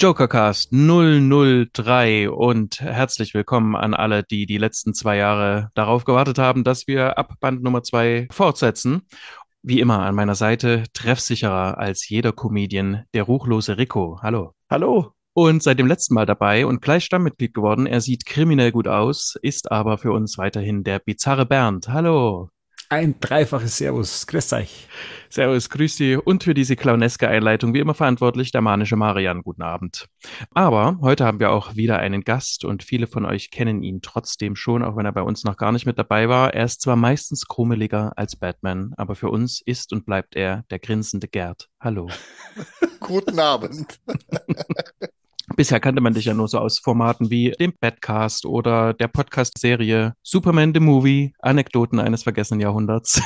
Jokercast 003 und herzlich willkommen an alle, die die letzten zwei Jahre darauf gewartet haben, dass wir ab Band Nummer zwei fortsetzen. Wie immer an meiner Seite, treffsicherer als jeder Comedian, der ruchlose Rico. Hallo. Hallo. Und seit dem letzten Mal dabei und gleich Stammmitglied geworden. Er sieht kriminell gut aus, ist aber für uns weiterhin der bizarre Bernd. Hallo. Ein dreifaches Servus. Grüß euch. Servus, grüß Sie und für diese clowneske Einleitung wie immer verantwortlich der manische Marian. Guten Abend. Aber heute haben wir auch wieder einen Gast und viele von euch kennen ihn trotzdem schon, auch wenn er bei uns noch gar nicht mit dabei war. Er ist zwar meistens krummeliger als Batman, aber für uns ist und bleibt er der grinsende Gerd. Hallo. Guten Abend. Bisher kannte man dich ja nur so aus Formaten wie dem Badcast oder der Podcast-Serie Superman the Movie, Anekdoten eines vergessenen Jahrhunderts.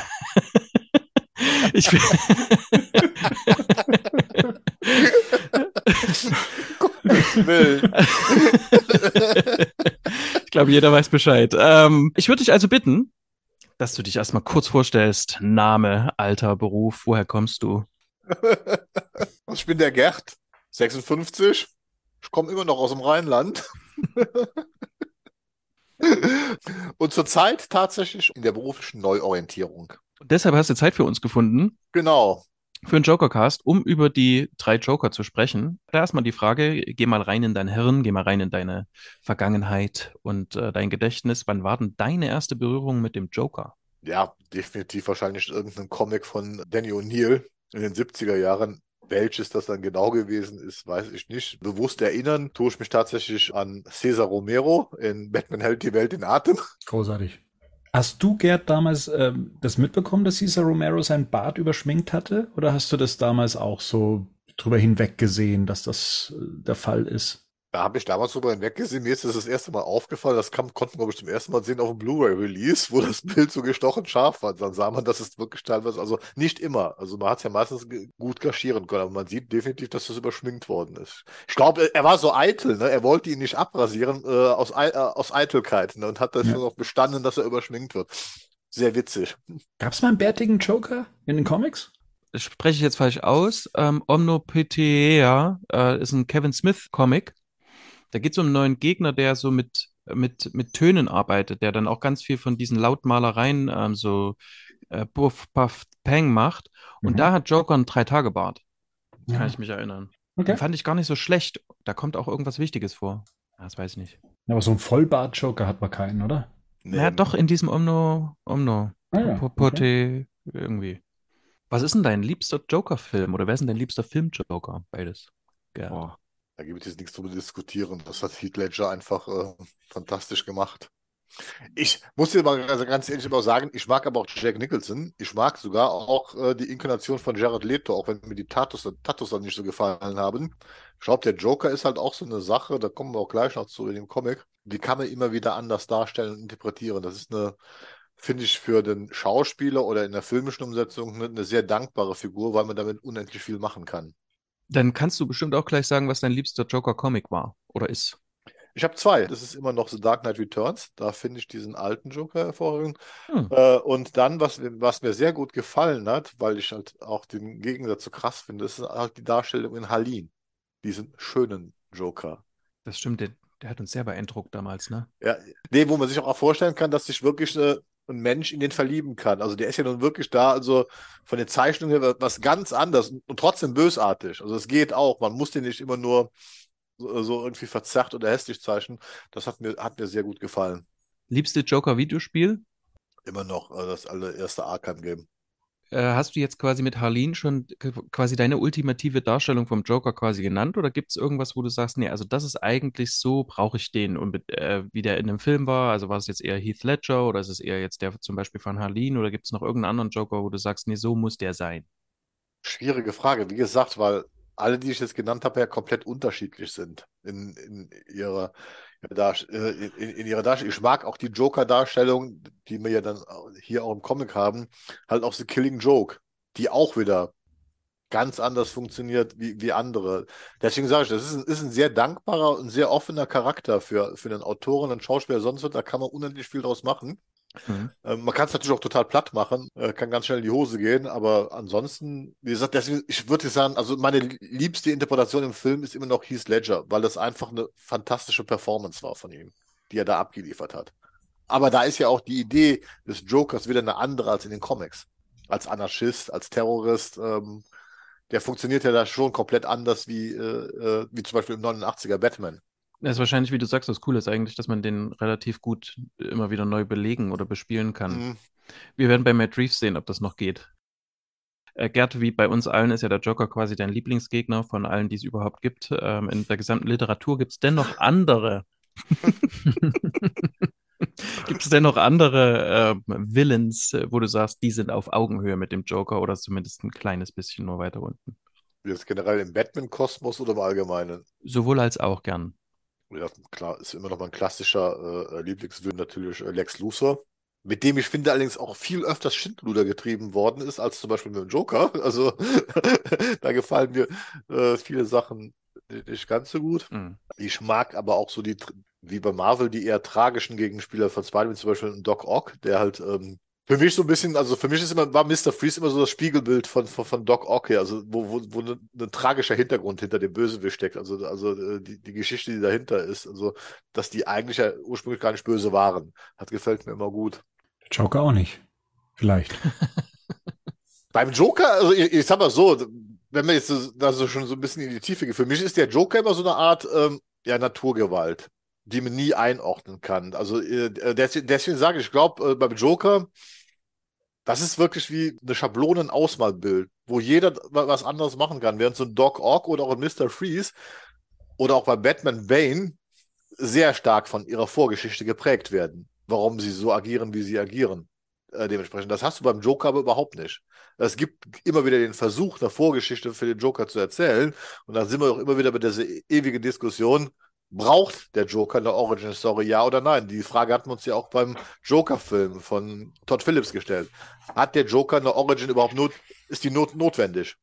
ich ich glaube, jeder weiß Bescheid. Ähm, ich würde dich also bitten, dass du dich erstmal kurz vorstellst. Name, Alter, Beruf, woher kommst du? Ich bin der Gerd, 56, ich komme immer noch aus dem Rheinland. Und zurzeit tatsächlich in der beruflichen Neuorientierung. Deshalb hast du Zeit für uns gefunden. Genau. Für einen Jokercast, um über die drei Joker zu sprechen. Da erstmal die Frage, geh mal rein in dein Hirn, geh mal rein in deine Vergangenheit und äh, dein Gedächtnis. Wann war denn deine erste Berührung mit dem Joker? Ja, definitiv wahrscheinlich irgendein Comic von Danny O'Neill in den 70er Jahren. Welches das dann genau gewesen ist, weiß ich nicht. Bewusst erinnern tue ich mich tatsächlich an Cesar Romero in Batman hält die Welt in Atem. Großartig. Hast du, Gerd, damals äh, das mitbekommen, dass Cesar Romero sein Bart überschminkt hatte? Oder hast du das damals auch so drüber hinweg gesehen, dass das äh, der Fall ist? Da habe ich damals drüber hinweggesehen. Mir ist das das erste Mal aufgefallen. Das kam, konnten wir, glaube ich, zum ersten Mal sehen auf dem Blu-ray-Release, wo das Bild so gestochen scharf war. Dann sah man, dass es wirklich teilweise, also nicht immer. Also man hat es ja meistens gut kaschieren können, aber man sieht definitiv, dass das überschminkt worden ist. Ich glaube, er war so eitel, ne? Er wollte ihn nicht abrasieren äh, aus, äh, aus Eitelkeit ne? und hat das ja. noch bestanden, dass er überschminkt wird. Sehr witzig. Gab es mal einen bärtigen Joker in den Comics? Das spreche ich jetzt falsch aus. Ähm, Omnopetea äh, ist ein Kevin Smith-Comic da geht es um einen neuen Gegner, der so mit, mit, mit Tönen arbeitet, der dann auch ganz viel von diesen Lautmalereien ähm, so äh, Puff, Puff, Peng macht. Und mhm. da hat Joker einen Drei-Tage-Bart. Ja. Kann ich mich erinnern. Okay. Den fand ich gar nicht so schlecht. Da kommt auch irgendwas Wichtiges vor. Das weiß ich nicht. aber so ein Vollbart-Joker hat man keinen, oder? Nee. Ja, doch, in diesem Omno, Omno, ah, ja. okay. irgendwie. Was ist denn dein liebster Joker-Film? Oder wer ist denn dein liebster Film-Joker? Beides. Boah. Da gibt es jetzt nichts zu diskutieren. Das hat Heath Ledger einfach äh, fantastisch gemacht. Ich muss dir mal ganz ehrlich aber sagen, ich mag aber auch Jack Nicholson. Ich mag sogar auch äh, die Inkarnation von Jared Leto, auch wenn mir die Tattoos, Tattoos dann nicht so gefallen haben. Ich glaube, der Joker ist halt auch so eine Sache, da kommen wir auch gleich noch zu in dem Comic. Die kann man immer wieder anders darstellen und interpretieren. Das ist eine, finde ich, für den Schauspieler oder in der filmischen Umsetzung eine, eine sehr dankbare Figur, weil man damit unendlich viel machen kann. Dann kannst du bestimmt auch gleich sagen, was dein liebster Joker-Comic war oder ist. Ich habe zwei. Das ist immer noch The Dark Knight Returns. Da finde ich diesen alten Joker hervorragend. Hm. Äh, und dann, was, was, mir sehr gut gefallen hat, weil ich halt auch den Gegensatz so krass finde, ist halt die Darstellung in Halin. Diesen schönen Joker. Das stimmt, der, der hat uns sehr beeindruckt damals, ne? Ja, nee, wo man sich auch vorstellen kann, dass sich wirklich eine, ein Mensch in den verlieben kann. Also der ist ja nun wirklich da, also von der Zeichnung her was ganz anderes und trotzdem bösartig. Also es geht auch. Man muss den nicht immer nur so, so irgendwie verzerrt oder hässlich zeichnen. Das hat mir, hat mir sehr gut gefallen. Liebste Joker-Videospiel? Immer noch äh, das allererste Arkham-Game. Äh, hast du jetzt quasi mit Harleen schon quasi deine ultimative Darstellung vom Joker quasi genannt oder gibt es irgendwas, wo du sagst, nee, also das ist eigentlich so, brauche ich den und äh, wie der in dem Film war? Also war es jetzt eher Heath Ledger oder ist es eher jetzt der zum Beispiel von Harleen oder gibt es noch irgendeinen anderen Joker, wo du sagst, nee, so muss der sein? Schwierige Frage, wie gesagt, weil alle, die ich jetzt genannt habe, ja komplett unterschiedlich sind in, in ihrer, in, in ihrer Darstellung. Ich mag auch die Joker-Darstellung, die wir ja dann hier auch im Comic haben, halt auch The Killing Joke, die auch wieder ganz anders funktioniert wie, wie andere. Deswegen sage ich, das ist ein, ist ein sehr dankbarer und sehr offener Charakter für, für einen Autoren, einen Schauspieler, sonst wird, da kann man unendlich viel draus machen. Mhm. Ähm, man kann es natürlich auch total platt machen, äh, kann ganz schnell in die Hose gehen, aber ansonsten, wie gesagt, deswegen, ich würde sagen, also meine liebste Interpretation im Film ist immer noch Heath Ledger, weil das einfach eine fantastische Performance war von ihm, die er da abgeliefert hat. Aber da ist ja auch die Idee des Jokers wieder eine andere als in den Comics. Als Anarchist, als Terrorist. Ähm, der funktioniert ja da schon komplett anders wie, äh, äh wie zum Beispiel im 89er Batman. Das ist wahrscheinlich, wie du sagst, das Coole ist eigentlich, dass man den relativ gut immer wieder neu belegen oder bespielen kann. Mhm. Wir werden bei Matt Reeves sehen, ob das noch geht. Äh, Gerd, wie bei uns allen ist ja der Joker quasi dein Lieblingsgegner von allen, die es überhaupt gibt. Ähm, in der gesamten Literatur gibt es dennoch andere. gibt es denn noch andere äh, Villains, wo du sagst, die sind auf Augenhöhe mit dem Joker oder zumindest ein kleines bisschen nur weiter unten? Jetzt generell im Batman-Kosmos oder im Allgemeinen? Sowohl als auch gern ja, klar, ist immer noch mal ein klassischer äh, Lieblingswillen natürlich äh, Lex Luthor. Mit dem ich finde allerdings auch viel öfters Schindluder getrieben worden ist, als zum Beispiel mit dem Joker. Also da gefallen mir äh, viele Sachen nicht ganz so gut. Mhm. Ich mag aber auch so die, wie bei Marvel, die eher tragischen Gegenspieler von Spider-Man, zum Beispiel Doc Ock, der halt ähm, für mich so ein bisschen, also für mich ist immer, war Mr. Freeze immer so das Spiegelbild von, von, von Doc Ock hier, also wo, wo, wo ein, ein tragischer Hintergrund hinter dem Bösewicht steckt, also, also äh, die, die Geschichte, die dahinter ist, also dass die eigentlich ja ursprünglich gar nicht böse waren, hat gefällt mir immer gut. Joker auch nicht. Vielleicht. Beim Joker, also ich, ich sag mal so, wenn man jetzt so, also schon so ein bisschen in die Tiefe geht, für mich ist der Joker immer so eine Art ähm, ja, Naturgewalt die man nie einordnen kann. Also äh, deswegen, deswegen sage ich, ich glaube, äh, beim Joker, das ist wirklich wie eine Schablonen-Ausmalbild, wo jeder was anderes machen kann. Während so ein Doc Ock oder auch ein Mr. Freeze oder auch bei Batman Bane sehr stark von ihrer Vorgeschichte geprägt werden, warum sie so agieren, wie sie agieren. Äh, dementsprechend. Das hast du beim Joker aber überhaupt nicht. Es gibt immer wieder den Versuch, eine Vorgeschichte für den Joker zu erzählen. Und dann sind wir auch immer wieder bei dieser e-, ewigen Diskussion, braucht der Joker eine Origin Story, ja oder nein? Die Frage hatten wir uns ja auch beim Joker-Film von Todd Phillips gestellt. Hat der Joker eine Origin überhaupt not, ist die not notwendig?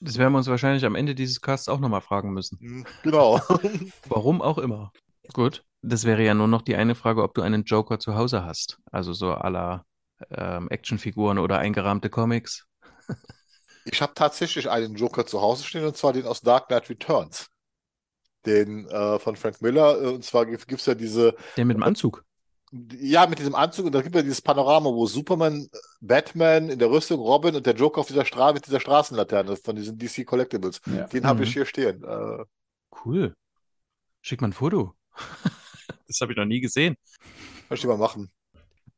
Das werden wir uns wahrscheinlich am Ende dieses Casts auch nochmal fragen müssen. Hm, genau. Warum auch immer. Gut. Das wäre ja nur noch die eine Frage, ob du einen Joker zu Hause hast. Also so aller ähm, Actionfiguren oder eingerahmte Comics. ich habe tatsächlich einen Joker zu Hause stehen und zwar den aus Dark Knight Returns den äh, von Frank Miller. Äh, und zwar gibt es ja diese. Der mit dem Anzug. Ja, mit diesem Anzug. Und da gibt es ja dieses Panorama, wo Superman, Batman in der Rüstung, Robin und der Joker auf dieser Straße mit dieser Straßenlaterne von diesen DC Collectibles. Ja. Den mhm. habe ich hier stehen. Äh, cool. Schick mal ein Foto. das habe ich noch nie gesehen. Kann ich mal machen.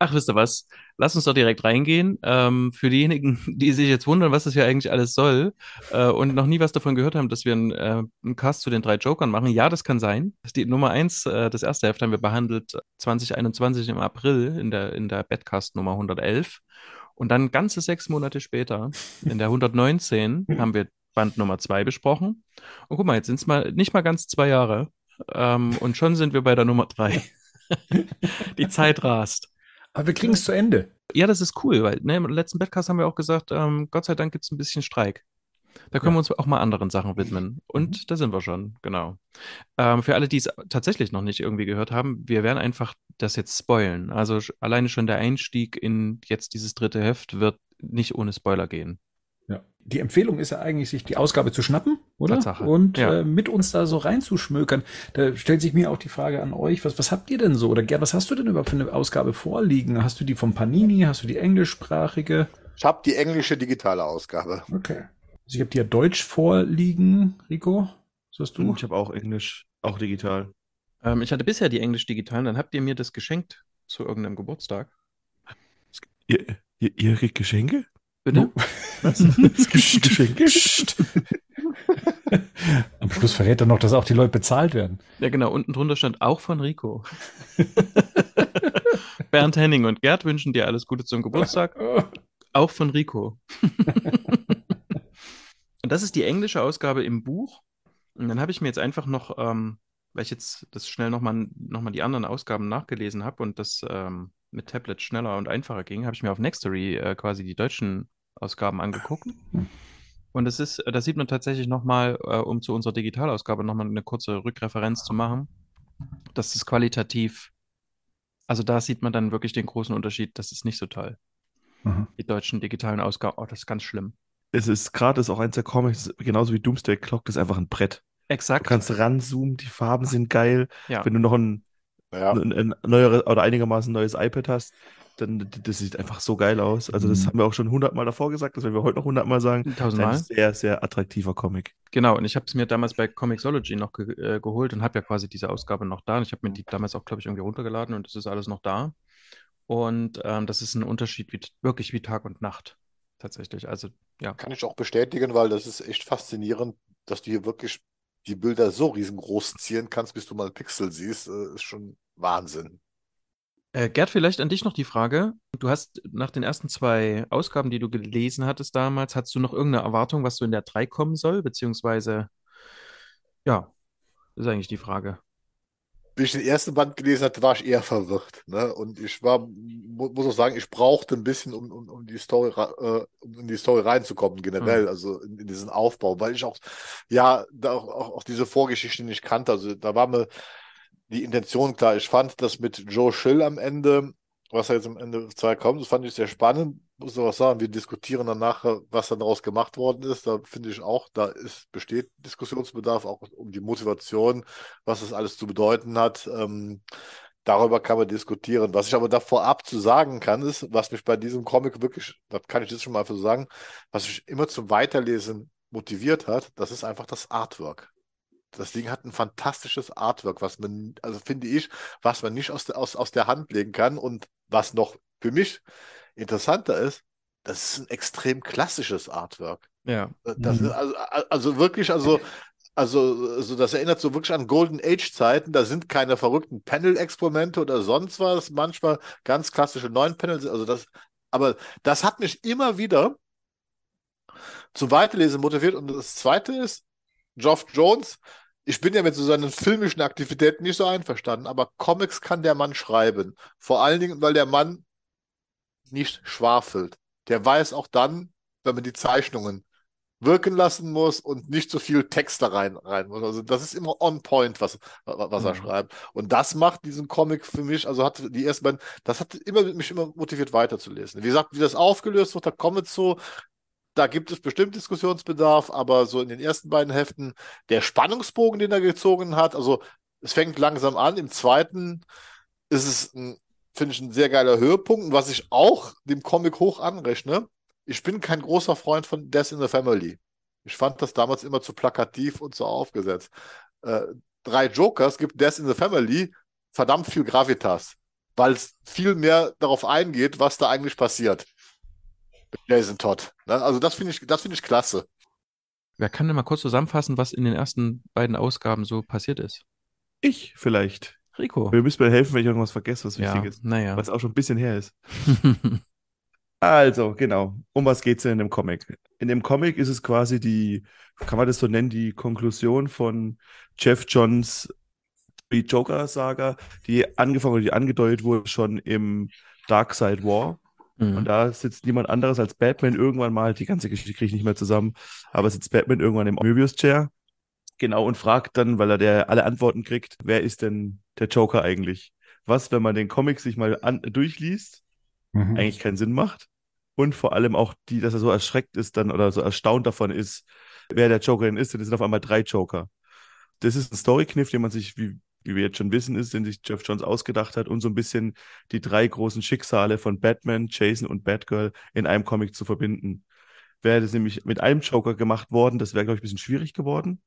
Ach, wisst ihr was? Lass uns doch direkt reingehen. Ähm, für diejenigen, die sich jetzt wundern, was das hier eigentlich alles soll äh, und noch nie was davon gehört haben, dass wir einen, äh, einen Cast zu den drei Jokern machen. Ja, das kann sein. Die Nummer eins, äh, das erste Heft haben wir behandelt 2021 im April in der, in der Badcast Nummer 111. Und dann ganze sechs Monate später, in der 119, haben wir Band Nummer zwei besprochen. Und guck mal, jetzt sind es mal nicht mal ganz zwei Jahre. Ähm, und schon sind wir bei der Nummer drei. Die Zeit rast. Aber wir kriegen es zu Ende. Ja, das ist cool, weil ne, im letzten Podcast haben wir auch gesagt, ähm, Gott sei Dank gibt es ein bisschen Streik. Da können ja. wir uns auch mal anderen Sachen widmen. Und mhm. da sind wir schon, genau. Ähm, für alle, die es tatsächlich noch nicht irgendwie gehört haben, wir werden einfach das jetzt spoilen. Also alleine schon der Einstieg in jetzt dieses dritte Heft wird nicht ohne Spoiler gehen. Ja. Die Empfehlung ist ja eigentlich, sich die Ausgabe zu schnappen, oder? Tatsache. Und ja. äh, mit uns da so reinzuschmökern. Da stellt sich mir auch die Frage an euch, was, was habt ihr denn so? Oder Gerd, was hast du denn überhaupt für eine Ausgabe vorliegen? Hast du die vom Panini? Hast du die englischsprachige? Ich habe die englische digitale Ausgabe. Okay. Also ich habe die ja Deutsch vorliegen, Rico. Was hast du? Ich habe auch Englisch, auch digital. Ähm, ich hatte bisher die englisch digitalen, dann habt ihr mir das geschenkt zu irgendeinem Geburtstag. Ihr, ihr, ihr kriegt Geschenke? Bitte? Was? Geschenke? Am Schluss verrät er noch, dass auch die Leute bezahlt werden. Ja, genau. Unten drunter stand auch von Rico. Bernd Henning und Gerd wünschen dir alles Gute zum Geburtstag. auch von Rico. und das ist die englische Ausgabe im Buch. Und dann habe ich mir jetzt einfach noch, ähm, weil ich jetzt das schnell nochmal noch mal die anderen Ausgaben nachgelesen habe und das ähm, mit Tablet schneller und einfacher ging, habe ich mir auf Nextory äh, quasi die deutschen Ausgaben angeguckt. Und es ist, da sieht man tatsächlich nochmal, äh, um zu unserer Digitalausgabe nochmal eine kurze Rückreferenz zu machen, dass es qualitativ Also da sieht man dann wirklich den großen Unterschied. Das ist nicht so toll. Mhm. Die deutschen digitalen Ausgaben, oh, das ist ganz schlimm. Es ist gerade, ist auch eins der Comics, genauso wie Doomsday Clock, das ist einfach ein Brett. Exakt. Du kannst ranzoomen, die Farben sind geil. Ja. Wenn du noch ein, ja. ein, ein neueres oder einigermaßen neues iPad hast, dann das sieht einfach so geil aus. Also das mhm. haben wir auch schon hundertmal davor gesagt, das werden wir heute noch hundertmal sagen. Tausendmal. Ein sehr, sehr attraktiver Comic. Genau, und ich habe es mir damals bei Comixology noch ge äh, geholt und habe ja quasi diese Ausgabe noch da. Und ich habe mir die damals auch, glaube ich, irgendwie runtergeladen und es ist alles noch da. Und ähm, das ist ein Unterschied wie, wirklich wie Tag und Nacht. Tatsächlich. Also, ja. Kann ich auch bestätigen, weil das ist echt faszinierend, dass du hier wirklich die Bilder so riesengroß ziehen kannst, bis du mal Pixel siehst. Äh, ist schon Wahnsinn. Äh, Gerd, vielleicht an dich noch die Frage. Du hast nach den ersten zwei Ausgaben, die du gelesen hattest damals, hast du noch irgendeine Erwartung, was so in der 3 kommen soll? Beziehungsweise, ja, ist eigentlich die Frage. Wie ich den ersten Band gelesen hatte, war ich eher verwirrt. Ne? Und ich war, muss auch sagen, ich brauchte ein bisschen, um, um, um die Story, äh, um in die Story reinzukommen, generell, mhm. also in, in, diesen Aufbau, weil ich auch, ja, auch, auch, auch diese Vorgeschichte nicht kannte. Also da war mir die Intention klar. Ich fand das mit Joe Schill am Ende, was er jetzt am Ende 2 kommt, das fand ich sehr spannend. Muss ich auch sagen, wir diskutieren danach, was dann daraus gemacht worden ist. Da finde ich auch, da ist, besteht Diskussionsbedarf, auch um die Motivation, was das alles zu bedeuten hat. Ähm, darüber kann man diskutieren. Was ich aber da vorab zu sagen kann, ist, was mich bei diesem Comic wirklich, das kann ich jetzt schon mal für sagen, was mich immer zum Weiterlesen motiviert hat, das ist einfach das Artwork das Ding hat ein fantastisches Artwork, was man, also finde ich, was man nicht aus, aus, aus der Hand legen kann. Und was noch für mich interessanter ist, das ist ein extrem klassisches Artwork. Ja. Das mhm. ist also, also wirklich, also, also, also das erinnert so wirklich an Golden Age-Zeiten. Da sind keine verrückten Panel-Experimente oder sonst was. Manchmal ganz klassische neuen Panels. Also das, aber das hat mich immer wieder zum Weiterlesen motiviert. Und das zweite ist, Geoff Jones ich bin ja mit so seinen filmischen Aktivitäten nicht so einverstanden, aber Comics kann der Mann schreiben. Vor allen Dingen, weil der Mann nicht schwafelt. Der weiß auch dann, wenn man die Zeichnungen wirken lassen muss und nicht so viel Text da rein, rein muss. Also das ist immer on point, was, was er mhm. schreibt. Und das macht diesen Comic für mich, also hat die ersten beiden, das hat immer, mich immer motiviert weiterzulesen. Wie gesagt, wie das aufgelöst wird, da kommen wir zu, da gibt es bestimmt Diskussionsbedarf, aber so in den ersten beiden Heften der Spannungsbogen, den er gezogen hat, also es fängt langsam an. Im zweiten ist es, finde ich, ein sehr geiler Höhepunkt. Und was ich auch dem Comic hoch anrechne, ich bin kein großer Freund von Death in the Family. Ich fand das damals immer zu plakativ und zu aufgesetzt. Äh, drei Jokers gibt Death in the Family verdammt viel Gravitas, weil es viel mehr darauf eingeht, was da eigentlich passiert. Jason Todd. Also das finde ich, das finde ich klasse. Wer kann denn mal kurz zusammenfassen, was in den ersten beiden Ausgaben so passiert ist? Ich vielleicht. Rico. Wir müssen mir helfen, wenn ich irgendwas vergesse, was wichtig ja, ist. Naja. Was auch schon ein bisschen her ist. also, genau. Um was geht es denn in dem Comic? In dem Comic ist es quasi die, kann man das so nennen, die Konklusion von Jeff Johns Joker-Saga, die angefangen oder die angedeutet wurde schon im Dark Side War. Mhm. Und da sitzt niemand anderes als Batman irgendwann mal, die ganze Geschichte kriege ich nicht mehr zusammen, aber sitzt Batman irgendwann im Möbius-Chair. Genau, und fragt dann, weil er der alle Antworten kriegt, wer ist denn der Joker eigentlich? Was, wenn man den Comic sich mal an, durchliest, mhm. eigentlich keinen Sinn macht. Und vor allem auch die, dass er so erschreckt ist dann oder so erstaunt davon ist, wer der Joker denn ist. Denn es sind auf einmal drei Joker. Das ist ein Story-Kniff, den man sich, wie wie wir jetzt schon wissen, ist, den sich Jeff Jones ausgedacht hat und so ein bisschen die drei großen Schicksale von Batman, Jason und Batgirl in einem Comic zu verbinden. Wäre das nämlich mit einem Joker gemacht worden, das wäre, glaube ich, ein bisschen schwierig geworden.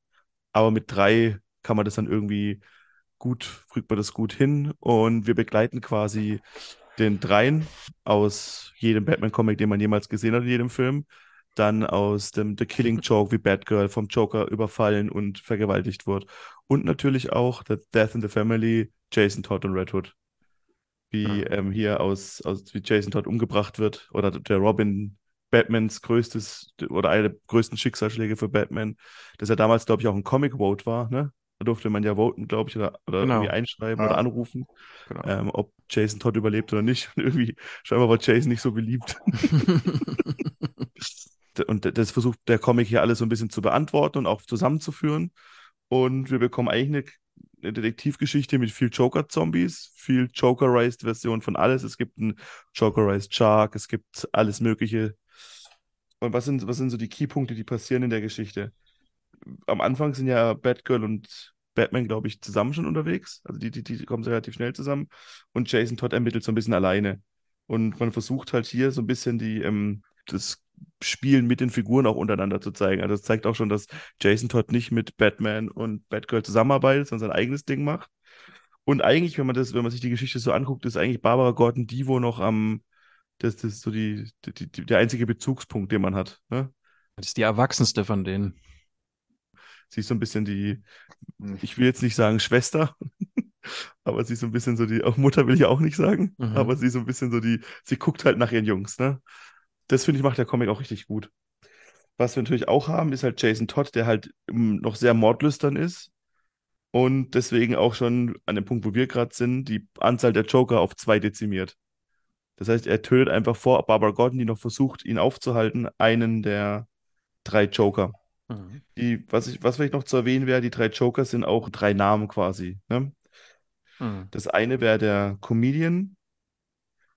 Aber mit drei kann man das dann irgendwie gut, kriegt man das gut hin und wir begleiten quasi den dreien aus jedem Batman-Comic, den man jemals gesehen hat in jedem Film dann aus dem The Killing Joke, wie Batgirl vom Joker überfallen und vergewaltigt wird. Und natürlich auch The Death in the Family, Jason Todd und Red Hood. Wie ja. ähm, hier aus, aus, wie Jason Todd umgebracht wird oder der Robin Batmans größtes oder eine der größten Schicksalsschläge für Batman, dass er damals, glaube ich, auch ein Comic-Vote war, ne? Da durfte man ja voten, glaube ich, oder, oder genau. irgendwie einschreiben ja. oder anrufen, genau. ähm, ob Jason Todd überlebt oder nicht. Und irgendwie, scheinbar war Jason nicht so beliebt. und das versucht der Comic hier alles so ein bisschen zu beantworten und auch zusammenzuführen. Und wir bekommen eigentlich eine, eine Detektivgeschichte mit viel Joker-Zombies, viel Jokerized-Version von alles. Es gibt einen Jokerized Shark, es gibt alles Mögliche. Und was sind, was sind so die Keypunkte, die passieren in der Geschichte? Am Anfang sind ja Batgirl und Batman, glaube ich, zusammen schon unterwegs. Also die, die, die kommen relativ schnell zusammen. Und Jason Todd ermittelt so ein bisschen alleine. Und man versucht halt hier so ein bisschen die, ähm, das Spielen mit den Figuren auch untereinander zu zeigen. Also es zeigt auch schon, dass Jason Todd nicht mit Batman und Batgirl zusammenarbeitet, sondern sein eigenes Ding macht. Und eigentlich, wenn man das, wenn man sich die Geschichte so anguckt, ist eigentlich Barbara Gordon Divo noch am, das, das ist so die, die, die, der einzige Bezugspunkt, den man hat. Ne? Das ist die erwachsenste von denen. Sie ist so ein bisschen die, ich will jetzt nicht sagen Schwester, aber sie ist so ein bisschen so die, auch Mutter will ich auch nicht sagen, mhm. aber sie ist so ein bisschen so die, sie guckt halt nach ihren Jungs, ne? Das finde ich macht der Comic auch richtig gut. Was wir natürlich auch haben, ist halt Jason Todd, der halt noch sehr mordlüstern ist und deswegen auch schon an dem Punkt, wo wir gerade sind, die Anzahl der Joker auf zwei dezimiert. Das heißt, er tötet einfach vor Barbara Gordon, die noch versucht, ihn aufzuhalten, einen der drei Joker. Mhm. Die, was, ich, was vielleicht noch zu erwähnen wäre, die drei Joker sind auch drei Namen quasi. Ne? Mhm. Das eine wäre der Comedian,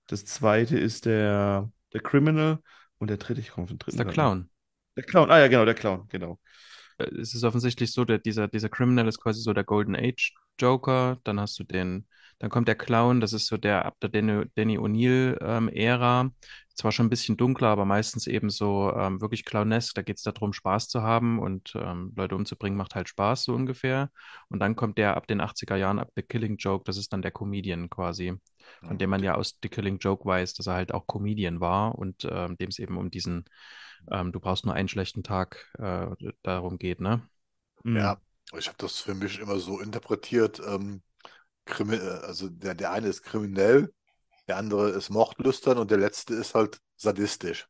das zweite ist der, der Criminal und der dritte, ich komme auf den dritten. Der Clown. Der Clown, ah ja, genau, der Clown, genau. Äh, es ist offensichtlich so, der, dieser, dieser Criminal ist quasi so der Golden Age Joker, dann hast du den dann kommt der Clown, das ist so der ab der Danny, Danny O'Neill-Ära. Ähm, Zwar schon ein bisschen dunkler, aber meistens eben so ähm, wirklich clownesk. Da geht es darum, Spaß zu haben und ähm, Leute umzubringen, macht halt Spaß, so ungefähr. Und dann kommt der ab den 80er Jahren, ab The Killing Joke, das ist dann der Comedian quasi, von dem man ja aus The Killing Joke weiß, dass er halt auch Comedian war und ähm, dem es eben um diesen, ähm, du brauchst nur einen schlechten Tag äh, darum geht, ne? Ja, mhm. ich habe das für mich immer so interpretiert, ähm, Krimi äh, also der, der eine ist kriminell, der andere ist mordlüstern und der letzte ist halt sadistisch.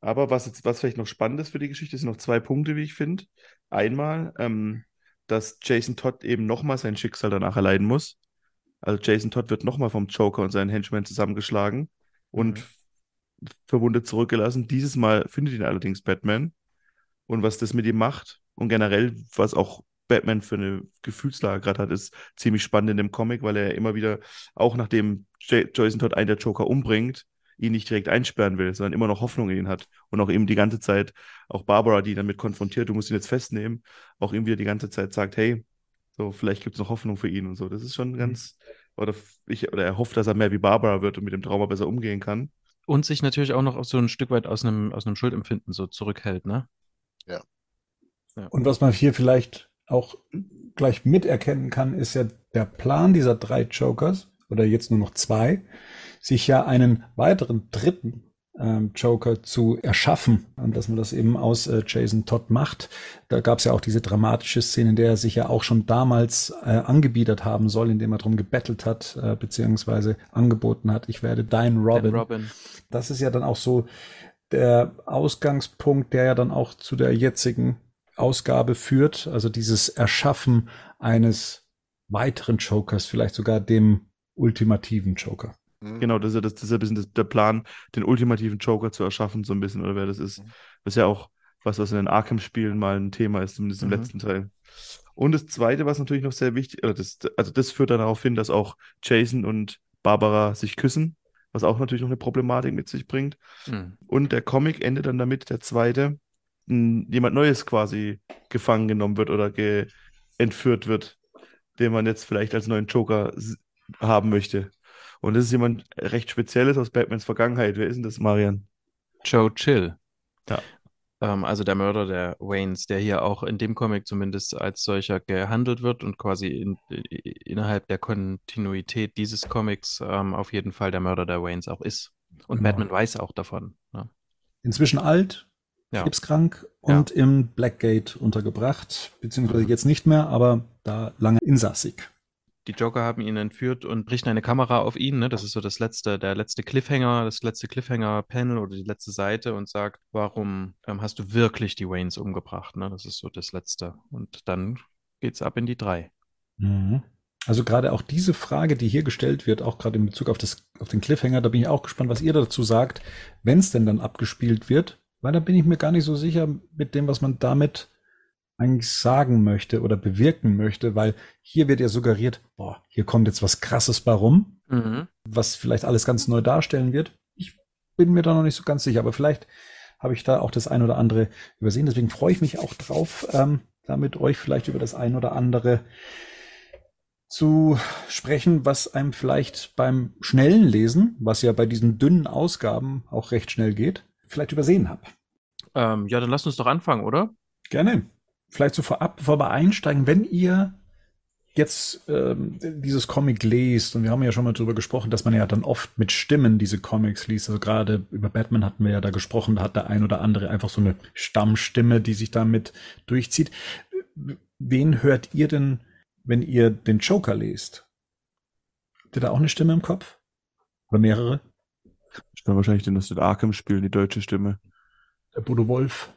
Aber was jetzt, was vielleicht noch spannend ist für die Geschichte, sind noch zwei Punkte, wie ich finde. Einmal, ähm, dass Jason Todd eben nochmal sein Schicksal danach erleiden muss. Also Jason Todd wird nochmal vom Joker und seinen Henchmen zusammengeschlagen und mhm. verwundet zurückgelassen. Dieses Mal findet ihn allerdings Batman. Und was das mit ihm macht und generell, was auch Batman für eine Gefühlslage gerade hat, ist ziemlich spannend in dem Comic, weil er immer wieder, auch nachdem Jason Todd einen der Joker umbringt, ihn nicht direkt einsperren will, sondern immer noch Hoffnung in ihn hat. Und auch eben die ganze Zeit, auch Barbara, die damit konfrontiert, du musst ihn jetzt festnehmen, auch ihm wieder die ganze Zeit sagt, hey, so, vielleicht gibt es noch Hoffnung für ihn und so. Das ist schon mhm. ganz, oder ich, oder er hofft, dass er mehr wie Barbara wird und mit dem Trauma besser umgehen kann. Und sich natürlich auch noch so ein Stück weit aus einem, aus einem Schuldempfinden so zurückhält, ne? Ja. ja. Und was man hier vielleicht auch gleich miterkennen kann, ist ja der Plan dieser drei Jokers, oder jetzt nur noch zwei, sich ja einen weiteren dritten Joker zu erschaffen und dass man das eben aus äh, Jason Todd macht. Da gab es ja auch diese dramatische Szene, in der er sich ja auch schon damals äh, angebiedert haben soll, indem er darum gebettelt hat, äh, beziehungsweise angeboten hat, ich werde dein Robin. Robin. Das ist ja dann auch so der Ausgangspunkt, der ja dann auch zu der jetzigen Ausgabe führt, also dieses Erschaffen eines weiteren Jokers, vielleicht sogar dem ultimativen Joker. Mhm. Genau, das ist ja, das, das ist ja ein bisschen das, der Plan, den ultimativen Joker zu erschaffen, so ein bisschen, oder wer das ist. Mhm. Das ist ja auch was, was in den Arkham-Spielen mal ein Thema ist, zumindest im mhm. letzten Teil. Und das Zweite, was natürlich noch sehr wichtig, das, also das führt dann darauf hin, dass auch Jason und Barbara sich küssen, was auch natürlich noch eine Problematik mit sich bringt. Mhm. Und der Comic endet dann damit, der zweite, jemand Neues quasi gefangen genommen wird oder ge entführt wird, den man jetzt vielleicht als neuen Joker haben möchte. Und das ist jemand recht Spezielles aus Batmans Vergangenheit. Wer ist denn das, Marian? Joe Chill. Ja. Ähm, also der Mörder der Waynes, der hier auch in dem Comic zumindest als solcher gehandelt wird und quasi in, innerhalb der Kontinuität dieses Comics ähm, auf jeden Fall der Mörder der Waynes auch ist. Und genau. Batman weiß auch davon. Ja. Inzwischen alt, ja. krebskrank und ja. im Blackgate untergebracht, beziehungsweise jetzt nicht mehr, aber da lange insassig. Die Joker haben ihn entführt und richten eine Kamera auf ihn. Ne? Das ist so das letzte, der letzte Cliffhanger, das letzte Cliffhanger-Panel oder die letzte Seite und sagt, warum ähm, hast du wirklich die Waynes umgebracht? Ne? Das ist so das letzte. Und dann geht's ab in die drei. Mhm. Also gerade auch diese Frage, die hier gestellt wird, auch gerade in Bezug auf, das, auf den Cliffhanger, da bin ich auch gespannt, was ihr dazu sagt, wenn es denn dann abgespielt wird, weil da bin ich mir gar nicht so sicher mit dem, was man damit eigentlich sagen möchte oder bewirken möchte, weil hier wird ja suggeriert, boah, hier kommt jetzt was Krasses bei rum, mhm. was vielleicht alles ganz neu darstellen wird. Ich bin mir da noch nicht so ganz sicher, aber vielleicht habe ich da auch das ein oder andere übersehen. Deswegen freue ich mich auch drauf, ähm, da mit euch vielleicht über das ein oder andere zu sprechen, was einem vielleicht beim schnellen Lesen, was ja bei diesen dünnen Ausgaben auch recht schnell geht, vielleicht übersehen habe. Ähm, ja, dann lasst uns doch anfangen, oder? Gerne vielleicht so vorab, bevor wir einsteigen, wenn ihr jetzt ähm, dieses Comic lest, und wir haben ja schon mal darüber gesprochen, dass man ja dann oft mit Stimmen diese Comics liest. Also gerade über Batman hatten wir ja da gesprochen, da hat der ein oder andere einfach so eine Stammstimme, die sich damit durchzieht. Wen hört ihr denn, wenn ihr den Joker lest? Habt ihr da auch eine Stimme im Kopf? Oder mehrere? Ich dann wahrscheinlich den aus den Arkham spielen, die deutsche Stimme. Der Bodo Wolf.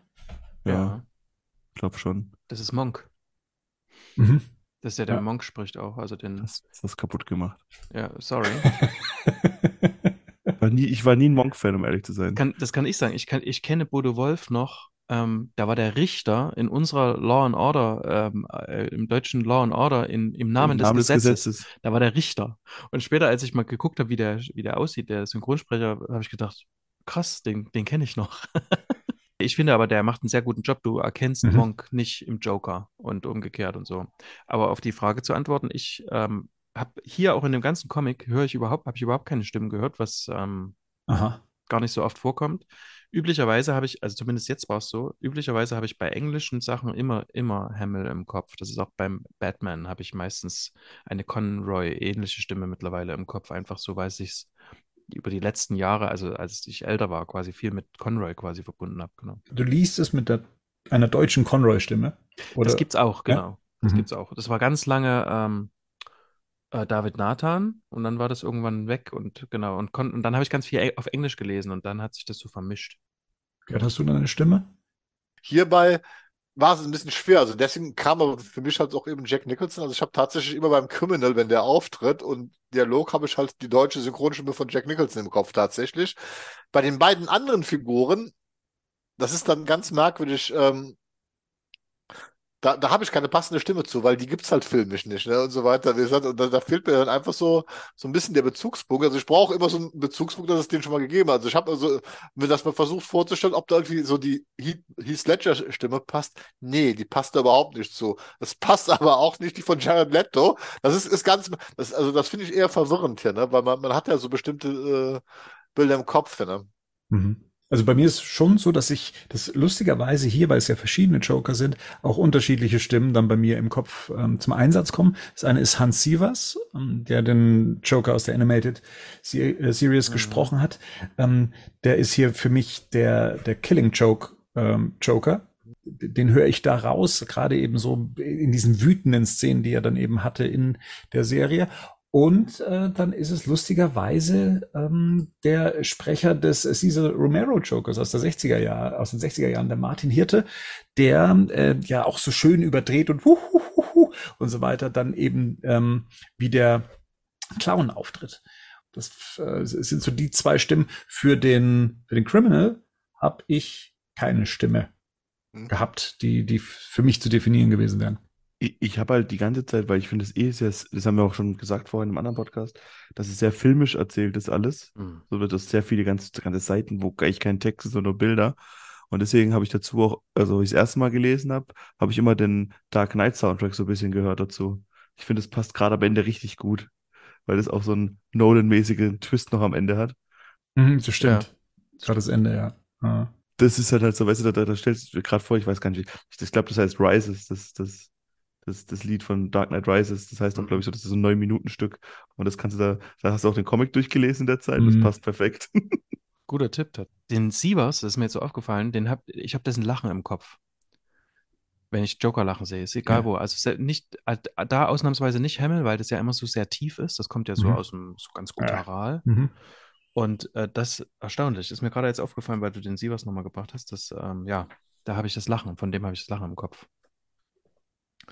Ja. ja glaube schon. Das ist Monk. Mhm. Das ist ja der ja. Monk spricht auch, also den. Das ist das kaputt gemacht. Ja, sorry. war nie, ich war nie ein Monk-Fan, um ehrlich zu sein. Kann, das kann ich sagen. Ich, kann, ich kenne Bodo Wolf noch. Ähm, da war der Richter in unserer Law and Order, ähm, äh, im deutschen Law and Order, in, im Namen, Im des, Namen Gesetzes, des, Gesetzes, Da war der Richter. Und später, als ich mal geguckt habe, wie der, wie der aussieht, der Synchronsprecher, habe ich gedacht, krass, den, den kenne ich noch. Ich finde aber, der macht einen sehr guten Job. Du erkennst mhm. Monk nicht im Joker und umgekehrt und so. Aber auf die Frage zu antworten, ich ähm, habe hier auch in dem ganzen Comic höre ich überhaupt, habe ich überhaupt keine Stimmen gehört, was ähm, gar nicht so oft vorkommt. Üblicherweise habe ich, also zumindest jetzt war es so, üblicherweise habe ich bei englischen Sachen immer, immer Hamill im Kopf. Das ist auch beim Batman, habe ich meistens eine Conroy-ähnliche Stimme mittlerweile im Kopf, einfach so, weil es über die letzten Jahre, also als ich älter war, quasi viel mit Conroy quasi verbunden habe. Genau. Du liest es mit der, einer deutschen Conroy-Stimme? Das gibt es auch, genau. Ja? Das mhm. gibt's auch. Das war ganz lange ähm, äh, David Nathan und dann war das irgendwann weg und genau. Und, und dann habe ich ganz viel auf Englisch gelesen und dann hat sich das so vermischt. Gerd, hast du da eine Stimme? Hierbei war es ein bisschen schwer. Also deswegen kam aber für mich halt auch eben Jack Nicholson. Also ich habe tatsächlich immer beim Criminal, wenn der auftritt und Dialog, habe ich halt die deutsche Synchronstimme von Jack Nicholson im Kopf tatsächlich. Bei den beiden anderen Figuren, das ist dann ganz merkwürdig. Ähm, da, da habe ich keine passende Stimme zu, weil die gibt's halt filmisch nicht, ne? Und so weiter. Wie und da, da fehlt mir dann einfach so, so ein bisschen der Bezugspunkt. Also ich brauche immer so einen Bezugspunkt, dass es den schon mal gegeben hat. Also ich habe also mir das mal versucht vorzustellen, ob da irgendwie so die Heath Ledger-Stimme passt. Nee, die passt da überhaupt nicht zu. Das passt aber auch nicht die von Jared Leto. Das ist, ist ganz, das, also das finde ich eher verwirrend hier, ne? Weil man, man hat ja so bestimmte äh, Bilder im Kopf, ne? Mhm. Also bei mir ist schon so, dass ich das lustigerweise hier, weil es ja verschiedene Joker sind, auch unterschiedliche Stimmen dann bei mir im Kopf ähm, zum Einsatz kommen. Das eine ist Hans Sievers, ähm, der den Joker aus der Animated äh, Series mhm. gesprochen hat. Ähm, der ist hier für mich der, der Killing Joke ähm, Joker. Den höre ich da raus, gerade eben so in diesen wütenden Szenen, die er dann eben hatte in der Serie. Und äh, dann ist es lustigerweise ähm, der Sprecher des Cesar Romero Jokers aus der 60er Jahre, aus den 60er Jahren, der Martin Hirte, der äh, ja auch so schön überdreht und hu, hu, hu, hu und so weiter dann eben ähm, wie der Clown auftritt. Das äh, sind so die zwei Stimmen. Für den, für den Criminal habe ich keine Stimme mhm. gehabt, die, die für mich zu definieren gewesen wären ich, ich habe halt die ganze Zeit, weil ich finde es eh sehr, das haben wir auch schon gesagt vorhin im anderen Podcast, dass es sehr filmisch erzählt ist alles. Mhm. So wird es sehr viele ganze, ganze Seiten, wo eigentlich kein Text ist, sondern nur Bilder. Und deswegen habe ich dazu auch, also ich das erste Mal gelesen habe, habe ich immer den Dark Knight Soundtrack so ein bisschen gehört dazu. Ich finde, es passt gerade am Ende richtig gut, weil es auch so einen Nolan-mäßigen Twist noch am Ende hat. Mhm, so stimmt. Ja. Gerade das Ende, ja. ja. Das ist halt halt so, weißt du, da, da stellst du dir gerade vor, ich weiß gar nicht, ich, ich glaube, das heißt Rises, das, das das, das Lied von Dark Knight Rises. Das heißt auch, glaube ich, so, das ist so ein neun Minuten Stück. Und das kannst du da, da hast du auch den Comic durchgelesen in der Zeit. Mhm. Das passt perfekt. Guter Tipp. Den Sievers, das ist mir jetzt so aufgefallen, den hab, ich habe dessen Lachen im Kopf. Wenn ich Joker lachen sehe, ist egal ja. wo. Also nicht, da ausnahmsweise nicht Hamill, weil das ja immer so sehr tief ist. Das kommt ja so mhm. aus dem so ganz gutaral. Ja. Mhm. Und äh, das erstaunlich. Ist mir gerade jetzt aufgefallen, weil du den Sievers nochmal gebracht hast. dass, ähm, ja, da habe ich das Lachen, von dem habe ich das Lachen im Kopf.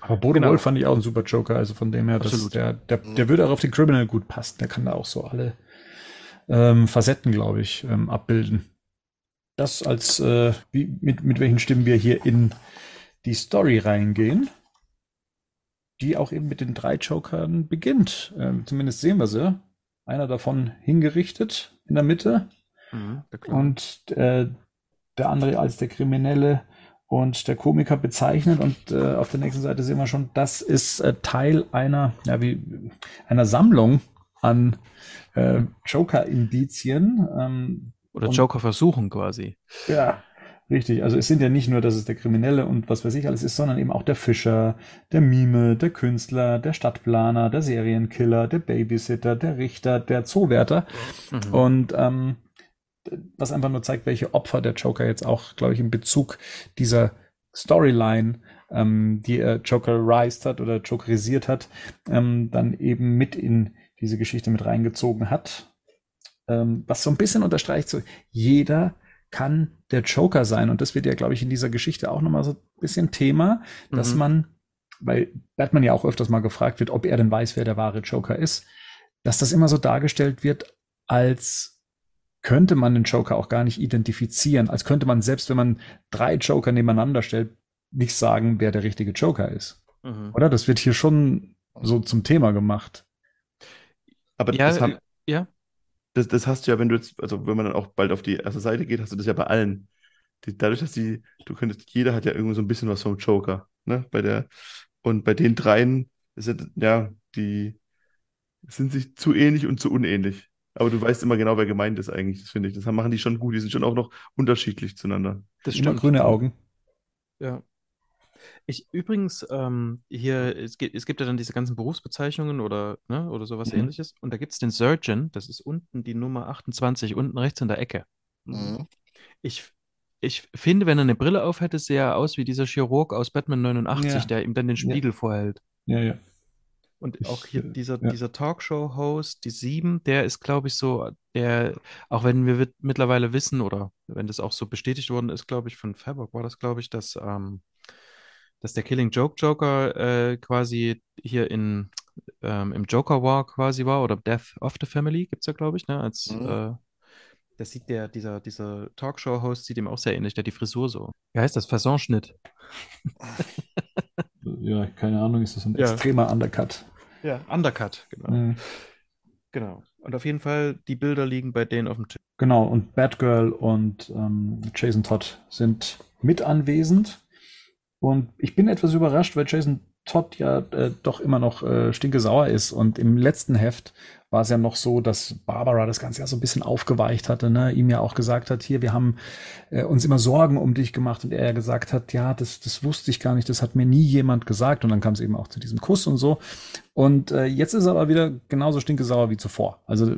Aber Bodo genau. Wolf fand ich auch ein super Joker, also von dem her, dass der, der, der würde auch auf den Criminal gut passen. Der kann da auch so alle ähm, Facetten, glaube ich, ähm, abbilden. Das als, äh, wie, mit, mit welchen Stimmen wir hier in die Story reingehen, die auch eben mit den drei Jokern beginnt. Ähm, zumindest sehen wir sie. Einer davon hingerichtet in der Mitte mhm, und äh, der andere als der Kriminelle und der Komiker bezeichnet und äh, auf der nächsten Seite sehen wir schon, das ist äh, Teil einer, ja, wie, einer Sammlung an äh, Joker-Indizien. Ähm, Oder Joker-Versuchen quasi. Ja, richtig. Also es sind ja nicht nur, dass es der Kriminelle und was weiß ich alles ist, sondern eben auch der Fischer, der Mime, der Künstler, der Stadtplaner, der Serienkiller, der Babysitter, der Richter, der Zoowärter. Mhm. Und ähm, was einfach nur zeigt, welche Opfer der Joker jetzt auch, glaube ich, in Bezug dieser Storyline, ähm, die er Jokerized hat oder Jokerisiert hat, ähm, dann eben mit in diese Geschichte mit reingezogen hat. Ähm, was so ein bisschen unterstreicht, so jeder kann der Joker sein. Und das wird ja, glaube ich, in dieser Geschichte auch nochmal so ein bisschen Thema, dass mhm. man, weil Batman ja auch öfters mal gefragt wird, ob er denn weiß, wer der wahre Joker ist, dass das immer so dargestellt wird, als könnte man den Joker auch gar nicht identifizieren, als könnte man selbst, wenn man drei Joker nebeneinander stellt, nicht sagen, wer der richtige Joker ist. Mhm. Oder? Das wird hier schon so zum Thema gemacht. Aber ja, das, haben, ja. Das, das hast du ja, wenn du jetzt, also wenn man dann auch bald auf die erste Seite geht, hast du das ja bei allen. Die, dadurch, dass die, du könntest, jeder hat ja irgendwie so ein bisschen was vom Joker, ne? Bei der, und bei den dreien ist ja, ja, die sind sich zu ähnlich und zu unähnlich. Aber du weißt immer genau, wer gemeint ist eigentlich, das finde ich. Das machen die schon gut. Die sind schon auch noch unterschiedlich zueinander. Das stimmt. Immer grüne Augen. Ja. Ich übrigens, ähm, hier, es gibt, es gibt ja dann diese ganzen Berufsbezeichnungen oder, ne, oder sowas mhm. ähnliches. Und da gibt es den Surgeon, das ist unten die Nummer 28, unten rechts in der Ecke. Mhm. Ich, ich finde, wenn er eine Brille auf hätte, sähe er aus wie dieser Chirurg aus Batman 89, ja. der ihm dann den Spiegel ja. vorhält. Ja, ja. Und auch hier dieser, ja. dieser Talkshow-Host, die sieben, der ist, glaube ich, so, der, auch wenn wir mittlerweile wissen oder wenn das auch so bestätigt worden ist, glaube ich, von Fairbock war das, glaube ich, dass, ähm, dass der Killing Joke Joker äh, quasi hier in, ähm, im Joker War quasi war oder Death of the Family gibt es ja, glaube ich, ne, als, mhm. äh, das sieht der, dieser, dieser Talkshow-Host sieht ihm auch sehr ähnlich, der die Frisur so. Wie heißt das? Fassonschnitt. ja, keine Ahnung, ist das ein ja. extremer Undercut. Ja, Undercut, genau. Mhm. Genau. Und auf jeden Fall, die Bilder liegen bei denen auf dem Tisch. Genau, und Batgirl und ähm, Jason Todd sind mit anwesend. Und ich bin etwas überrascht, weil Jason Todd ja äh, doch immer noch äh, stinkesauer ist. Und im letzten Heft war es ja noch so, dass Barbara das Ganze ja so ein bisschen aufgeweicht hatte, ne? ihm ja auch gesagt hat, hier, wir haben äh, uns immer Sorgen um dich gemacht und er ja gesagt hat, ja, das, das wusste ich gar nicht, das hat mir nie jemand gesagt und dann kam es eben auch zu diesem Kuss und so. Und äh, jetzt ist er aber wieder genauso stinkesauer wie zuvor. Also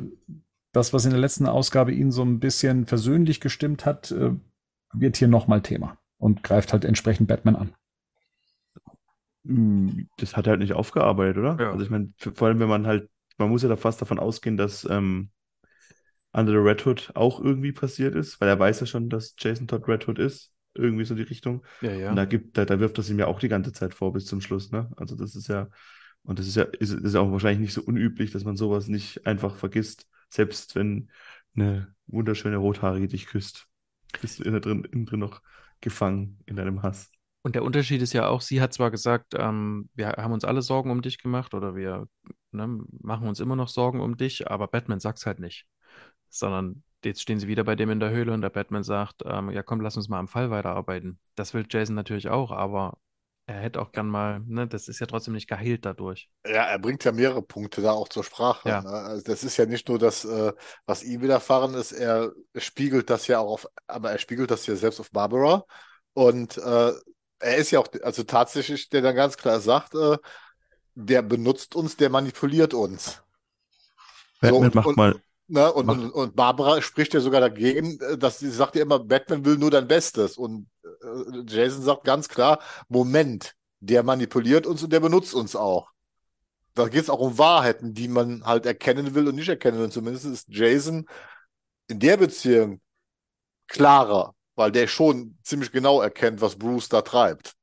das, was in der letzten Ausgabe ihn so ein bisschen versöhnlich gestimmt hat, äh, wird hier nochmal Thema und greift halt entsprechend Batman an. Hm, das hat er halt nicht aufgearbeitet, oder? Ja. Also ich meine, vor allem wenn man halt man muss ja da fast davon ausgehen, dass ähm, Under the Red Hood auch irgendwie passiert ist, weil er weiß ja schon, dass Jason Todd Red Hood ist. Irgendwie so die Richtung. Ja, ja. Und da gibt, da, da wirft das ihm ja auch die ganze Zeit vor bis zum Schluss, ne? Also das ist ja, und das ist ja, ist, ist ja auch wahrscheinlich nicht so unüblich, dass man sowas nicht einfach vergisst, selbst wenn eine wunderschöne Rothaarige dich küsst. Bist du innen drin, innen drin noch gefangen in deinem Hass. Und der Unterschied ist ja auch, sie hat zwar gesagt, ähm, wir haben uns alle Sorgen um dich gemacht oder wir ne, machen uns immer noch Sorgen um dich, aber Batman sagt es halt nicht. Sondern jetzt stehen sie wieder bei dem in der Höhle und der Batman sagt, ähm, ja komm, lass uns mal am Fall weiterarbeiten. Das will Jason natürlich auch, aber er hätte auch gern mal, ne, das ist ja trotzdem nicht geheilt dadurch. Ja, er bringt ja mehrere Punkte da auch zur Sprache. Ja. Ne? Also das ist ja nicht nur das, äh, was ihm widerfahren ist, er spiegelt das ja auch auf, aber er spiegelt das ja selbst auf Barbara. Und äh, er ist ja auch, also tatsächlich, der dann ganz klar sagt, äh, der benutzt uns, der manipuliert uns. Batman so, und, macht und, mal. Ne, und, und, und, Barbara spricht ja sogar dagegen, äh, dass sie sagt ja immer, Batman will nur dein Bestes. Und äh, Jason sagt ganz klar, Moment, der manipuliert uns und der benutzt uns auch. Da geht es auch um Wahrheiten, die man halt erkennen will und nicht erkennen will. Und zumindest ist Jason in der Beziehung klarer, weil der schon ziemlich genau erkennt, was Bruce da treibt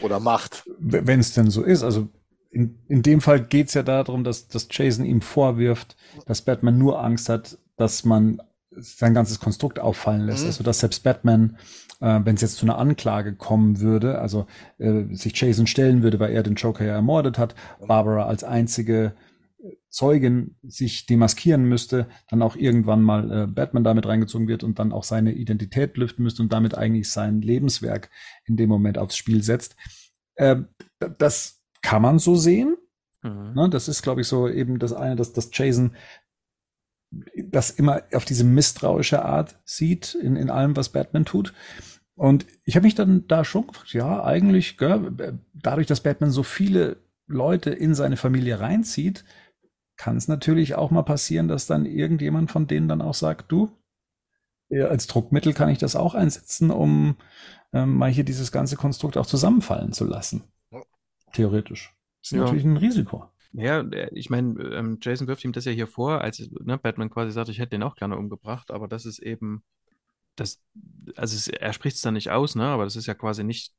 oder macht. Wenn es denn so ist, also in, in dem Fall geht es ja darum, dass, dass Jason ihm vorwirft, dass Batman nur Angst hat, dass man sein ganzes Konstrukt auffallen lässt. Mhm. Also dass selbst Batman, äh, wenn es jetzt zu einer Anklage kommen würde, also äh, sich Jason stellen würde, weil er den Joker ja ermordet hat, Barbara als einzige Zeugin sich demaskieren müsste, dann auch irgendwann mal äh, Batman damit reingezogen wird und dann auch seine Identität lüften müsste und damit eigentlich sein Lebenswerk in dem Moment aufs Spiel setzt. Äh, das kann man so sehen. Mhm. Ne, das ist, glaube ich, so eben das eine, dass, dass Jason das immer auf diese misstrauische Art sieht in, in allem, was Batman tut. Und ich habe mich dann da schon gefragt, ja, eigentlich, gell, dadurch, dass Batman so viele Leute in seine Familie reinzieht, kann es natürlich auch mal passieren, dass dann irgendjemand von denen dann auch sagt, du, als Druckmittel kann ich das auch einsetzen, um ähm, mal hier dieses ganze Konstrukt auch zusammenfallen zu lassen. Theoretisch. Das ist ja. natürlich ein Risiko. Ja, ich meine, ähm, Jason wirft ihm das ja hier vor, als ne, Batman quasi sagt, ich hätte den auch gerne umgebracht, aber das ist eben, das, also es, er spricht es dann nicht aus, ne, aber das ist ja quasi nicht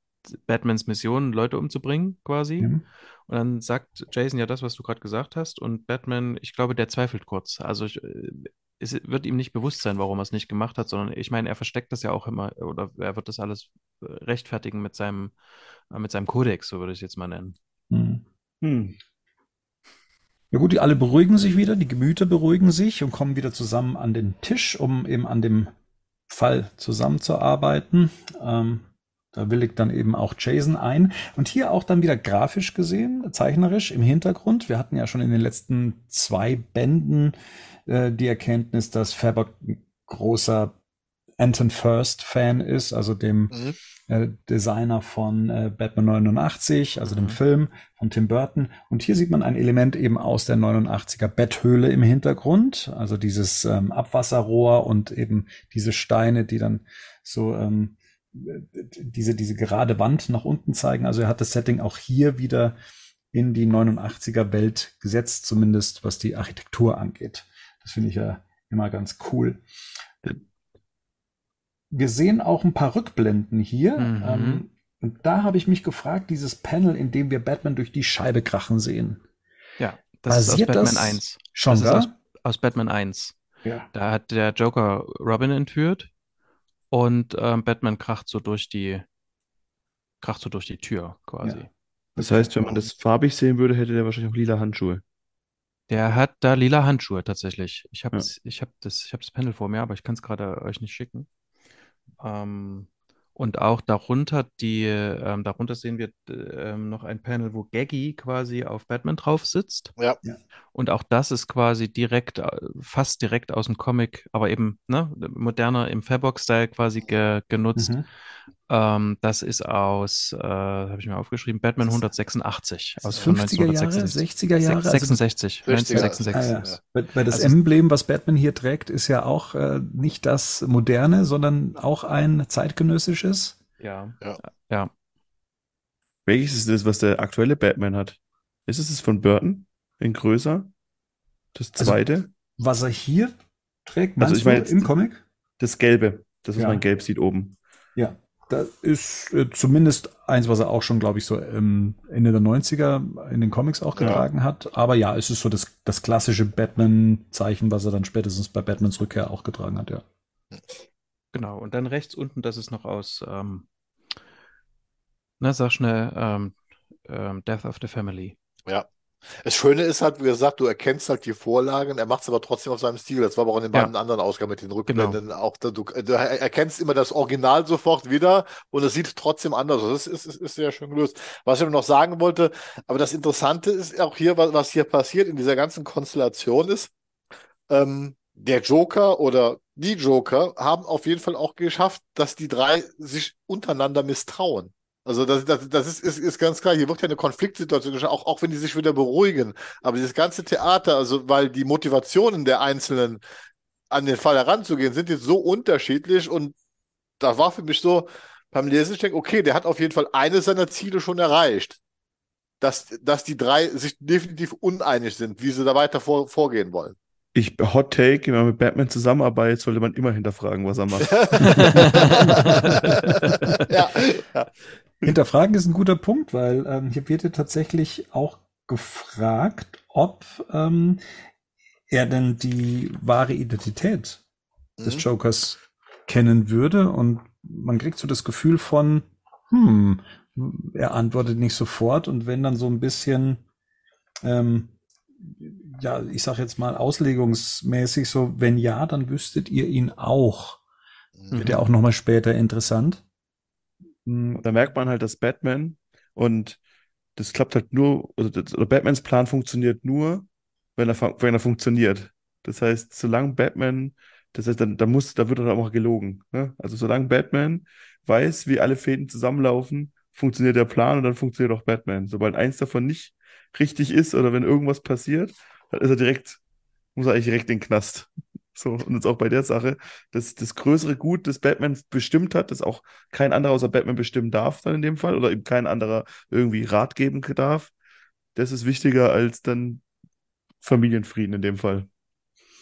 Batmans Mission, Leute umzubringen, quasi. Mhm. Und dann sagt Jason ja das, was du gerade gesagt hast, und Batman, ich glaube, der zweifelt kurz. Also ich, äh, es wird ihm nicht bewusst sein, warum er es nicht gemacht hat, sondern ich meine, er versteckt das ja auch immer, oder er wird das alles äh, rechtfertigen mit seinem, äh, mit seinem Kodex, so würde ich es jetzt mal nennen. Mhm. Hm. Ja gut, die alle beruhigen sich wieder, die Gemüter beruhigen sich und kommen wieder zusammen an den Tisch, um eben an dem Fall zusammenzuarbeiten. Ähm, da willigt dann eben auch Jason ein. Und hier auch dann wieder grafisch gesehen, zeichnerisch im Hintergrund. Wir hatten ja schon in den letzten zwei Bänden äh, die Erkenntnis, dass Faber großer Anton First Fan ist, also dem mhm. äh, Designer von äh, Batman 89, also mhm. dem Film von Tim Burton. Und hier sieht man ein Element eben aus der 89er Betthöhle im Hintergrund, also dieses ähm, Abwasserrohr und eben diese Steine, die dann so ähm, diese, diese gerade Wand nach unten zeigen. Also er hat das Setting auch hier wieder in die 89er Welt gesetzt, zumindest was die Architektur angeht. Das finde ich ja immer ganz cool. Wir sehen auch ein paar Rückblenden hier. Mhm. Ähm, und da habe ich mich gefragt, dieses Panel, in dem wir Batman durch die Scheibe krachen sehen. Ja, das Basiert ist aus Batman 1. Schon das da? ist aus, aus Batman 1. Ja. Da hat der Joker Robin entführt und ähm, Batman kracht so durch die, kracht so durch die Tür quasi. Ja. Das heißt, wenn man das farbig sehen würde, hätte der wahrscheinlich auch lila Handschuhe. Der hat da lila Handschuhe tatsächlich. Ich habe ja. ich hab das, ich hab das Panel vor mir, aber ich kann es gerade euch nicht schicken. Ähm, und auch darunter die, ähm, darunter sehen wir ähm, noch ein Panel, wo Gaggy quasi auf Batman drauf sitzt. Ja. Und auch das ist quasi direkt, äh, fast direkt aus dem Comic, aber eben ne, moderner im Fairbox-Style quasi ge genutzt. Mhm. Ähm, das ist aus, äh, habe ich mir aufgeschrieben, Batman 186 aus 50er Jahre, 60er Jahre? 66, also, 1966. Ah, ja. Weil, weil das also, Emblem, was Batman hier trägt, ist ja auch äh, nicht das moderne, sondern auch ein zeitgenössisches. Ja, ja. ja. Welches ist das, was der aktuelle Batman hat? Ist es das von Burton in größer? Das also, zweite? Also, was er hier trägt, also ich meine im Comic? Das Gelbe, das was ja. man gelb sieht oben. Ja, das ist äh, zumindest eins, was er auch schon, glaube ich, so ähm, Ende der 90er in den Comics auch getragen ja. hat. Aber ja, es ist so das, das klassische Batman-Zeichen, was er dann spätestens bei Batmans Rückkehr auch getragen hat, ja. Genau, und dann rechts unten, das ist noch aus, ähm, na, sag schnell, ähm, ähm, Death of the Family. Ja. Das Schöne ist halt, wie gesagt, du erkennst halt die Vorlagen, er macht es aber trotzdem auf seinem Stil. Das war aber auch in den ja. beiden anderen Ausgaben mit den Rückblenden genau. auch. Du, du, erkennst immer das Original sofort wieder und es sieht trotzdem anders aus. Das ist, ist, ist sehr schön gelöst. Was ich noch sagen wollte, aber das Interessante ist auch hier, was, was hier passiert in dieser ganzen Konstellation ist, ähm, der Joker oder die Joker haben auf jeden Fall auch geschafft, dass die drei sich untereinander misstrauen. Also das, das, das ist, ist, ist ganz klar, hier wird ja eine Konfliktsituation geschaffen, auch, auch wenn die sich wieder beruhigen. Aber dieses ganze Theater, also weil die Motivationen der Einzelnen an den Fall heranzugehen, sind jetzt so unterschiedlich und da war für mich so beim Lesen, ich denke, okay, der hat auf jeden Fall eines seiner Ziele schon erreicht. Dass, dass die drei sich definitiv uneinig sind, wie sie da weiter vor, vorgehen wollen. Ich Hot Take, wenn man mit Batman zusammenarbeitet, sollte man immer hinterfragen, was er macht. ja, ja. Hinterfragen ist ein guter Punkt, weil ähm, hier wird ja tatsächlich auch gefragt, ob ähm, er denn die wahre Identität des mhm. Jokers kennen würde. Und man kriegt so das Gefühl von, hm, er antwortet nicht sofort. Und wenn dann so ein bisschen, ähm, ja, ich sag jetzt mal auslegungsmäßig so, wenn ja, dann wüsstet ihr ihn auch. Mhm. Wird ja auch nochmal später interessant. Hm. Da merkt man halt, dass Batman und das klappt halt nur, also Batmans Plan funktioniert nur, wenn er, wenn er funktioniert. Das heißt, solange Batman, das heißt, dann, dann muss, da wird dann auch gelogen. Ne? Also solange Batman weiß, wie alle Fäden zusammenlaufen, funktioniert der Plan und dann funktioniert auch Batman. Sobald eins davon nicht richtig ist oder wenn irgendwas passiert, dann ist er direkt, muss er eigentlich direkt in den Knast. So, und jetzt auch bei der Sache, dass das größere Gut, das Batman bestimmt hat, das auch kein anderer außer Batman bestimmen darf, dann in dem Fall, oder ihm kein anderer irgendwie Rat geben darf, das ist wichtiger als dann Familienfrieden in dem Fall.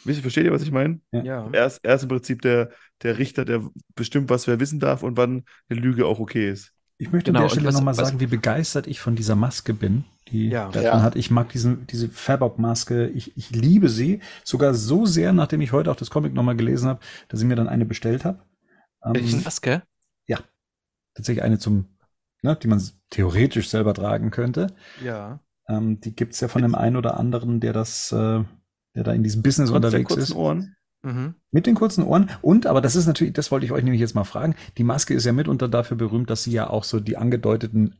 Wisst ihr, versteht ihr, was ich meine? Ja. Er ist, er ist im Prinzip der, der Richter, der bestimmt, was wer wissen darf und wann eine Lüge auch okay ist. Ich möchte genau, an der Stelle nochmal sagen, wie begeistert ich von dieser Maske bin, die ja. Batman ja. hat. Ich mag diesen, diese Fabok-Maske. Ich, ich liebe sie. Sogar so sehr, nachdem ich heute auch das Comic nochmal gelesen habe, dass ich mir dann eine bestellt habe. Ähm, Maske? Ja. Tatsächlich eine zum, ne, die man theoretisch selber tragen könnte. Ja. Ähm, die gibt's ja von dem einen oder anderen, der das, äh, der da in diesem Business Trotz unterwegs ist. Ohren. Mhm. Mit den kurzen Ohren. Und, aber das ist natürlich, das wollte ich euch nämlich jetzt mal fragen. Die Maske ist ja mitunter dafür berühmt, dass sie ja auch so die angedeuteten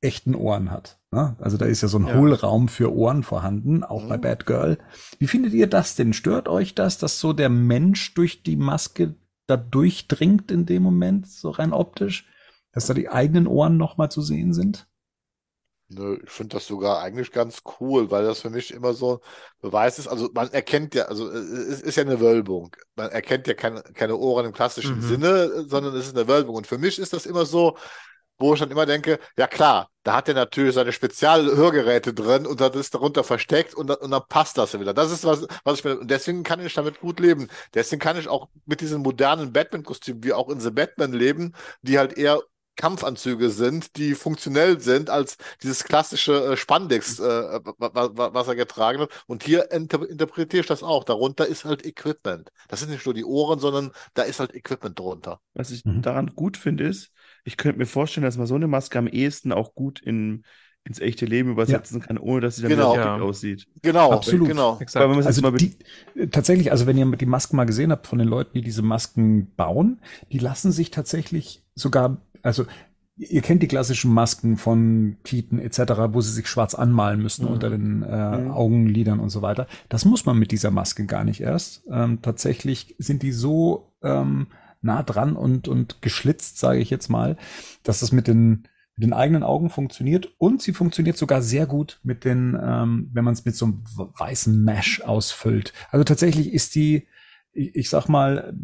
echten Ohren hat. Ne? Also da ist ja so ein ja. Hohlraum für Ohren vorhanden, auch mhm. bei Batgirl. Wie findet ihr das denn? Stört euch das, dass so der Mensch durch die Maske da durchdringt in dem Moment, so rein optisch? Dass da die eigenen Ohren nochmal zu sehen sind? Nö, ich finde das sogar eigentlich ganz cool, weil das für mich immer so Beweis ist. Also man erkennt ja, also es ist ja eine Wölbung. Man erkennt ja keine, keine Ohren im klassischen mhm. Sinne, sondern es ist eine Wölbung. Und für mich ist das immer so, wo ich dann immer denke, ja klar, da hat er natürlich seine Spezialhörgeräte drin und das ist darunter versteckt und, und dann passt das ja wieder. Das ist was, was ich mir, und deswegen kann ich damit gut leben. Deswegen kann ich auch mit diesen modernen Batman-Kostümen wie auch in The Batman leben, die halt eher Kampfanzüge sind, die funktionell sind als dieses klassische äh, Spandex, äh, was er getragen hat. Und hier inter interpretiere ich das auch. Darunter ist halt Equipment. Das sind nicht nur die Ohren, sondern da ist halt Equipment drunter. Was ich mhm. daran gut finde, ist, ich könnte mir vorstellen, dass man so eine Maske am ehesten auch gut in, ins echte Leben übersetzen ja. kann, ohne dass sie dann genau. wieder ja. aussieht. Genau, absolut. Genau. Also die, tatsächlich, also wenn ihr die Masken mal gesehen habt von den Leuten, die diese Masken bauen, die lassen sich tatsächlich sogar also ihr kennt die klassischen Masken von Keaton etc., wo sie sich schwarz anmalen müssen mhm. unter den äh, mhm. Augenlidern und so weiter. Das muss man mit dieser Maske gar nicht erst. Ähm, tatsächlich sind die so ähm, nah dran und, und geschlitzt, sage ich jetzt mal, dass das mit den mit den eigenen Augen funktioniert und sie funktioniert sogar sehr gut mit den, ähm, wenn man es mit so einem weißen Mesh ausfüllt. Also tatsächlich ist die, ich, ich sag mal,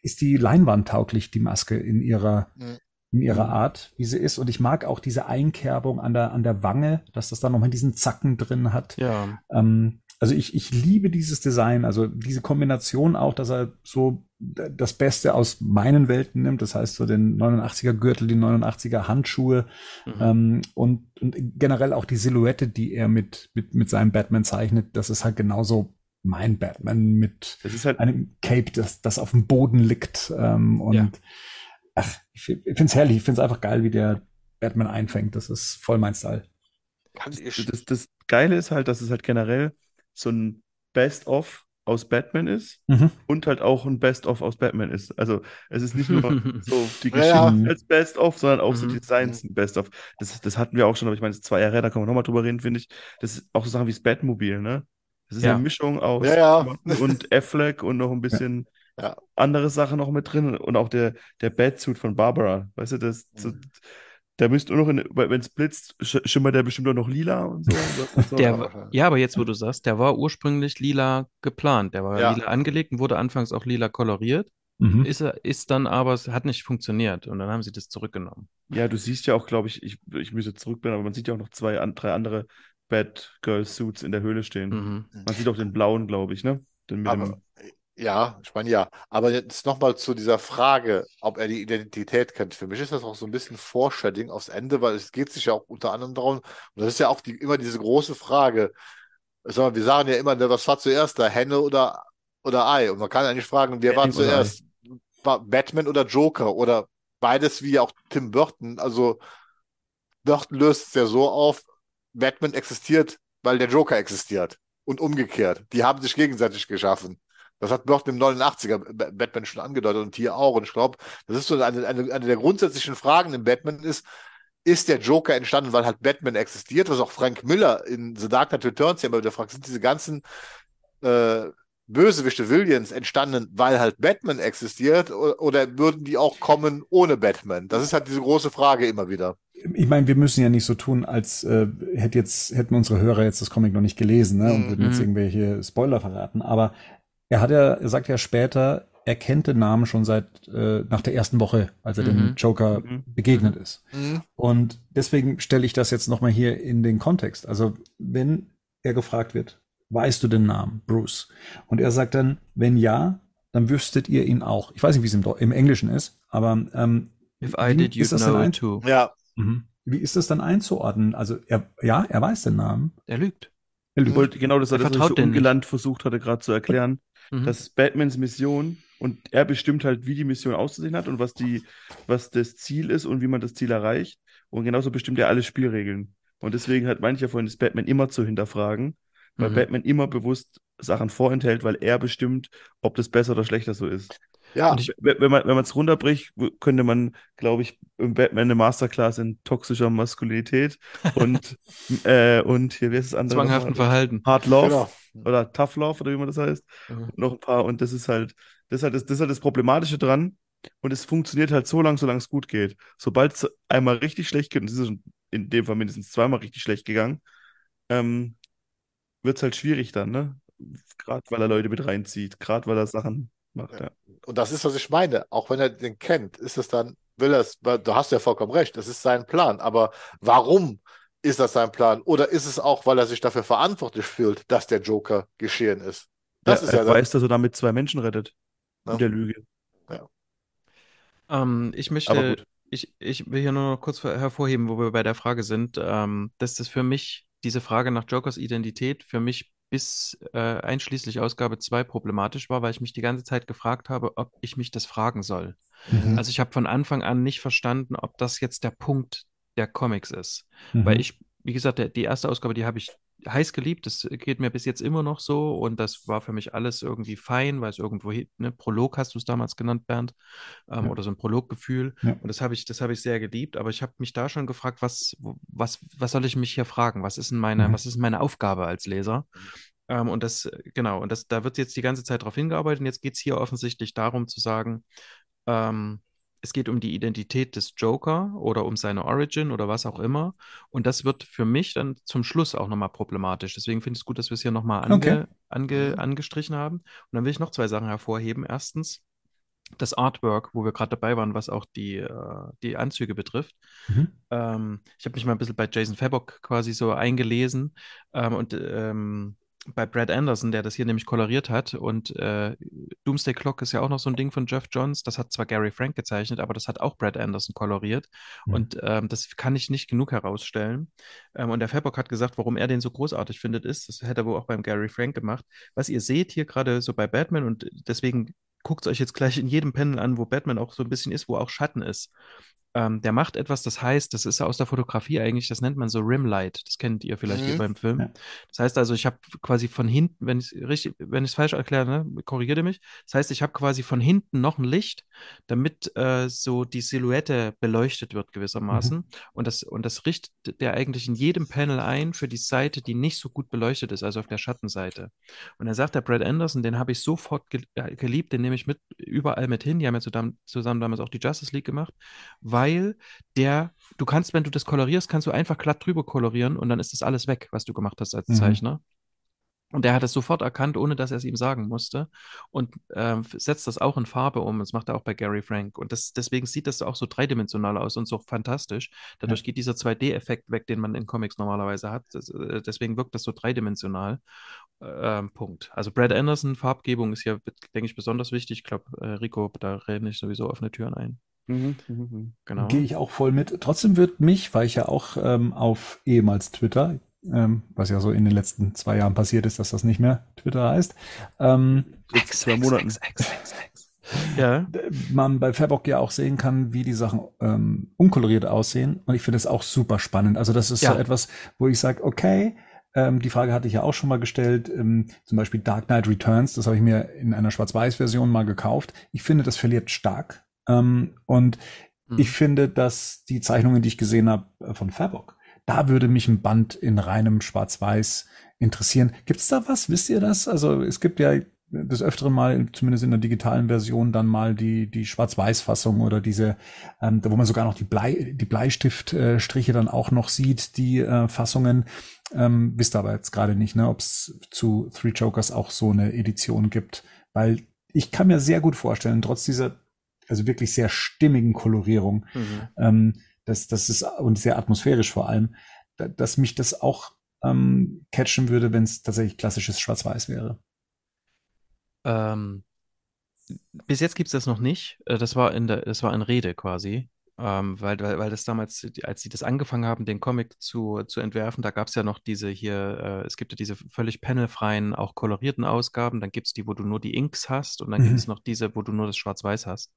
ist die Leinwand tauglich, die Maske in ihrer, mhm in ihrer. Art, wie sie ist. Und ich mag auch diese Einkerbung an der, an der Wange, dass das dann nochmal diesen Zacken drin hat. Ja. Ähm, also ich, ich liebe dieses Design, also diese Kombination auch, dass er so das Beste aus meinen Welten nimmt, das heißt so den 89er Gürtel, die 89er Handschuhe mhm. ähm, und, und generell auch die Silhouette, die er mit, mit, mit seinem Batman zeichnet, das ist halt genauso mein Batman mit halt einem Cape, das, das auf dem Boden liegt ähm, und ja ach, ich, ich finde es herrlich, ich finde es einfach geil, wie der Batman einfängt. Das ist voll mein Style. Das, das, das Geile ist halt, dass es halt generell so ein Best-of aus Batman ist mhm. und halt auch ein Best-of aus Batman ist. Also es ist nicht nur so die Geschichte ja, ja. als Best-of, sondern auch mhm. so Designs ein Best-of. Das, das hatten wir auch schon, aber ich meine, es ist zwei Jahre her, da können wir nochmal drüber reden, finde ich. Das ist auch so Sachen wie das Batmobil, ne? Das ist ja. eine Mischung aus ja, und Affleck und noch ein bisschen ja. andere Sachen noch mit drin und auch der, der Batsuit von Barbara. Weißt du, das, mhm. so, der müsste nur noch, wenn es blitzt, schimmert der bestimmt auch noch lila und so. Und so. Der, ja, aber jetzt, wo du sagst, der war ursprünglich lila geplant. Der war ja. lila angelegt und wurde anfangs auch lila koloriert. Mhm. Ist, er, ist dann aber, es hat nicht funktioniert und dann haben sie das zurückgenommen. Ja, du siehst ja auch, glaube ich, ich, ich müsste zurückblenden, aber man sieht ja auch noch zwei, drei andere Batgirl-Suits in der Höhle stehen. Mhm. Man sieht auch den blauen, glaube ich, ne? Den aber, dem... Ja, ich meine ja. Aber jetzt nochmal zu dieser Frage, ob er die Identität kennt. Für mich ist das auch so ein bisschen Foreshadowing aufs Ende, weil es geht sich ja auch unter anderem darum, und das ist ja auch die, immer diese große Frage. Mal, wir sagen ja immer, ne, was war zuerst da, Henne oder oder Ei. Und man kann eigentlich fragen, wer war zuerst? War Batman oder Joker? Oder beides wie auch Tim Burton. Also Burton löst es ja so auf, Batman existiert, weil der Joker existiert. Und umgekehrt. Die haben sich gegenseitig geschaffen. Das hat Burton im 89er Batman schon angedeutet und hier auch. Und ich glaube, das ist so eine, eine, eine der grundsätzlichen Fragen im Batman ist, ist der Joker entstanden, weil halt Batman existiert, was auch Frank Miller in The Dark Knight Returns ja immer wieder fragt, sind diese ganzen äh, Bösewichte Williams entstanden, weil halt Batman existiert, oder würden die auch kommen ohne Batman? Das ist halt diese große Frage immer wieder. Ich meine, wir müssen ja nicht so tun, als äh, hätte jetzt, hätten unsere Hörer jetzt das Comic noch nicht gelesen ne, und würden jetzt mhm. irgendwelche Spoiler verraten. Aber er hat ja, er sagt ja später, er kennt den Namen schon seit äh, nach der ersten Woche, als er mhm. dem Joker mhm. begegnet ist. Mhm. Und deswegen stelle ich das jetzt nochmal hier in den Kontext. Also wenn er gefragt wird, weißt du den Namen Bruce? Und er sagt dann, wenn ja, dann wüsstet ihr ihn auch. Ich weiß nicht, wie es im, im Englischen ist, aber ähm, If I did, you know it too. Ja. Mhm. Wie ist das dann einzuordnen? Also er, ja, er weiß den Namen. Er lügt. Er lügt. Wollte, genau das, er das was ich so versucht hatte, gerade zu erklären. Mhm. Das ist Batmans Mission und er bestimmt halt, wie die Mission auszusehen hat und was die, was das Ziel ist und wie man das Ziel erreicht. Und genauso bestimmt er alle Spielregeln. Und deswegen hat mancher von das Batman immer zu hinterfragen, weil mhm. Batman immer bewusst Sachen vorenthält, weil er bestimmt, ob das besser oder schlechter so ist. Ja. Und ich, wenn man wenn es runterbricht, könnte man, glaube ich, im Batman eine Masterclass in toxischer Maskulinität und äh, und hier wie ist das andere? Zwanghaften Verhalten. Hard Love genau. oder Tough Love oder wie man das heißt. Mhm. Noch ein paar und das ist halt das ist halt das, das, ist halt das Problematische dran. Und es funktioniert halt so lange, solange es gut geht. Sobald es einmal richtig schlecht geht, und es ist in dem Fall mindestens zweimal richtig schlecht gegangen, ähm, wird es halt schwierig dann, ne? Gerade weil er Leute mit reinzieht, gerade weil er Sachen macht, ja. Und das ist, was ich meine. Auch wenn er den kennt, ist es dann, will er es, du hast ja vollkommen recht, das ist sein Plan. Aber warum ist das sein Plan? Oder ist es auch, weil er sich dafür verantwortlich fühlt, dass der Joker geschehen ist? Das ja, ist ja er weiß, dass er damit zwei Menschen rettet. Ja. Mit der Lüge. Ja. Ähm, ich möchte, ich, ich will hier nur noch kurz hervorheben, wo wir bei der Frage sind, ähm, dass das für mich, diese Frage nach Jokers Identität, für mich bis äh, einschließlich Ausgabe 2 problematisch war, weil ich mich die ganze Zeit gefragt habe, ob ich mich das fragen soll. Mhm. Also ich habe von Anfang an nicht verstanden, ob das jetzt der Punkt der Comics ist. Mhm. Weil ich, wie gesagt, der, die erste Ausgabe, die habe ich heiß geliebt. Das geht mir bis jetzt immer noch so und das war für mich alles irgendwie fein, weil es irgendwo, ne, Prolog hast du es damals genannt, Bernd, ähm, ja. oder so ein Prologgefühl. Ja. Und das habe ich, das habe ich sehr geliebt. Aber ich habe mich da schon gefragt, was, was, was soll ich mich hier fragen? Was ist denn meine, mhm. was ist meine Aufgabe als Leser? Ähm, und das, genau, und das, da wird jetzt die ganze Zeit darauf hingearbeitet. Und jetzt geht es hier offensichtlich darum zu sagen, ähm, es geht um die Identität des Joker oder um seine Origin oder was auch immer. Und das wird für mich dann zum Schluss auch nochmal problematisch. Deswegen finde ich es gut, dass wir es hier nochmal ange, okay. ange, mhm. angestrichen haben. Und dann will ich noch zwei Sachen hervorheben. Erstens, das Artwork, wo wir gerade dabei waren, was auch die, äh, die Anzüge betrifft. Mhm. Ähm, ich habe mich mal ein bisschen bei Jason Fabok quasi so eingelesen ähm, und ähm, bei Brad Anderson, der das hier nämlich koloriert hat. Und äh, Doomsday Clock ist ja auch noch so ein Ding von Jeff Johns. Das hat zwar Gary Frank gezeichnet, aber das hat auch Brad Anderson koloriert. Mhm. Und ähm, das kann ich nicht genug herausstellen. Ähm, und der Fairbock hat gesagt, warum er den so großartig findet, ist, das hätte er wohl auch beim Gary Frank gemacht. Was ihr seht hier gerade so bei Batman und deswegen guckt es euch jetzt gleich in jedem Panel an, wo Batman auch so ein bisschen ist, wo auch Schatten ist ähm, der macht etwas, das heißt, das ist aus der Fotografie eigentlich, das nennt man so Rimlight. Das kennt ihr vielleicht mhm. hier beim Film. Ja. Das heißt also, ich habe quasi von hinten, wenn ich es richtig, wenn ich es falsch erkläre, ne, korrigiert ihr mich. Das heißt, ich habe quasi von hinten noch ein Licht, damit äh, so die Silhouette beleuchtet wird gewissermaßen. Mhm. Und das und das richtet der eigentlich in jedem Panel ein für die Seite, die nicht so gut beleuchtet ist, also auf der Schattenseite. Und er sagt der Brad Anderson, den habe ich sofort äh, geliebt, den nehme ich mit überall mit hin. Die haben ja zusammen, zusammen damals auch die Justice League gemacht, weil weil der, du kannst, wenn du das kolorierst, kannst du einfach glatt drüber kolorieren und dann ist das alles weg, was du gemacht hast als mhm. Zeichner. Und der hat es sofort erkannt, ohne dass er es ihm sagen musste. Und äh, setzt das auch in Farbe um. Das macht er auch bei Gary Frank. Und das, deswegen sieht das auch so dreidimensional aus und so fantastisch. Dadurch ja. geht dieser 2D-Effekt weg, den man in Comics normalerweise hat. Das, äh, deswegen wirkt das so dreidimensional. Äh, Punkt. Also Brad Anderson, Farbgebung ist hier, denke ich, besonders wichtig. Ich glaube, äh, Rico, da renne ich sowieso offene Türen ein. Mhm, mhm, mhm. Genau. Gehe ich auch voll mit. Trotzdem wird mich, weil ich ja auch ähm, auf ehemals Twitter, ähm, was ja so in den letzten zwei Jahren passiert ist, dass das nicht mehr Twitter heißt. Ähm, X, zwei Monaten. X, X, ja. man bei Fairbock ja auch sehen kann, wie die Sachen ähm, unkoloriert aussehen. Und ich finde es auch super spannend. Also das ist ja. so etwas, wo ich sage, okay, ähm, die Frage hatte ich ja auch schon mal gestellt, ähm, zum Beispiel Dark Knight Returns, das habe ich mir in einer Schwarz-Weiß-Version mal gekauft. Ich finde, das verliert stark. Ähm, und hm. ich finde, dass die Zeichnungen, die ich gesehen habe äh, von Fairbock, da würde mich ein Band in reinem Schwarz-Weiß interessieren. Gibt es da was? Wisst ihr das? Also es gibt ja des Öfteren mal, zumindest in der digitalen Version, dann mal die, die Schwarz-Weiß-Fassung oder diese, ähm, wo man sogar noch die, Blei, die Bleistiftstriche dann auch noch sieht, die äh, Fassungen. Ähm, wisst aber jetzt gerade nicht, ne, ob es zu Three Jokers auch so eine Edition gibt. Weil ich kann mir sehr gut vorstellen, trotz dieser, also wirklich sehr stimmigen Kolorierung, mhm. ähm, das, das ist, und sehr atmosphärisch vor allem, dass mich das auch ähm, catchen würde, wenn es tatsächlich klassisches Schwarz-Weiß wäre. Ähm, bis jetzt gibt es das noch nicht. Äh, das war in der, das war in Rede quasi. Ähm, weil, weil, weil das damals, als sie das angefangen haben, den Comic zu, zu entwerfen, da gab es ja noch diese hier, äh, es gibt ja diese völlig panelfreien, auch kolorierten Ausgaben, dann gibt es die, wo du nur die Inks hast und dann mhm. gibt es noch diese, wo du nur das Schwarz-Weiß hast.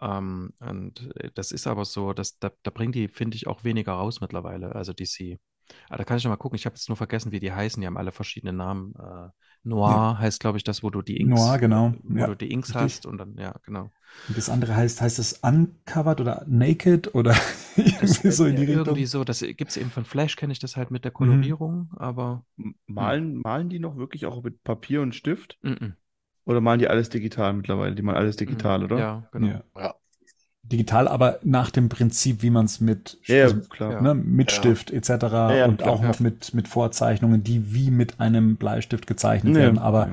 Ähm, und äh, das ist aber so, dass da, da bringen die, finde ich, auch weniger raus mittlerweile, also DC. Aber ah, da kann ich noch mal gucken. Ich habe jetzt nur vergessen, wie die heißen. Die haben alle verschiedene Namen. Äh, Noir ja. heißt, glaube ich, das, wo du die Inks, Noir, genau. wo ja, du die Inks richtig. hast und dann, ja, genau. Und das andere heißt, heißt es uncovered oder naked oder irgendwie so in die Richtung? Irgendwie so, das gibt es eben von Flash, kenne ich das halt mit der. Kolorierung, mhm. aber. Malen, malen die noch wirklich auch mit Papier und Stift? Mhm. Oder malen die alles digital mittlerweile? Die malen alles digital, mhm. oder? Ja, genau. Ja digital, aber nach dem Prinzip, wie man es mit, ja, also, klar. Ne, mit ja. Stift etc. Ja, und klar, auch noch mit, mit Vorzeichnungen, die wie mit einem Bleistift gezeichnet werden. Aber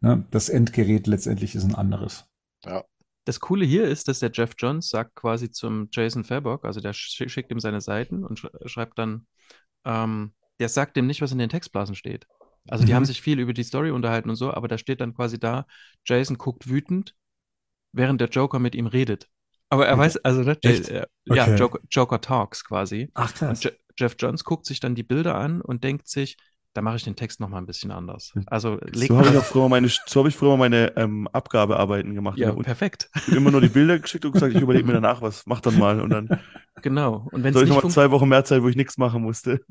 ne, das Endgerät letztendlich ist ein anderes. Ja. Das Coole hier ist, dass der Jeff Johns sagt quasi zum Jason Fairbock, also der schickt ihm seine Seiten und schreibt dann, ähm, der sagt dem nicht, was in den Textblasen steht. Also die mhm. haben sich viel über die Story unterhalten und so, aber da steht dann quasi da, Jason guckt wütend, während der Joker mit ihm redet. Aber er okay. weiß, also ne, äh, ja, okay. Joker, Joker, Talks quasi. Ach krass. Und Jeff Jones guckt sich dann die Bilder an und denkt sich, da mache ich den Text noch mal ein bisschen anders. Hm. Also so habe ich, früher meine, so hab ich früher meine ähm, Abgabearbeiten gemacht. Ja, perfekt. Immer nur die Bilder geschickt und gesagt, ich überlege mir danach was, mach dann mal und dann. Genau. Und wenn es nicht noch mal zwei Wochen mehr Zeit, wo ich nichts machen musste.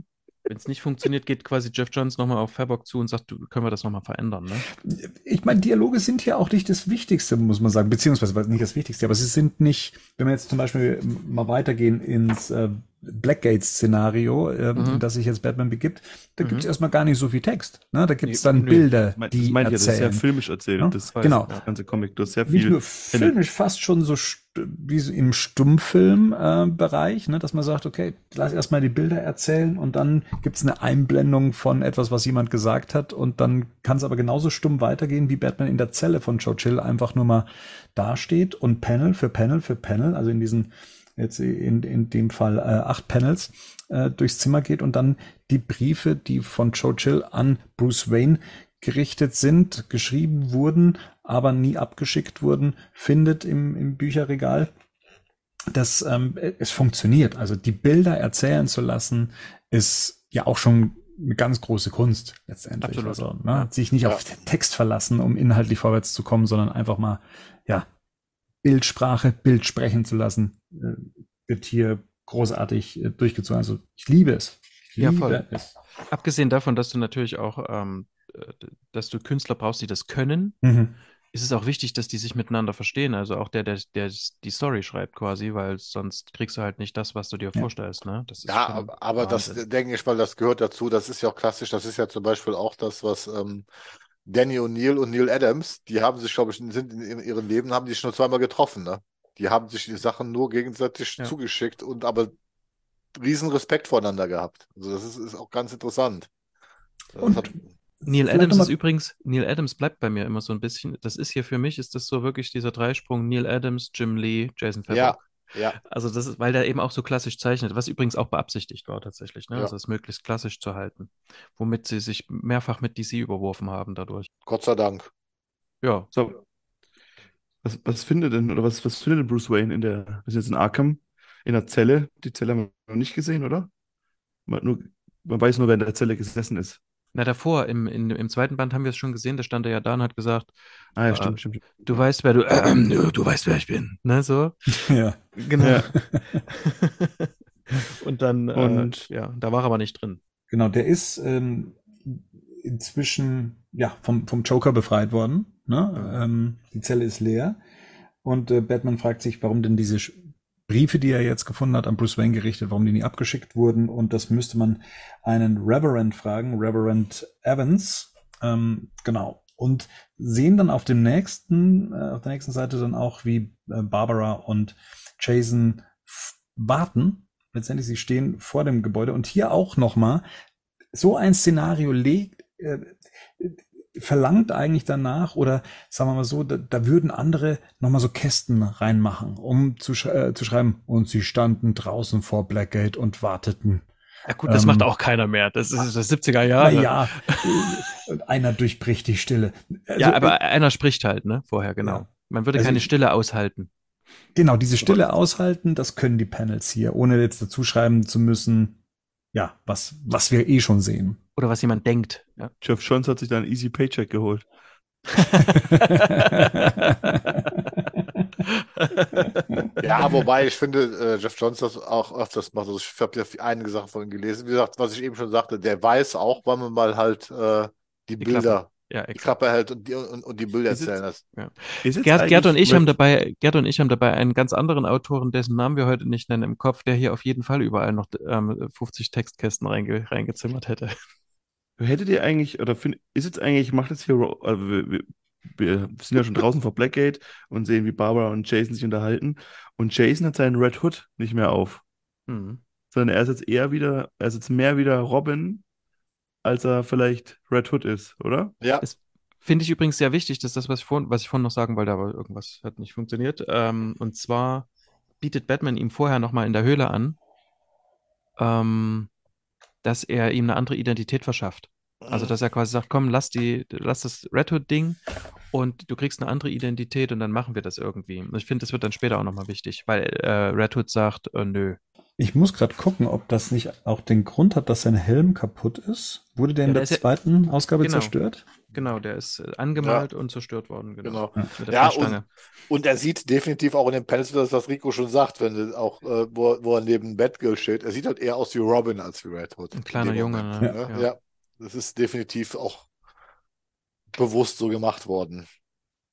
Wenn es nicht funktioniert, geht quasi Jeff Jones nochmal auf Fairbock zu und sagt, du, können wir das nochmal verändern. Ne? Ich meine, Dialoge sind ja auch nicht das Wichtigste, muss man sagen, beziehungsweise nicht das Wichtigste, aber sie sind nicht, wenn wir jetzt zum Beispiel mal weitergehen ins äh, Blackgate-Szenario, äh, mhm. das sich jetzt Batman begibt, da mhm. gibt es erstmal gar nicht so viel Text. Ne? Da gibt es dann nee, Bilder, das die meint erzählen. Ja, das ist sehr filmisch erzählt. Ja? Das genau. Das ganze Comic, du hast sehr viel. Nicht nur filmisch, fast schon so wie so im Stummfilm-Bereich, äh, ne? dass man sagt, okay, lass erstmal die Bilder erzählen und dann gibt es eine Einblendung von etwas, was jemand gesagt hat und dann kann es aber genauso stumm weitergehen, wie Batman in der Zelle von Joe Chill einfach nur mal dasteht und Panel für Panel für Panel, also in diesen jetzt in, in dem Fall äh, acht Panels äh, durchs Zimmer geht und dann die Briefe, die von Churchill an Bruce Wayne gerichtet sind, geschrieben wurden, aber nie abgeschickt wurden, findet im, im Bücherregal. Das ähm, es funktioniert. Also die Bilder erzählen zu lassen, ist ja auch schon eine ganz große Kunst letztendlich. Absolut. Also, ne, sich nicht ja. auf den Text verlassen, um inhaltlich vorwärts zu kommen, sondern einfach mal ja Bildsprache, Bild sprechen zu lassen, äh, wird hier großartig äh, durchgezogen. Also ich liebe es. Ich ja, voll. Es. Abgesehen davon, dass du natürlich auch, ähm, äh, dass du Künstler brauchst, die das können, mhm. Ist es auch wichtig, dass die sich miteinander verstehen. Also auch der, der, der die Story schreibt quasi, weil sonst kriegst du halt nicht das, was du dir ja. vorstellst. Ne? ja, aber Wahnsinn. das denke ich mal, das gehört dazu. Das ist ja auch klassisch. Das ist ja zum Beispiel auch das, was ähm, Danny O'Neill und Neil Adams, die haben sich, glaube ich, sind in ihrem Leben, haben die sich nur zweimal getroffen, ne? Die haben sich die Sachen nur gegenseitig ja. zugeschickt und aber riesen Respekt voneinander gehabt. Also das ist, ist auch ganz interessant. Und hat... Neil Adams ist übrigens, Neil Adams bleibt bei mir immer so ein bisschen, das ist hier für mich, ist das so wirklich dieser Dreisprung Neil Adams, Jim Lee, Jason Favreau. Ja, ja. Also das ist, weil der eben auch so klassisch zeichnet, was übrigens auch beabsichtigt war tatsächlich, ne? Ja. Also es möglichst klassisch zu halten, womit sie sich mehrfach mit DC überworfen haben dadurch. Gott sei Dank. Ja. So. Was, was findet denn, oder was, was findet Bruce Wayne in der, wir sind jetzt in Arkham, in der Zelle? Die Zelle haben wir noch nicht gesehen, oder? Man nur Man weiß nur, wer in der Zelle gesessen ist. Na, davor, im, in, im zweiten Band haben wir es schon gesehen, da stand er ja da und hat gesagt, ah, ja, stimmt, äh, stimmt, Du weißt, wer du, äh, du weißt, wer ich bin. Ne, so? Ja. Genau. Ja. und dann, und äh, ja, da war er aber nicht drin. Genau, der ist ähm, inzwischen ja, vom, vom Joker befreit worden. Ne? Ähm, die Zelle ist leer. Und äh, Batman fragt sich, warum denn diese Briefe, die er jetzt gefunden hat, an Bruce Wayne gerichtet, warum die nie abgeschickt wurden. Und das müsste man einen Reverend fragen, Reverend Evans. Ähm, genau. Und sehen dann auf dem nächsten, äh, auf der nächsten Seite dann auch, wie äh, Barbara und Jason warten. Letztendlich, sie stehen vor dem Gebäude. Und hier auch nochmal, so ein Szenario legt, äh, verlangt eigentlich danach oder sagen wir mal so, da, da würden andere nochmal so Kästen reinmachen, um zu, äh, zu schreiben, und sie standen draußen vor Blackgate und warteten. Ja gut, das ähm, macht auch keiner mehr. Das ist das 70er Jahre. Ja, einer durchbricht die Stille. Also, ja, aber äh, einer spricht halt, ne? Vorher, genau. Ja. Man würde also, keine Stille aushalten. Genau, diese Stille aushalten, das können die Panels hier, ohne jetzt dazu schreiben zu müssen, ja, was, was wir eh schon sehen. Oder was jemand denkt. Ja. Jeff Jones hat sich da einen Easy Paycheck geholt. ja, wobei ich finde, äh, Jeff Jones das auch öfters macht. Also ich habe ja einige Sachen von ihm gelesen. Wie gesagt, was ich eben schon sagte, der weiß auch, wann man mal halt äh, die, die Bilder Ja, die Klappe hält und die, und, und die Bilder erzählen lässt. Ja. Gerd, Gerd, und ich haben dabei, Gerd und ich haben dabei einen ganz anderen Autoren, dessen Namen wir heute nicht nennen, im Kopf, der hier auf jeden Fall überall noch ähm, 50 Textkästen reinge, reingezimmert hätte. Hättet ihr eigentlich, oder find, ist jetzt eigentlich, macht es hier, also wir, wir, wir, sind ja schon draußen vor Blackgate und sehen, wie Barbara und Jason sich unterhalten. Und Jason hat seinen Red Hood nicht mehr auf. Mhm. Sondern er ist jetzt eher wieder, er ist jetzt mehr wieder Robin als er vielleicht Red Hood ist, oder? Ja. Das finde ich übrigens sehr wichtig, dass das, was ich vorhin, was ich vorhin noch sagen wollte, aber irgendwas hat nicht funktioniert. Ähm, und zwar bietet Batman ihm vorher nochmal in der Höhle an, ähm, dass er ihm eine andere Identität verschafft. Also, dass er quasi sagt, komm, lass die, lass das Red Hood-Ding und du kriegst eine andere Identität und dann machen wir das irgendwie. Und ich finde, das wird dann später auch nochmal wichtig, weil äh, Red Hood sagt, äh, nö, ich muss gerade gucken, ob das nicht auch den Grund hat, dass sein Helm kaputt ist. Wurde der ja, in der zweiten ja, Ausgabe genau, zerstört? Genau, der ist äh, angemalt ja. und zerstört worden. Genau. genau. Ja, und, und, er sieht definitiv auch in dem Pencil, das was Rico schon sagt, wenn auch, äh, wo, wo, er neben Batgirl steht, er sieht halt eher aus wie Robin als wie Red Hood. Ein kleiner Junge. Ne? Ja. das ist definitiv auch bewusst so gemacht worden.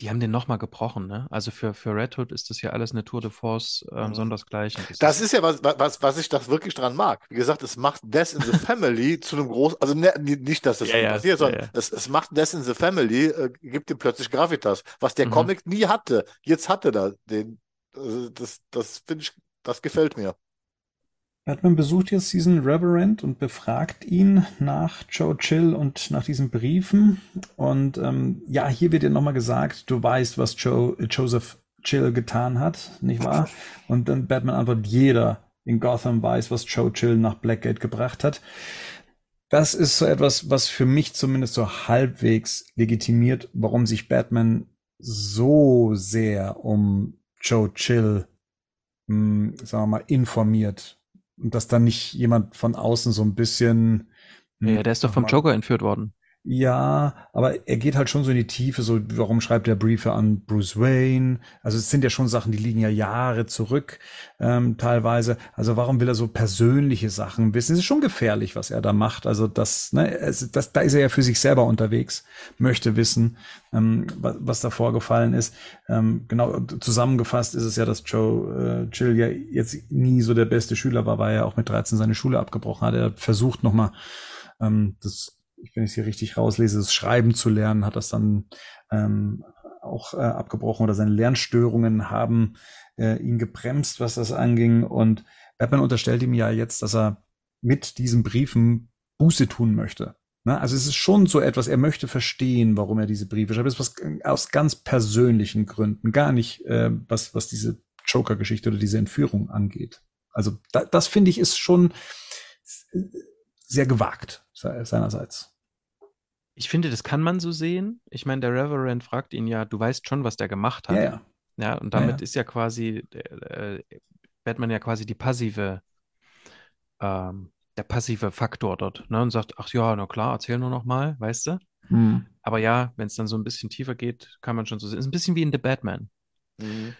Die haben den nochmal gebrochen, ne? Also für, für Red Hood ist das ja alles eine Tour de Force ähm, mhm. sondersgleichen. Das, das ist ja was, was, was ich das wirklich dran mag. Wie gesagt, es macht Death in the Family zu einem großen, also ne, nicht, dass das ja, ja, passiert, sondern ja, Es, es macht Death in the Family, äh, gibt ihm plötzlich Gravitas, was der mhm. Comic nie hatte. Jetzt hatte er den. Also das, das finde ich, das gefällt mir. Batman besucht jetzt diesen Reverend und befragt ihn nach Joe Chill und nach diesen Briefen. Und ähm, ja, hier wird ja nochmal gesagt, du weißt, was Joe, Joseph Chill getan hat, nicht wahr? Und dann Batman antwortet, jeder in Gotham weiß, was Joe Chill nach Blackgate gebracht hat. Das ist so etwas, was für mich zumindest so halbwegs legitimiert, warum sich Batman so sehr um Joe Chill, mh, hm, sagen wir mal, informiert und dass dann nicht jemand von außen so ein bisschen. Ja, der ist doch vom Joker entführt worden. Ja, aber er geht halt schon so in die Tiefe, so warum schreibt er Briefe an Bruce Wayne? Also es sind ja schon Sachen, die liegen ja Jahre zurück ähm, teilweise. Also warum will er so persönliche Sachen wissen? Es ist schon gefährlich, was er da macht. Also das, ne, es, das, da ist er ja für sich selber unterwegs, möchte wissen, ähm, was, was da vorgefallen ist. Ähm, genau zusammengefasst ist es ja, dass Joe äh, Chill ja jetzt nie so der beste Schüler war, weil er auch mit 13 seine Schule abgebrochen hat. Er versucht nochmal ähm, das wenn ich es hier richtig rauslese, das Schreiben zu lernen, hat das dann ähm, auch äh, abgebrochen oder seine Lernstörungen haben äh, ihn gebremst, was das anging. Und Batman unterstellt ihm ja jetzt, dass er mit diesen Briefen Buße tun möchte. Ne? Also es ist schon so etwas, er möchte verstehen, warum er diese Briefe schreibt. Das ist was aus ganz persönlichen Gründen, gar nicht, äh, was, was diese Joker-Geschichte oder diese Entführung angeht. Also da, das finde ich ist schon sehr gewagt seinerseits. Ich finde, das kann man so sehen. Ich meine, der Reverend fragt ihn ja, du weißt schon, was der gemacht hat. Ja, ja. ja und damit ja, ja. ist ja quasi äh, Batman ja quasi die passive ähm, der passive Faktor dort, ne? Und sagt, ach ja, na klar, erzähl nur noch mal, weißt du? Mhm. Aber ja, wenn es dann so ein bisschen tiefer geht, kann man schon so sehen. Ist ein bisschen wie in The Batman. Mhm.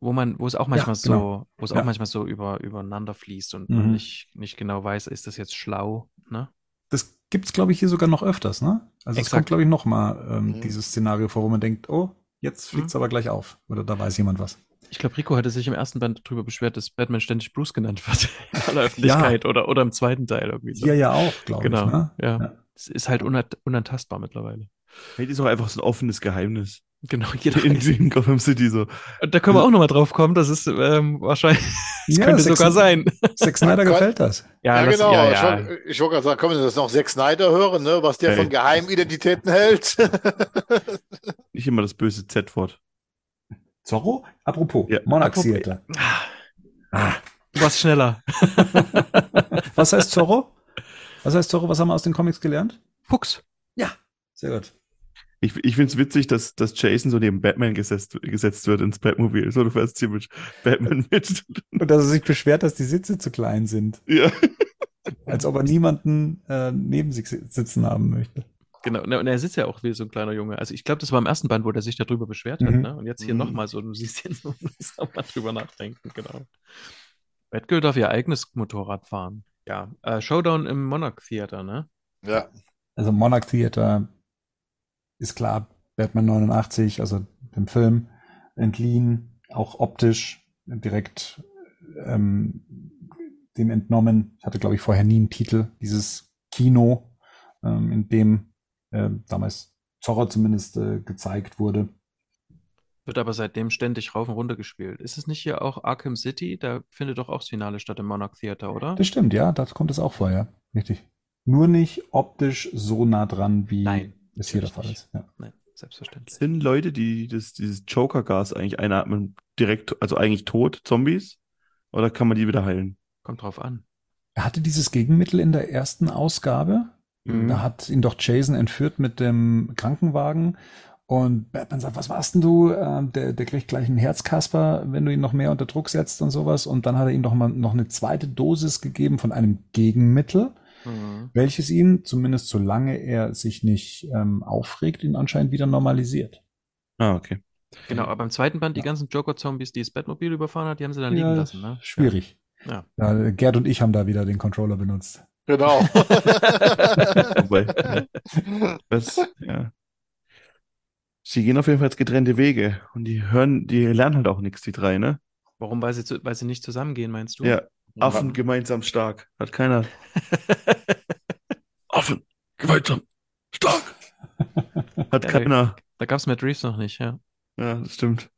Wo man, wo es auch manchmal ja, genau. so, wo es ja. auch manchmal so über, übereinander fließt und mhm. man nicht, nicht genau weiß, ist das jetzt schlau, ne? Das gibt es, glaube ich, hier sogar noch öfters, ne? Also Exakt. es kommt, glaube ich, noch mal ähm, mhm. dieses Szenario vor, wo man denkt, oh, jetzt fliegt es mhm. aber gleich auf. Oder da weiß jemand was. Ich glaube, Rico hatte sich im ersten Band darüber beschwert, dass Batman ständig Bruce genannt wird in aller Öffentlichkeit ja. oder, oder im zweiten Teil irgendwie. So. Ja, ja auch, glaube genau. ich. Ne? Ja. ja. Es ist halt unantastbar mittlerweile. Hey, ist auch einfach so ein offenes Geheimnis. Genau, jeder in, in Gotham City so. Und da können wir auch nochmal drauf kommen, das ist ähm, wahrscheinlich, das ja, könnte Sex, sogar sein. Zack Snyder gefällt das. Ja, ja das, genau. Ja, ja. Ich, ich wollte gerade sagen, können wir das noch Zack Snyder hören, ne? was der hey. von Geheimidentitäten hält. Nicht immer das böse Z-Wort. Zorro? Apropos, ja. Monarch Theater. Ah. Du warst schneller. was heißt Zorro? Was heißt Zorro? Was haben wir aus den Comics gelernt? Fuchs. Ja, sehr gut. Ich, ich finde es witzig, dass, dass Jason so neben Batman gesetzt, gesetzt wird ins Batmobil. So, du fährst mit Batman mit. Und dass er sich beschwert, dass die Sitze zu klein sind. Ja. Als ob er niemanden äh, neben sich sitzen haben möchte. Genau, und er sitzt ja auch wie so ein kleiner Junge. Also ich glaube, das war im ersten Band, wo er sich darüber beschwert hat. Mhm. Ne? Und jetzt hier mhm. nochmal so, du siehst jetzt so, mal drüber nachdenken, genau. Batgirl darf ihr eigenes Motorrad fahren. Ja, äh, Showdown im Monarch Theater, ne? Ja. Also Monarch Theater ist klar, Batman 89, also dem Film, entliehen, auch optisch direkt ähm, dem entnommen. Ich hatte, glaube ich, vorher nie einen Titel, dieses Kino, ähm, in dem äh, damals Zorro zumindest äh, gezeigt wurde. Wird aber seitdem ständig rauf und runter gespielt. Ist es nicht hier auch Arkham City? Da findet doch auch das Finale statt im Monarch Theater, oder? Das stimmt, ja, da kommt es auch vor, ja. Richtig. Nur nicht optisch so nah dran wie Nein ist hier der Fall ist. Ja. Nein, selbstverständlich. Sind Leute, die das, dieses Joker-Gas eigentlich einatmen, direkt, also eigentlich tot, Zombies? Oder kann man die wieder heilen? Kommt drauf an. Er hatte dieses Gegenmittel in der ersten Ausgabe. Mhm. Da hat ihn doch Jason entführt mit dem Krankenwagen. Und Batman sagt, was warst denn du? Ähm, der, der kriegt gleich einen Herzkasper, wenn du ihn noch mehr unter Druck setzt und sowas. Und dann hat er ihm doch mal noch eine zweite Dosis gegeben von einem Gegenmittel mhm. welches ihn, zumindest solange er sich nicht ähm, aufregt, ihn anscheinend wieder normalisiert. Ah, okay. Genau, aber beim zweiten Band, die ganzen Joker-Zombies, die das Batmobil überfahren hat, die haben sie dann ja, liegen lassen. Ne? Schwierig. Ja. ja. Gerd und ich haben da wieder den Controller benutzt. Genau. das, ja. Sie gehen auf jeden Fall getrennte Wege und die hören, die lernen halt auch nichts, die drei, ne? Warum? Weil sie, zu, weil sie nicht zusammengehen, meinst du? Ja, Affen gemeinsam stark. Hat keiner. Affen gemeinsam stark. Hat ja, keiner. Da gab es Matt Reeves noch nicht, ja. Ja, das stimmt.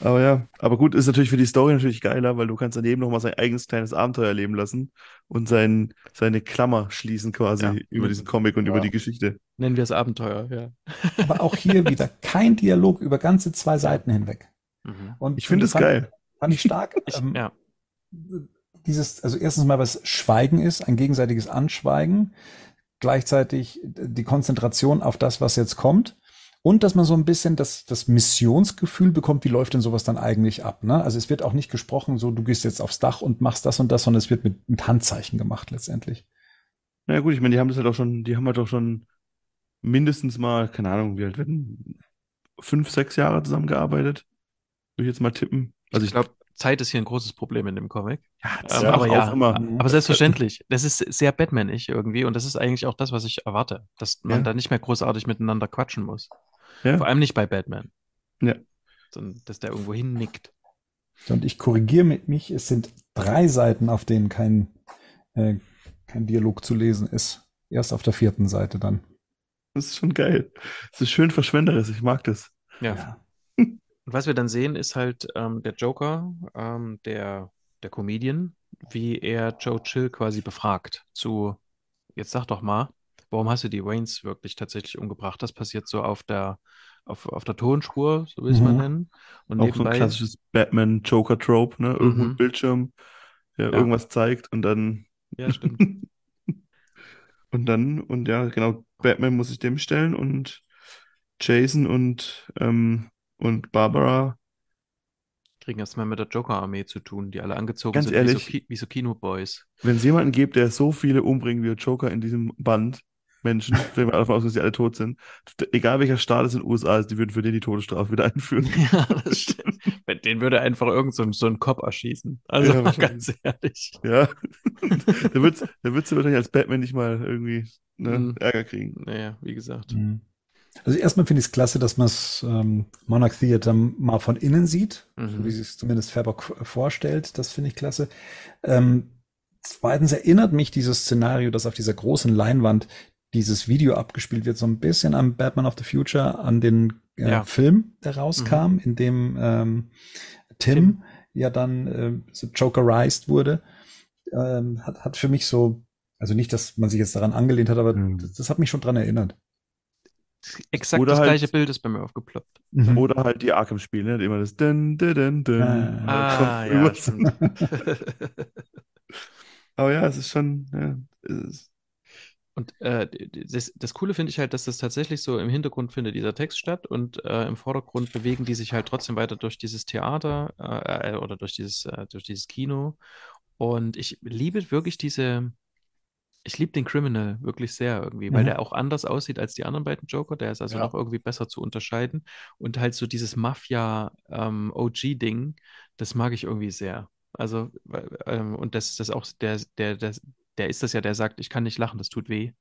Aber ja, aber gut, ist natürlich für die Story natürlich geiler, weil du kannst daneben nochmal sein eigenes kleines Abenteuer erleben lassen und sein, seine Klammer schließen quasi ja. über diesen Comic und ja. über die Geschichte. Nennen wir es Abenteuer, ja. Aber auch hier wieder kein Dialog über ganze zwei Seiten hinweg. Mhm. Und ich finde es geil. Fand ich stark. Ich, ähm, ja dieses, also erstens mal was Schweigen ist, ein gegenseitiges Anschweigen, gleichzeitig die Konzentration auf das, was jetzt kommt. Und dass man so ein bisschen das, das Missionsgefühl bekommt, wie läuft denn sowas dann eigentlich ab? Ne? Also es wird auch nicht gesprochen, so du gehst jetzt aufs Dach und machst das und das, sondern es wird mit, mit Handzeichen gemacht letztendlich. Na ja, gut, ich meine, die haben das halt auch schon, die haben halt auch schon mindestens mal, keine Ahnung, wie alt werden, fünf, sechs Jahre zusammengearbeitet. Würde ich jetzt mal tippen. Also ich glaube, Zeit ist hier ein großes Problem in dem Comic. Ja, ähm, aber ja, immer. aber selbstverständlich. Das ist sehr Batman-ig irgendwie und das ist eigentlich auch das, was ich erwarte, dass man ja. da nicht mehr großartig miteinander quatschen muss. Ja. Vor allem nicht bei Batman. Ja. Sondern, dass der irgendwo hinnickt. Und ich korrigiere mit mich, es sind drei Seiten, auf denen kein, äh, kein Dialog zu lesen ist. Erst auf der vierten Seite dann. Das ist schon geil. Das ist schön verschwenderisch, ich mag das. Ja. ja. Und was wir dann sehen, ist halt ähm, der Joker, ähm, der, der Comedian, wie er Joe Chill quasi befragt zu, jetzt sag doch mal, warum hast du die Waynes wirklich tatsächlich umgebracht? Das passiert so auf der, auf, auf der Tonspur, so will ich es mhm. mal nennen. Und Auch nebenbei, so ein klassisches Batman-Joker-Trope, ne? Irgendwo mhm. Bildschirm, der ja. irgendwas zeigt und dann. Ja, stimmt. und dann, und ja, genau, Batman muss sich dem stellen und Jason und ähm, und Barbara kriegen erstmal mit der Joker-Armee zu tun, die alle angezogen Ganz sind ehrlich, wie so, wie so Kinoboys. Wenn es jemanden gibt, der so viele umbringt wie der Joker in diesem Band, Menschen, wenn wir davon aus, dass sie alle tot sind, egal welcher Staat es in den USA ist, die würden für den die Todesstrafe wieder einführen. Ja, das stimmt. Den würde einfach irgend so, so ein Kopf erschießen. Also ja, ganz ehrlich. Ja. da würdest da würdest du wahrscheinlich als Batman nicht mal irgendwie ne, mhm. Ärger kriegen. Naja, wie gesagt. Mhm. Also erstmal finde ich es klasse, dass man es ähm, Monarch Theater mal von innen sieht, mhm. so wie sich zumindest Fairbock vorstellt. Das finde ich klasse. Ähm, zweitens erinnert mich dieses Szenario, dass auf dieser großen Leinwand dieses Video abgespielt wird, so ein bisschen an Batman of the Future, an den äh, ja. Film, der rauskam, mhm. in dem ähm, Tim, Tim, ja dann äh, so Jokerized wurde. Ähm, hat, hat für mich so, also nicht, dass man sich jetzt daran angelehnt hat, aber mhm. das, das hat mich schon dran erinnert. Exakt Oder das halt, gleiche Bild ist bei mir aufgeploppt. Mhm. Oder halt die Arkham-Spiele, ne? immer das dun, dun, dun, dun. Ah, ah ja, Aber ja, es ist schon, ja, es ist und äh, das, das Coole finde ich halt, dass das tatsächlich so im Hintergrund findet dieser Text statt und äh, im Vordergrund bewegen die sich halt trotzdem weiter durch dieses Theater äh, äh oder durch dieses, äh, durch dieses Kino. Und ich liebe wirklich diese, ich liebe den Criminal wirklich sehr irgendwie, weil mhm. der auch anders aussieht als die anderen beiden Joker. Der ist also ja. noch irgendwie besser zu unterscheiden. Und halt so dieses Mafia-OG-Ding, ähm, das mag ich irgendwie sehr. Also, ähm, und das ist auch der, der, der, der ist das ja, der sagt, ich kann nicht lachen, das tut weh.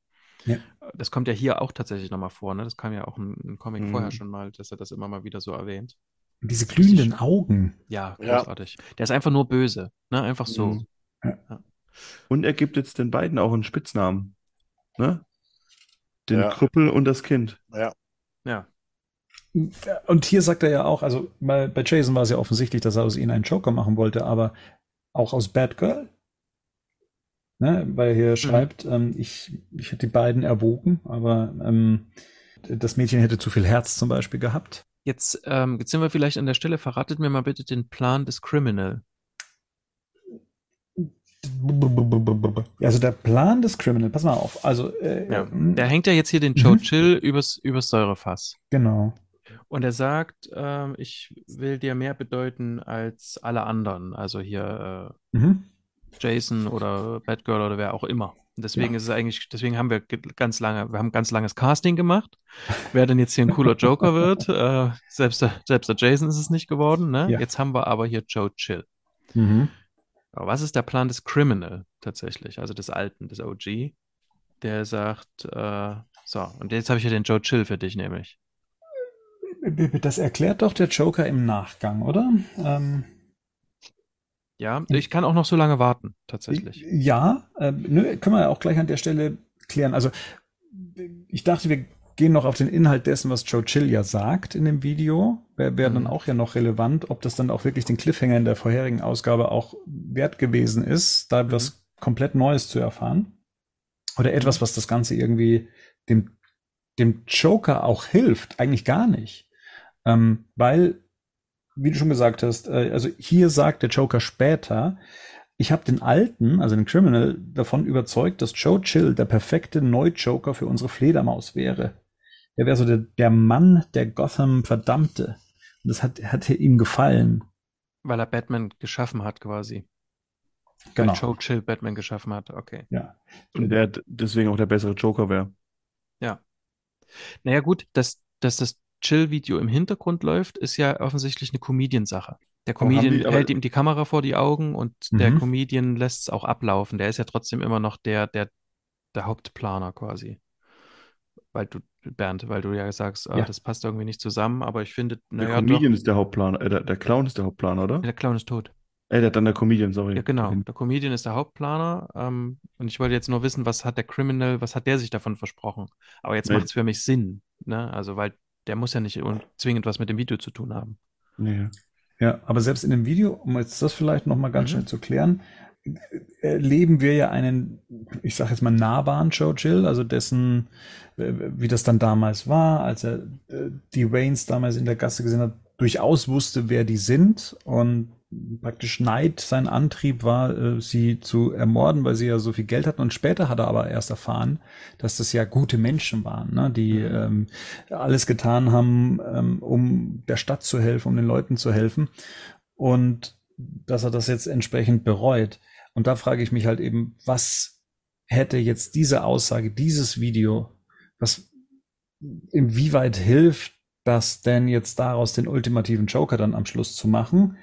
Ja. Das kommt ja hier auch tatsächlich nochmal vor, ne? Das kam ja auch ein, ein Comic mhm. vorher schon mal, dass er das immer mal wieder so erwähnt. Und diese glühenden Augen. Ja, großartig. Ja. Der ist einfach nur böse, ne? Einfach so. Mhm. Ja. Und er gibt jetzt den beiden auch einen Spitznamen, ne? Den ja. Krüppel und das Kind. Ja. Ja. Und hier sagt er ja auch, also bei, bei Jason war es ja offensichtlich, dass er aus ihnen einen Joker machen wollte, aber auch aus Batgirl ne, weil er hier mhm. schreibt, ähm, ich, ich hätte die beiden erwogen, aber ähm, das Mädchen hätte zu viel Herz zum Beispiel gehabt. Jetzt, ähm, jetzt sind wir vielleicht an der Stelle, verratet mir mal bitte den Plan des Criminal. Also der Plan des Criminal, pass mal auf. Also äh, ja, der hängt ja jetzt hier den Joe mhm. Chill übers, übers Säurefass. Genau. Und er sagt, äh, ich will dir mehr bedeuten als alle anderen. Also hier äh, mhm. Jason oder Batgirl oder wer auch immer. Deswegen ja. ist es eigentlich, deswegen haben wir ganz lange, wir haben ganz langes Casting gemacht, wer denn jetzt hier ein cooler Joker wird. Äh, selbst, der, selbst der Jason ist es nicht geworden. Ne? Ja. Jetzt haben wir aber hier Joe Chill. Mhm. Aber was ist der Plan des Criminal tatsächlich, also des Alten, des OG? Der sagt, äh, so, und jetzt habe ich ja den Joe Chill für dich nämlich. Das erklärt doch der Joker im Nachgang, oder? Ähm, ja, ich kann auch noch so lange warten, tatsächlich. Ja, äh, nö, können wir ja auch gleich an der Stelle klären. Also, ich dachte, wir gehen noch auf den Inhalt dessen, was Joe Chill ja sagt in dem Video. Wäre wär mhm. dann auch ja noch relevant, ob das dann auch wirklich den Cliffhanger in der vorherigen Ausgabe auch wert gewesen ist, da mhm. was komplett Neues zu erfahren. Oder etwas, was das Ganze irgendwie dem, dem Joker auch hilft. Eigentlich gar nicht. Ähm, weil wie du schon gesagt hast, äh, also hier sagt der Joker später, ich habe den Alten, also den Criminal, davon überzeugt, dass Joe Chill der perfekte Neu-Joker für unsere Fledermaus wäre. Er wäre so der, der Mann, der Gotham verdammte. Und das hat, hat ihm gefallen. Weil er Batman geschaffen hat, quasi. Genau. Weil Joe Chill Batman geschaffen hat, okay. Ja. Und der deswegen auch der bessere Joker wäre. Ja. Naja, gut, dass, dass das Chill-Video im Hintergrund läuft, ist ja offensichtlich eine Comedian-Sache. Der oh, Comedian die, hält ihm die Kamera vor die Augen und mhm. der Comedian lässt es auch ablaufen. Der ist ja trotzdem immer noch der, der, der Hauptplaner quasi. Weil du, Bernd, weil du ja sagst, ah, ja. das passt irgendwie nicht zusammen, aber ich finde, Der naja, Comedian doch. ist der Hauptplaner, äh, der, der, Clown ist der Hauptplaner, oder? Der Clown ist tot. Äh, der, dann der Comedian, sorry. Ja, genau. Der Comedian ist der Hauptplaner. Ähm, und ich wollte jetzt nur wissen, was hat der Criminal, was hat der sich davon versprochen? Aber jetzt nee. macht es für mich Sinn. Ne? Also, weil der muss ja nicht zwingend was mit dem Video zu tun haben. Nee. Ja, aber selbst in dem Video, um jetzt das vielleicht nochmal ganz mhm. schnell zu klären, erleben wir ja einen, ich sage jetzt mal nahbaren Joe Chill, also dessen, wie das dann damals war, als er äh, die Waynes damals in der Gasse gesehen hat, durchaus wusste, wer die sind und praktisch Neid sein Antrieb war, äh, sie zu ermorden, weil sie ja so viel Geld hatten. Und später hat er aber erst erfahren, dass das ja gute Menschen waren, ne? die mhm. ähm, alles getan haben, ähm, um der Stadt zu helfen, um den Leuten zu helfen. und dass er das jetzt entsprechend bereut. Und da frage ich mich halt eben, was hätte jetzt diese Aussage, dieses Video, was inwieweit hilft das denn jetzt daraus den ultimativen Joker dann am Schluss zu machen?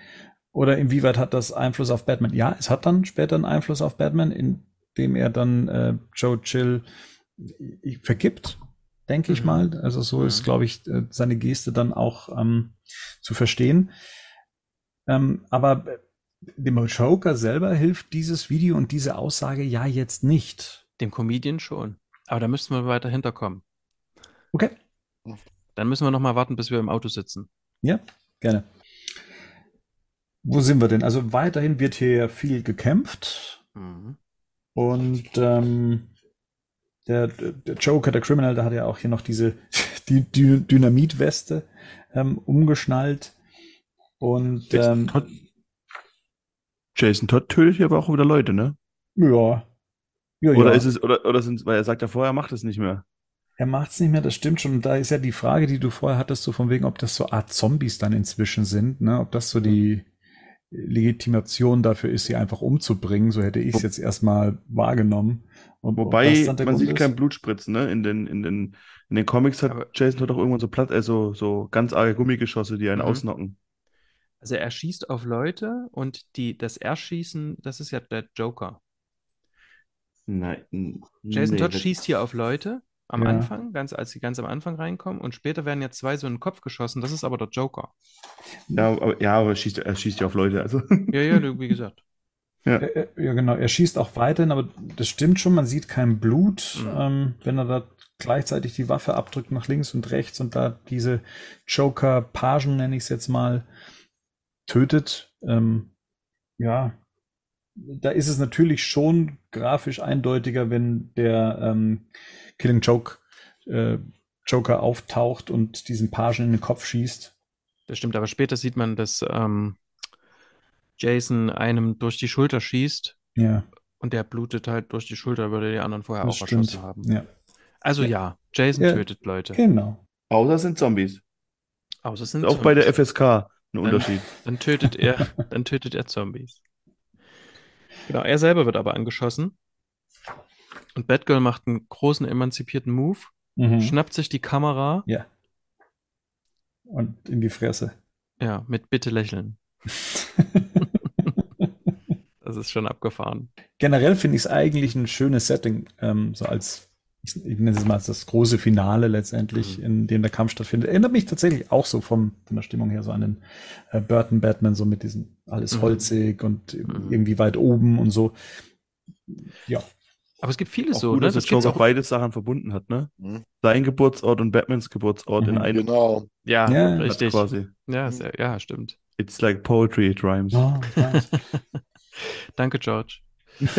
Oder inwieweit hat das Einfluss auf Batman? Ja, es hat dann später einen Einfluss auf Batman, indem er dann äh, Joe Chill vergibt, denke mhm. ich mal. Also so mhm. ist, glaube ich, äh, seine Geste dann auch ähm, zu verstehen. Ähm, aber dem Joker selber hilft dieses Video und diese Aussage ja jetzt nicht. Dem Comedian schon. Aber da müssten wir weiter hinterkommen. Okay. Dann müssen wir noch mal warten, bis wir im Auto sitzen. Ja, gerne. Wo sind wir denn? Also weiterhin wird hier viel gekämpft. Mhm. Und ähm, der, der, Joker, der Criminal, der hat ja auch hier noch diese die, die Dynamitweste ähm, umgeschnallt. Und ähm, Jason Todd tötet hier aber auch wieder Leute, ne? Ja. ja oder ja. ist es, oder, oder sind, weil er sagt ja vorher, er macht es nicht mehr. Er macht es nicht mehr, das stimmt schon. Und da ist ja die Frage, die du vorher hattest, so von wegen, ob das so Art Zombies dann inzwischen sind, ne? Ob das so die Legitimation dafür ist, sie einfach umzubringen. So hätte ich es jetzt erstmal wahrgenommen. Und, Wobei, man Grund sieht ist? kein Blutspritzen, ne? In den, in den, in den Comics hat Aber Jason Todd auch irgendwann so platt, also so ganz arge Gummigeschosse, die einen mhm. ausnocken. Also er schießt auf Leute und die, das Erschießen, das ist ja der Joker. Nein. Jason nee, Todd schießt hier auf Leute am ja. Anfang, ganz als sie ganz am Anfang reinkommen und später werden ja zwei so in den Kopf geschossen. Das ist aber der Joker. Ja, aber, ja, aber er schießt, er schießt ja auf Leute. Also. Ja, ja, wie gesagt. Ja. ja, genau. Er schießt auch weiterhin, aber das stimmt schon. Man sieht kein Blut, mhm. ähm, wenn er da gleichzeitig die Waffe abdrückt nach links und rechts und da diese Joker-Pagen, nenne ich es jetzt mal, tötet, ähm, ja, da ist es natürlich schon grafisch eindeutiger, wenn der ähm, Killing Joke äh, Joker auftaucht und diesen Pagen in den Kopf schießt. Das stimmt, aber später sieht man, dass ähm, Jason einem durch die Schulter schießt. Ja. Und der blutet halt durch die Schulter, würde die anderen vorher das auch stimmt. erschossen haben. Ja. Also ja, ja Jason ja, tötet Leute. Genau. Außer sind Zombies. Außer sind auch Zombies. bei der FSK ein Unterschied. Dann tötet er, dann tötet er Zombies. Genau, er selber wird aber angeschossen. Und Batgirl macht einen großen emanzipierten Move, mhm. schnappt sich die Kamera. Ja. Und in die Fresse. Ja, mit Bitte lächeln. das ist schon abgefahren. Generell finde ich es eigentlich ein schönes Setting, ähm, so als ich, nenne es mal das große Finale letztendlich, mhm. in dem der Kampf stattfindet. Erinnert mich tatsächlich auch so vom, von der Stimmung her so an den äh, Burton Batman, so mit diesem alles mhm. holzig und mhm. irgendwie weit oben und so. Ja. Aber es gibt vieles auch so, gut, ne? dass das Joker auch beide Sachen verbunden hat, ne? Mhm. Sein Geburtsort und Batmans Geburtsort in mhm. einem. Genau. Ja, ja richtig. Quasi. Ja, sehr, ja, stimmt. It's like poetry, it rhymes. Oh, Danke, George.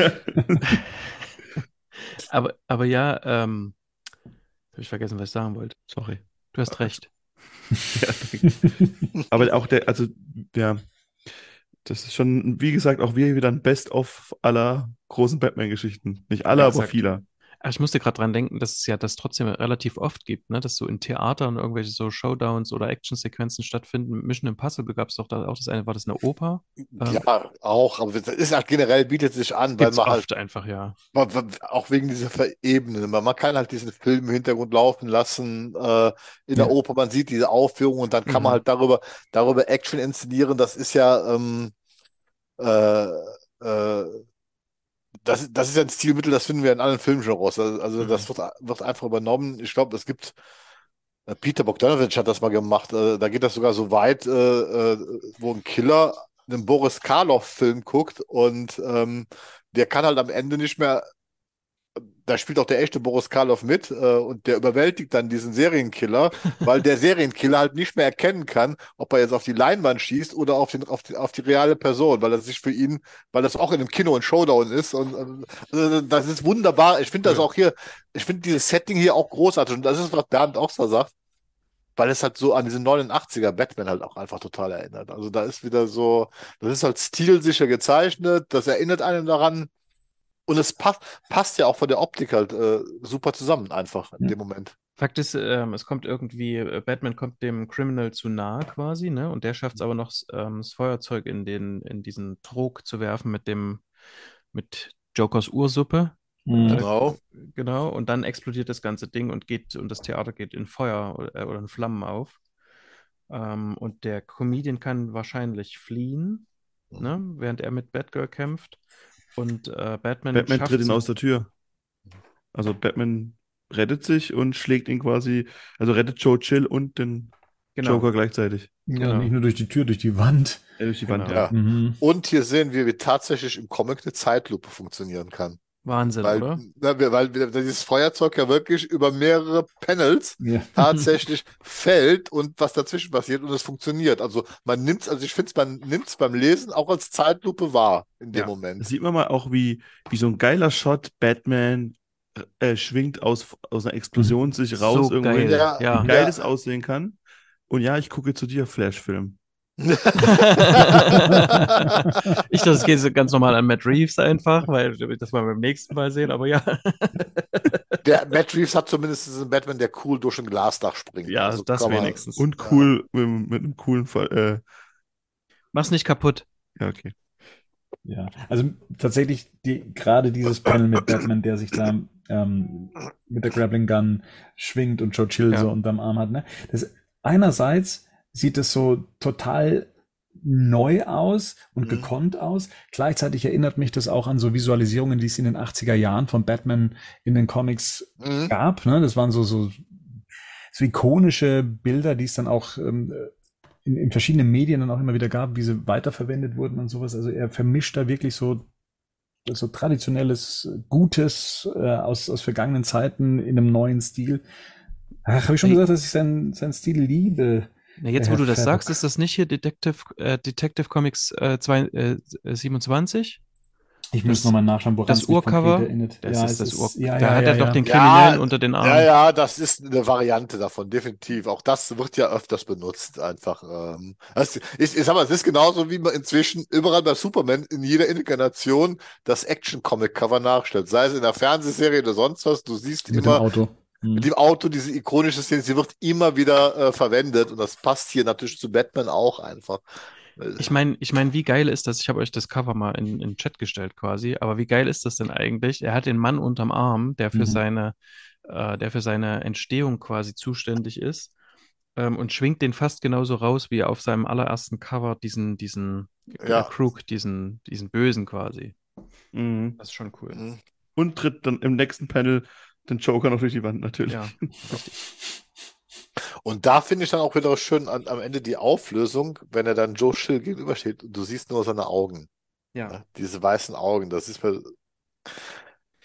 aber, aber ja, ähm, habe ich vergessen, was ich sagen wollte. Sorry. Du hast recht. ja, aber auch der, also, ja, das ist schon, wie gesagt, auch wieder ein Best-of aller großen Batman-Geschichten. Nicht alle, ja, aber viele. Ich musste gerade dran denken, dass es ja das trotzdem relativ oft gibt, ne? dass so in Theatern irgendwelche so Showdowns oder Actionsequenzen stattfinden. Mission Impossible gab es doch da auch das eine, war das eine Oper? Ja, ähm, auch, aber das ist halt generell bietet sich an, weil man halt einfach, ja. Man, auch wegen dieser Verebene. Man kann halt diesen Film im Hintergrund laufen lassen, äh, in der ja. Oper, man sieht diese Aufführung und dann kann mhm. man halt darüber, darüber Action inszenieren. Das ist ja ähm, äh, äh, das, das ist ja ein Stilmittel, das finden wir in allen Filmgenres. Also, also mhm. das wird, wird einfach übernommen. Ich glaube, es gibt äh, Peter Bogdanovich hat das mal gemacht. Äh, da geht das sogar so weit, äh, wo ein Killer einen Boris Karloff-Film guckt und ähm, der kann halt am Ende nicht mehr da spielt auch der echte Boris Karloff mit äh, und der überwältigt dann diesen Serienkiller, weil der Serienkiller halt nicht mehr erkennen kann, ob er jetzt auf die Leinwand schießt oder auf, den, auf, die, auf die reale Person, weil das sich für ihn, weil das auch in einem Kino ein Showdown ist und äh, das ist wunderbar. Ich finde das ja. auch hier, ich finde dieses Setting hier auch großartig und das ist, was Bernd auch so sagt, weil es halt so an diesen 89er Batman halt auch einfach total erinnert. Also da ist wieder so, das ist halt stilsicher gezeichnet, das erinnert einen daran, Und es passt, passt ja auch von der Optik halt äh, super zusammen, einfach in ja. dem Moment. Fakt ist, ähm, es kommt irgendwie, äh, Batman kommt dem Criminal zu nahe quasi, ne? Und der schafft es aber noch, ähm, das Feuerzeug in den, in diesen Trog zu werfen mit dem, mit Jokers Ursuppe. Mhm. Genau. Genau. Und dann explodiert das ganze Ding und geht, und das Theater geht in Feuer oder, äh, oder in Flammen auf. Ähm, und der Comedian kann wahrscheinlich fliehen, ne? Während er mit Batgirl kämpft. Und äh, Batman. Batman tritt ihn aus der Tür. Also Batman rettet sich und schlägt ihn quasi, also rettet Joe Chill und den genau. Joker gleichzeitig. Ja, genau. nicht nur durch die Tür, durch die Wand. Ja, durch die Wand, genau. ja. Mhm. Und hier sehen wir, wie tatsächlich im Comic eine Zeitlupe funktionieren kann. Wahnsinn, weil, oder? Weil dieses Feuerzeug ja wirklich über mehrere Panels ja. tatsächlich fällt und was dazwischen passiert und es funktioniert. Also man nimmt es, also ich finde es, man nimmt es beim Lesen auch als Zeitlupe wahr in dem ja. Moment. Das sieht man mal auch, wie, wie so ein geiler Shot Batman äh, schwingt aus, aus einer Explosion mhm. sich raus so irgendwo geil. Ja. Ja. geiles aussehen kann. Und ja, ich gucke zu dir Flash-Film. Ich das geht so ganz normal an Matt Reeves einfach, weil das wir beim nächsten Mal sehen, aber ja. der Matt Reeves hat zumindest diesen Batman, der cool durch ein Glasdach springt. Ja, also das wenigstens. Und cool ja. mit, mit, einem coolen Fall. Äh... Mach's nicht kaputt. Ja, okay. Ja, also tatsächlich die, gerade dieses Panel mit Batman, der sich da ähm, mit der Grappling Gun schwingt und Joe Chill ja. so unterm Arm hat. Ne? Das, einerseits sieht es so total neu aus und mhm. gekonnt aus. Gleichzeitig erinnert mich das auch an so Visualisierungen, die es in den 80er Jahren von Batman in den Comics mhm. gab. Ne? Das waren so, so, so ikonische Bilder, die es dann auch ähm, in, in verschiedenen Medien dann auch immer wieder gab, wie sie weiterverwendet wurden und sowas. Also er vermischt da wirklich so so traditionelles Gutes äh, aus, aus vergangenen Zeiten in einem neuen Stil. Ach, habe ich schon gesagt, dass ich seinen, seinen Stil liebe. Na, jetzt, wo du das sagst, ist das nicht hier Detective, äh, Detective Comics äh, zwei, äh, 27? Ich muss nochmal nachschauen, woran das Urcover. Das ja, ist das Ur ja, Da ja, hat er doch den Kriminellen unter den Armen. Ja, ja, das ist eine Variante davon, definitiv. Auch das wird ja öfters benutzt, einfach. Ähm, das ist, ich sag mal, es ist genauso, wie man inzwischen überall bei Superman in jeder Inkarnation das Action-Comic-Cover nachstellt. Sei es in der Fernsehserie oder sonst was. Du siehst Mit immer. Auto. Mit mhm. dem Auto, diese ikonische Szene, sie wird immer wieder äh, verwendet und das passt hier natürlich zu Batman auch einfach. Ich meine, ich mein, wie geil ist das? Ich habe euch das Cover mal in, in den Chat gestellt quasi, aber wie geil ist das denn eigentlich? Er hat den Mann unterm Arm, der für mhm. seine, äh, der für seine Entstehung quasi zuständig ist ähm, und schwingt den fast genauso raus, wie er auf seinem allerersten Cover diesen, diesen äh, ja. Crook, diesen, diesen Bösen quasi. Mhm. Das ist schon cool. Mhm. Und tritt dann im nächsten Panel den Joker noch durch die Wand natürlich. Ja, richtig. Und da finde ich dann auch wieder schön an, am Ende die Auflösung, wenn er dann Joe Schill gegenübersteht und du siehst nur seine Augen. Ja. ja diese weißen Augen, das ist mir.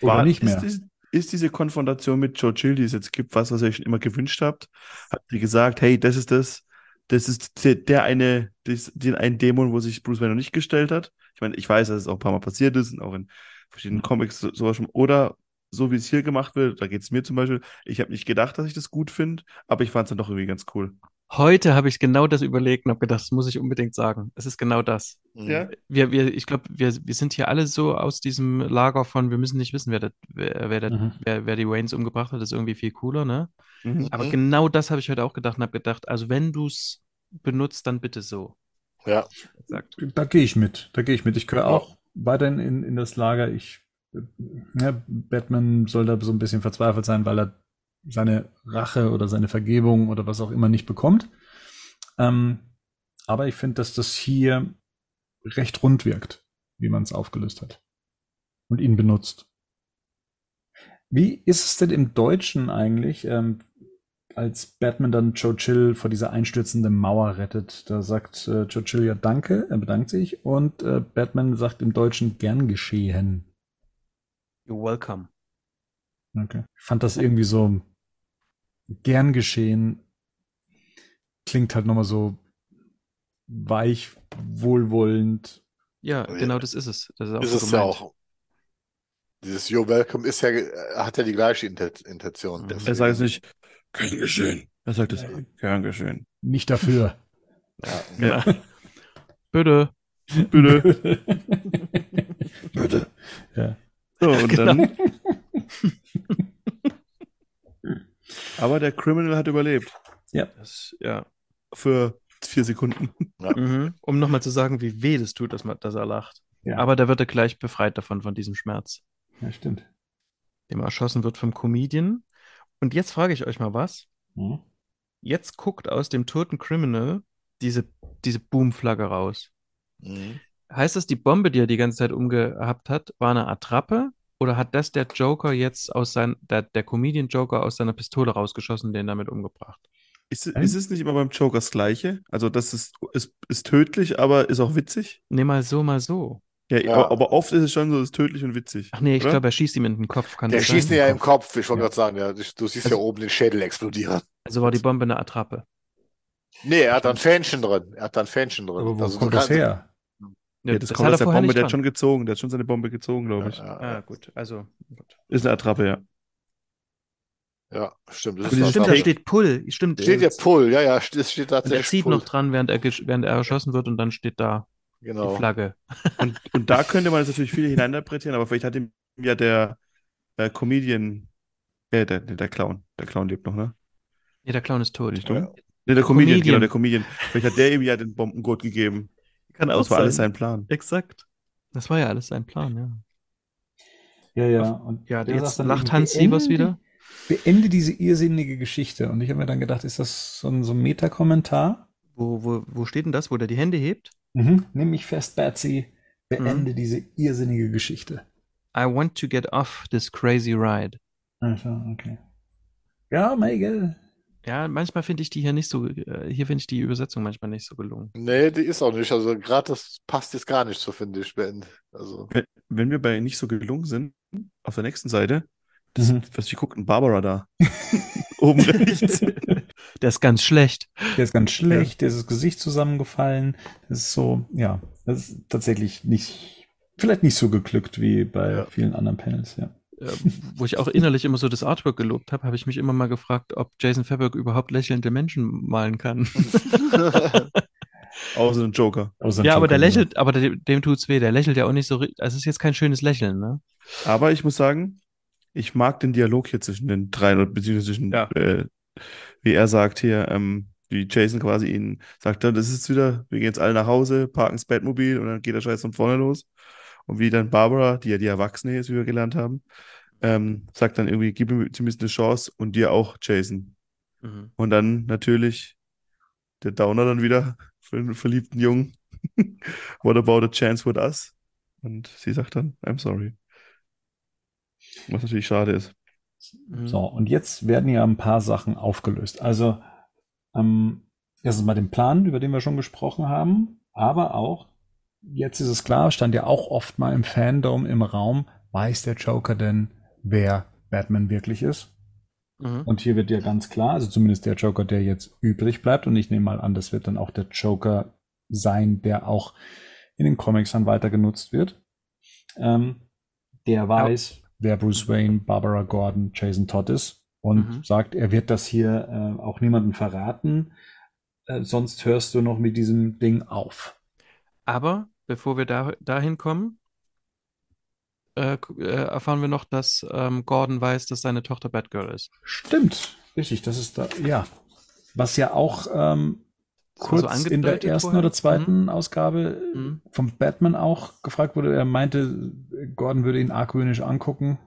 War nicht mehr. Ist, ist, diese Konfrontation mit Joe Chill, die es jetzt gibt, was, was ihr euch immer gewünscht habt? Habt ihr gesagt, hey, das ist das, das ist der, der eine, das, den einen Dämon, wo sich Bruce Wayne noch nicht gestellt hat? Ich meine, ich weiß, dass es auch ein paar Mal passiert ist und auch in verschiedenen Comics sowas schon. Oder so wie es hier gemacht wird, da geht es mir zum Beispiel, ich habe nicht gedacht, dass ich das gut finde, aber ich fand es dann doch irgendwie ganz cool. Heute habe ich genau das überlegt und habe gedacht, das muss ich unbedingt sagen. Es ist genau das. Mhm. Ja. Wir, wir, ich glaube, wir, wir sind hier alle so aus diesem Lager von, wir müssen nicht wissen, wer, das, wer, wer, das, mhm. wer, wer die Waynes umgebracht hat, das ist irgendwie viel cooler, ne? Mhm. Aber genau das habe ich heute auch gedacht und habe gedacht, also wenn du es benutzt, dann bitte so. Ja. Exakt. Da gehe ich mit. Da gehe ich mit. Ich gehöre auch weiterhin in, in das Lager. Ich ja, Batman soll da so ein bisschen verzweifelt sein, weil er seine Rache oder seine Vergebung oder was auch immer nicht bekommt. Ähm, aber ich finde, dass das hier recht rund wirkt, wie man es aufgelöst hat und ihn benutzt. Wie ist es denn im Deutschen eigentlich, ähm, als Batman dann Joe Chill vor dieser einstürzenden Mauer rettet? Da sagt äh, Joe Chill ja Danke, er bedankt sich und äh, Batman sagt im Deutschen gern geschehen. You're welcome. Okay. Ich fand das irgendwie so gern geschehen. Klingt halt nochmal so weich, wohlwollend. Ja, genau das ist es. Das ist, auch ist so es ja auch. Dieses You're welcome ist ja, hat ja die gleiche Intention. Mhm. Er sagt es nicht, gern geschehen. Er sagt es, gern geschehen. Nicht dafür. ja. ja. Bitte. Bitte. Bitte. Ja. So. und genau. dann. Aber der Criminal hat überlebt. Ja. Das, ja. Für vier Sekunden. Ja. Mhm. Um nochmal zu sagen, wie weh das tut, dass, man, dass er lacht. Ja. Aber da wird er gleich befreit davon, von diesem Schmerz. Ja, stimmt. Dem er erschossen wird vom Comedian. Und jetzt frage ich euch mal was. Mhm. Jetzt guckt aus dem toten Criminal diese, diese Boomflagge raus. Mhm. Heißt das, die Bombe, die er die ganze Zeit umgehabt hat, war eine Attrappe? Oder hat das der Joker jetzt aus sein, der, der Comedian Joker aus seiner Pistole rausgeschossen, den damit umgebracht? Ist, ist es nicht immer beim Joker das Gleiche? Also, das ist, ist, ist tödlich, aber ist auch witzig? Nee, mal so, mal so. Ja, ja. Aber, aber, oft ist es schon so, ist tödlich und witzig. Ach nee, ich glaube, er schießt ihm in den Kopf. Kann der schießt ihn ja im Kopf, ich wollte ja. gerade sagen, ja. Du siehst also, ja oben den Schädel explodieren. Also war die Bombe eine Attrappe. Nee, er hat da ein Fähnchen drin. Er hat da ein Fähnchen drin. Aber wo also, kommt das her? Ja, das, das kommt aus der Bombe, der hat schon gezogen, der hat schon seine Bombe gezogen, glaube ich. Ja, ja, gut, also. Gut. Ist eine Attrappe, ja. Ja, stimmt. Das ist stimmt, da steht Pull. Stimmt. Steht ja Pull, ja, ja, es steht tatsächlich. Und er zieht Pull. noch dran, während er, während er erschossen wird und dann steht da genau. die Flagge. Und, und da könnte man jetzt natürlich viele hineininterpretieren, aber vielleicht hat ihm ja der äh, Comedian, äh, der, der Clown, der Clown lebt noch, ne? Nee, der Clown ist tot. Nicht, ja. Nee, der Comedian, Comedian, genau, der Comedian. Vielleicht hat der ihm ja den Bombengurt gegeben. Kann auch das war sein. alles sein Plan. Exakt. Das war ja alles sein Plan, ja. Ja, ja. Und ja, jetzt lacht Hans Sievers wieder. Beende diese irrsinnige Geschichte. Und ich habe mir dann gedacht, ist das so ein, so ein Meta-Kommentar? Wo, wo, wo steht denn das, wo der die Hände hebt? Mhm. Nimm mich fest, Betsy. Beende mhm. diese irrsinnige Geschichte. I want to get off this crazy ride. Also, okay. Ja, Michael. Ja, manchmal finde ich die hier nicht so, äh, hier finde ich die Übersetzung manchmal nicht so gelungen. Nee, die ist auch nicht. Also gerade das passt jetzt gar nicht so, finde ich, Ben. Also. Wenn, wenn, wir bei nicht so gelungen sind, auf der nächsten Seite, das, mhm. was ich gucke, Barbara da. Oben rechts. Der ist ganz schlecht. Der ist ganz schlecht, ja. der ist das Gesicht zusammengefallen. Das ist so, ja, das ist tatsächlich nicht, vielleicht nicht so geglückt wie bei ja. vielen anderen Panels, ja. Äh, wo ich auch innerlich immer so das Artwork gelobt habe, habe ich mich immer mal gefragt, ob Jason Fairberg überhaupt lächelnde Menschen malen kann. Außer ein Joker. Außer ja, Joker, aber der lächelt, ja. aber dem, dem tut's weh. Der lächelt ja auch nicht so. Also es ist jetzt kein schönes Lächeln, ne? Aber ich muss sagen, ich mag den Dialog hier zwischen den dreien, beziehungsweise zwischen, ja. äh, wie er sagt hier, ähm, wie Jason quasi ihn sagt, das ist wieder, wir gehen jetzt alle nach Hause, parken das Bettmobil und dann geht der Scheiß von vorne los. Und wie dann Barbara, die ja die Erwachsene ist, wie wir gelernt haben, ähm, sagt dann irgendwie, gib mir zumindest eine Chance und dir auch, Jason. Mhm. Und dann natürlich der Downer dann wieder für einen verliebten Jungen. What about a chance with us? Und sie sagt dann, I'm sorry. Was natürlich schade ist. Mhm. So, und jetzt werden ja ein paar Sachen aufgelöst. Also, ähm, erstens mal den Plan, über den wir schon gesprochen haben, aber auch jetzt ist es klar, stand ja auch oft mal im Fandom im Raum, weiß der Joker denn, wer Batman wirklich ist? Mhm. Und hier wird ja ganz klar, also zumindest der Joker, der jetzt übrig bleibt, und ich nehme mal an, das wird dann auch der Joker sein, der auch in den Comics dann weiter genutzt wird. Ähm, der weiß, ja. wer Bruce Wayne, Barbara Gordon, Jason Todd ist und mhm. sagt, er wird das hier äh, auch niemandem verraten, äh, sonst hörst du noch mit diesem Ding auf. Aber bevor wir da, dahin kommen, äh, äh, erfahren wir noch, dass ähm, Gordon weiß, dass seine Tochter Batgirl ist. Stimmt, richtig, das ist da, ja. Was ja auch ähm, kurz so in der ersten vorher? oder zweiten mhm. Ausgabe mhm. vom Batman auch gefragt wurde. Er meinte, Gordon würde ihn argwöhnisch angucken,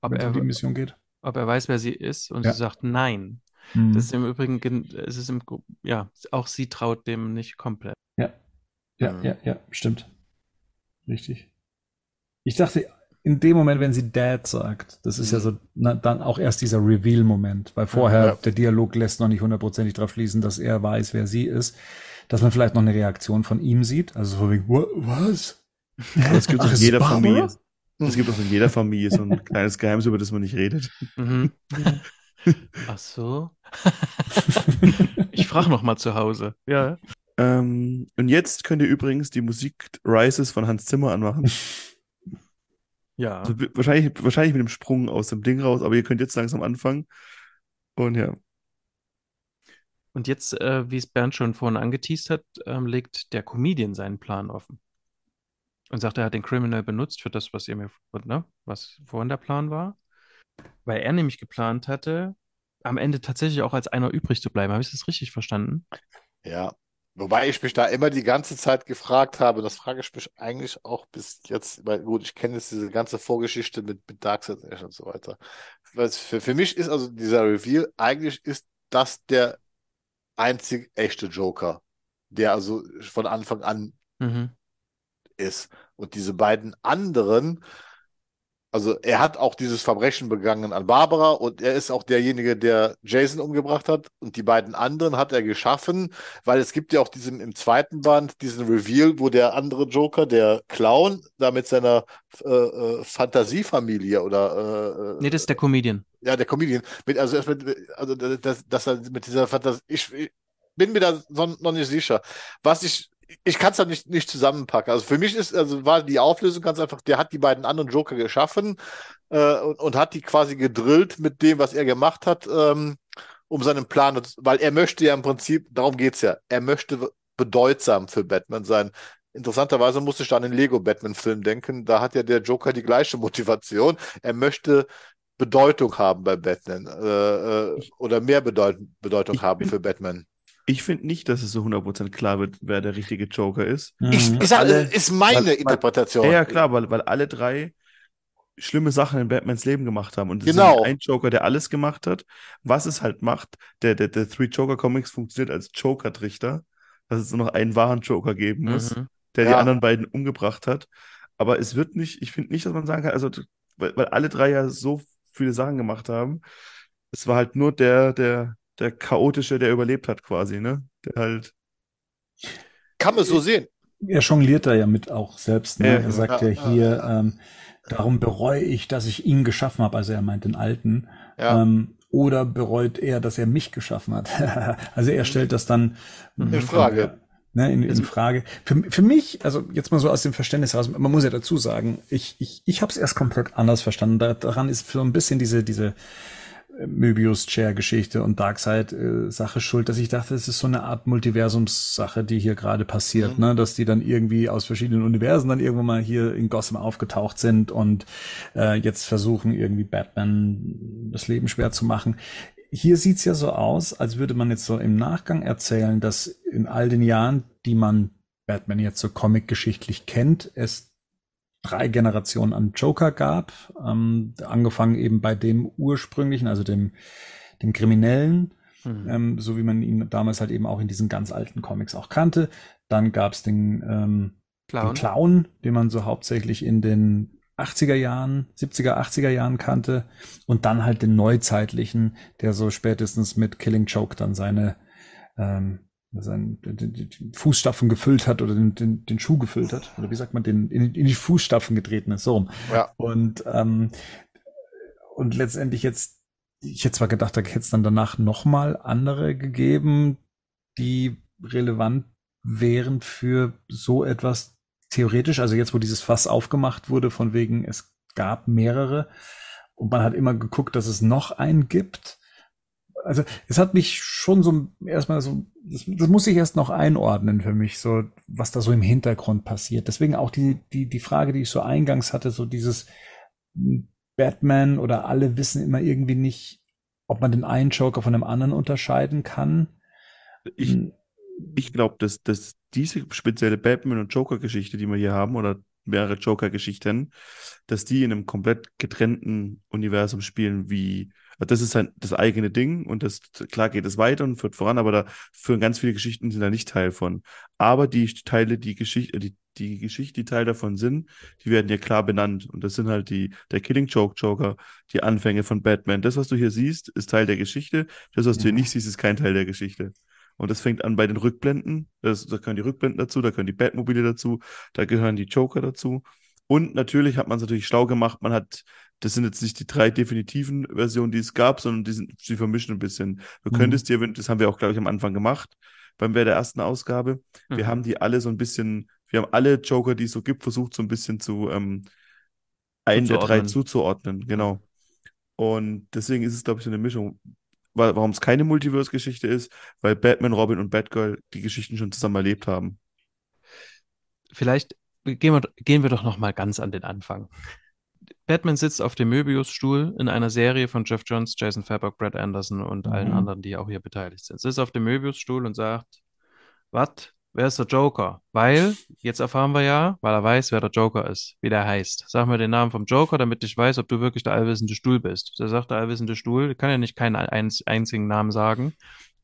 ob er die Mission geht. Ob er weiß, wer sie ist, und ja. sie sagt nein. Mhm. Das ist im Übrigen, es ist im, ja, auch sie traut dem nicht komplett. Ja. Ja, mhm. ja, ja, stimmt. Richtig. Ich dachte, in dem Moment, wenn sie Dad sagt, das ist mhm. ja so na, dann auch erst dieser Reveal-Moment, weil vorher ja. der Dialog lässt noch nicht hundertprozentig darauf schließen, dass er weiß, wer sie ist, dass man vielleicht noch eine Reaktion von ihm sieht, also so wie, was? Das gibt es in jeder Familie. Es gibt auch in jeder Familie so ein kleines Geheimnis, über das man nicht redet. Mhm. Ach so. ich frage noch mal zu Hause. Ja. Ähm, und jetzt könnt ihr übrigens die Musik Rises von Hans Zimmer anmachen. Ja. Also, wahrscheinlich, wahrscheinlich mit dem Sprung aus dem Ding raus, aber ihr könnt jetzt langsam anfangen. Und ja. Und jetzt, äh, wie es Bernd schon vorhin angeteased hat, ähm, legt der Comedian seinen Plan offen. Und sagt, er hat den Criminal benutzt für das, was ihr mir, ne, was vorhin der Plan war. Weil er nämlich geplant hatte, am Ende tatsächlich auch als einer übrig zu bleiben. Habe ich das richtig verstanden? Ja. Wobei ich mich da immer die ganze Zeit gefragt habe, das frage ich mich eigentlich auch bis jetzt, weil gut, ich kenne jetzt diese ganze Vorgeschichte mit, mit Darkseid und so weiter. Für, für mich ist also dieser Reveal, eigentlich ist das der einzig echte Joker, der also von Anfang an mhm. ist. Und diese beiden anderen, also er hat auch dieses Verbrechen begangen an Barbara und er ist auch derjenige, der Jason umgebracht hat. Und die beiden anderen hat er geschaffen, weil es gibt ja auch diesen im zweiten Band diesen Reveal, wo der andere Joker, der Clown, da mit seiner äh, äh, Fantasiefamilie oder äh, Nee, das ist der Comedian. Ja, der Comedian. Mit, also, mit, also dass, dass er mit dieser Fantasie. Ich, ich bin mir da noch nicht sicher. Was ich ich kann es da nicht, nicht zusammenpacken. Also für mich ist, also war die Auflösung ganz einfach, der hat die beiden anderen Joker geschaffen äh, und, und hat die quasi gedrillt mit dem, was er gemacht hat, ähm, um seinen Plan, weil er möchte ja im Prinzip, darum geht's ja, er möchte bedeutsam für Batman sein. Interessanterweise musste ich da an den Lego-Batman-Film denken. Da hat ja der Joker die gleiche Motivation. Er möchte Bedeutung haben bei Batman äh, äh, oder mehr Bedeut Bedeutung haben für Batman. Ich finde nicht, dass es so 100% klar wird, wer der richtige Joker ist. Ich, ich sage, alle, ist meine weil, Interpretation. Ja, klar, weil, weil alle drei schlimme Sachen in Batmans Leben gemacht haben. Und es genau. ist ein Joker, der alles gemacht hat. Was es halt macht, der, der, der Three Joker Comics funktioniert als Joker-Trichter, dass es nur noch einen wahren Joker geben muss, mhm. der ja. die anderen beiden umgebracht hat. Aber es wird nicht, ich finde nicht, dass man sagen kann, also, weil, weil alle drei ja so viele Sachen gemacht haben. Es war halt nur der, der, der chaotische, der überlebt hat quasi, ne? Der halt. Kann man so sehen. Er jongliert da ja mit auch selbst. Ne? Ja, er sagt ja, ja hier, ähm, darum bereue ich, dass ich ihn geschaffen habe. Also er meint den Alten. Ja. Ähm, oder bereut er, dass er mich geschaffen hat? also er stellt das dann in Frage. Ne, in, in Frage. Für, für mich, also jetzt mal so aus dem Verständnis heraus, man muss ja dazu sagen, ich, ich, ich habe es erst komplett anders verstanden. daran ist so ein bisschen diese, diese Möbius-Chair-Geschichte und Darkseid-Sache schuld, dass ich dachte, es ist so eine Art Multiversums-Sache, die hier gerade passiert, mhm. ne? dass die dann irgendwie aus verschiedenen Universen dann irgendwann mal hier in Gotham aufgetaucht sind und äh, jetzt versuchen irgendwie Batman das Leben schwer zu machen. Hier sieht's ja so aus, als würde man jetzt so im Nachgang erzählen, dass in all den Jahren, die man Batman jetzt so comic-geschichtlich kennt, es drei Generationen an Joker gab, ähm, angefangen eben bei dem ursprünglichen, also dem, dem Kriminellen, mhm. ähm, so wie man ihn damals halt eben auch in diesen ganz alten Comics auch kannte. Dann gab es den, ähm, Clown. den Clown, den man so hauptsächlich in den 80er Jahren, 70er, 80er Jahren kannte und dann halt den neuzeitlichen, der so spätestens mit Killing Joke dann seine ähm, seinen den, den Fußstapfen gefüllt hat oder den, den, den Schuh gefüllt hat. Oder wie sagt man, den in, in die Fußstapfen getreten ist. So rum. Ja. Und, ähm, und letztendlich jetzt, ich hätte zwar gedacht, da hätte es dann danach nochmal andere gegeben, die relevant wären für so etwas theoretisch. Also jetzt, wo dieses Fass aufgemacht wurde, von wegen, es gab mehrere. Und man hat immer geguckt, dass es noch einen gibt also es hat mich schon so erstmal so, das, das, muss ich erst noch einordnen für mich, so was da so im Hintergrund passiert. Deswegen auch die, die, die Frage, die ich so eingangs hatte, so dieses Batman oder alle wissen immer irgendwie nicht, ob man den einen Joker von dem anderen unterscheiden kann. Ich, hm. ich glaube, dass, dass diese spezielle Batman- und Joker-Geschichte, die wir hier haben, oder mehrere Joker-Geschichten, dass die in einem komplett getrennten Universum spielen, wie das ist halt das eigene Ding und das, klar geht es weiter und führt voran, aber da führen ganz viele Geschichten sind da nicht Teil von. Aber die Teile, die Geschichte, die, die Geschichte, die Teil davon sind, die werden ja klar benannt. Und das sind halt die, der Killing Joke Joker, die Anfänge von Batman. Das, was du hier siehst, ist Teil der Geschichte. Das, was ja. du hier nicht siehst, ist kein Teil der Geschichte. Und das fängt an bei den Rückblenden. Das, da gehören die Rückblenden dazu, da gehören die Batmobile dazu, da gehören die Joker dazu. Und natürlich hat man es natürlich schlau gemacht. Man hat das sind jetzt nicht die drei definitiven Versionen, die es gab, sondern die sind, sie vermischen ein bisschen. Du mhm. könntest dir, das haben wir auch, glaube ich, am Anfang gemacht, beim bei der ersten Ausgabe. Mhm. Wir haben die alle so ein bisschen, wir haben alle Joker, die es so gibt, versucht, so ein bisschen zu ähm, einen der drei zuzuordnen, genau. Und deswegen ist es, glaube ich, so eine Mischung. Warum es keine Multiverse-Geschichte ist, weil Batman, Robin und Batgirl die Geschichten schon zusammen erlebt haben. Vielleicht gehen wir, gehen wir doch noch mal ganz an den Anfang. Batman sitzt auf dem Möbiusstuhl in einer Serie von Jeff Johns, Jason Fabok, Brad Anderson und mhm. allen anderen, die auch hier beteiligt sind. Sitzt auf dem Möbiusstuhl und sagt, was? Wer ist der Joker? Weil, jetzt erfahren wir ja, weil er weiß, wer der Joker ist, wie der heißt. Sag mir den Namen vom Joker, damit ich weiß, ob du wirklich der allwissende Stuhl bist. Da sagt der allwissende Stuhl, kann ja nicht keinen einzigen Namen sagen,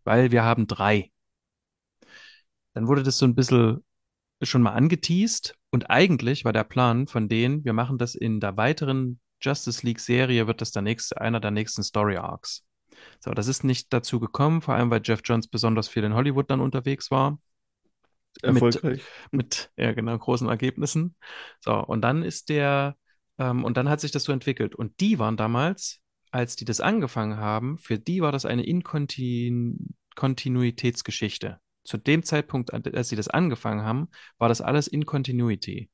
weil wir haben drei. Dann wurde das so ein bisschen schon mal angeteased und eigentlich war der Plan von denen, wir machen das in der weiteren Justice League Serie, wird das der nächste, einer der nächsten Story Arcs. So, das ist nicht dazu gekommen, vor allem weil Jeff Johns besonders viel in Hollywood dann unterwegs war. Erfolgreich. Mit, mit ja, genau, großen Ergebnissen. So, und dann ist der, ähm, und dann hat sich das so entwickelt. Und die waren damals, als die das angefangen haben, für die war das eine Inkontinuitätsgeschichte zu dem Zeitpunkt, als sie das angefangen haben, war das alles in Continuity.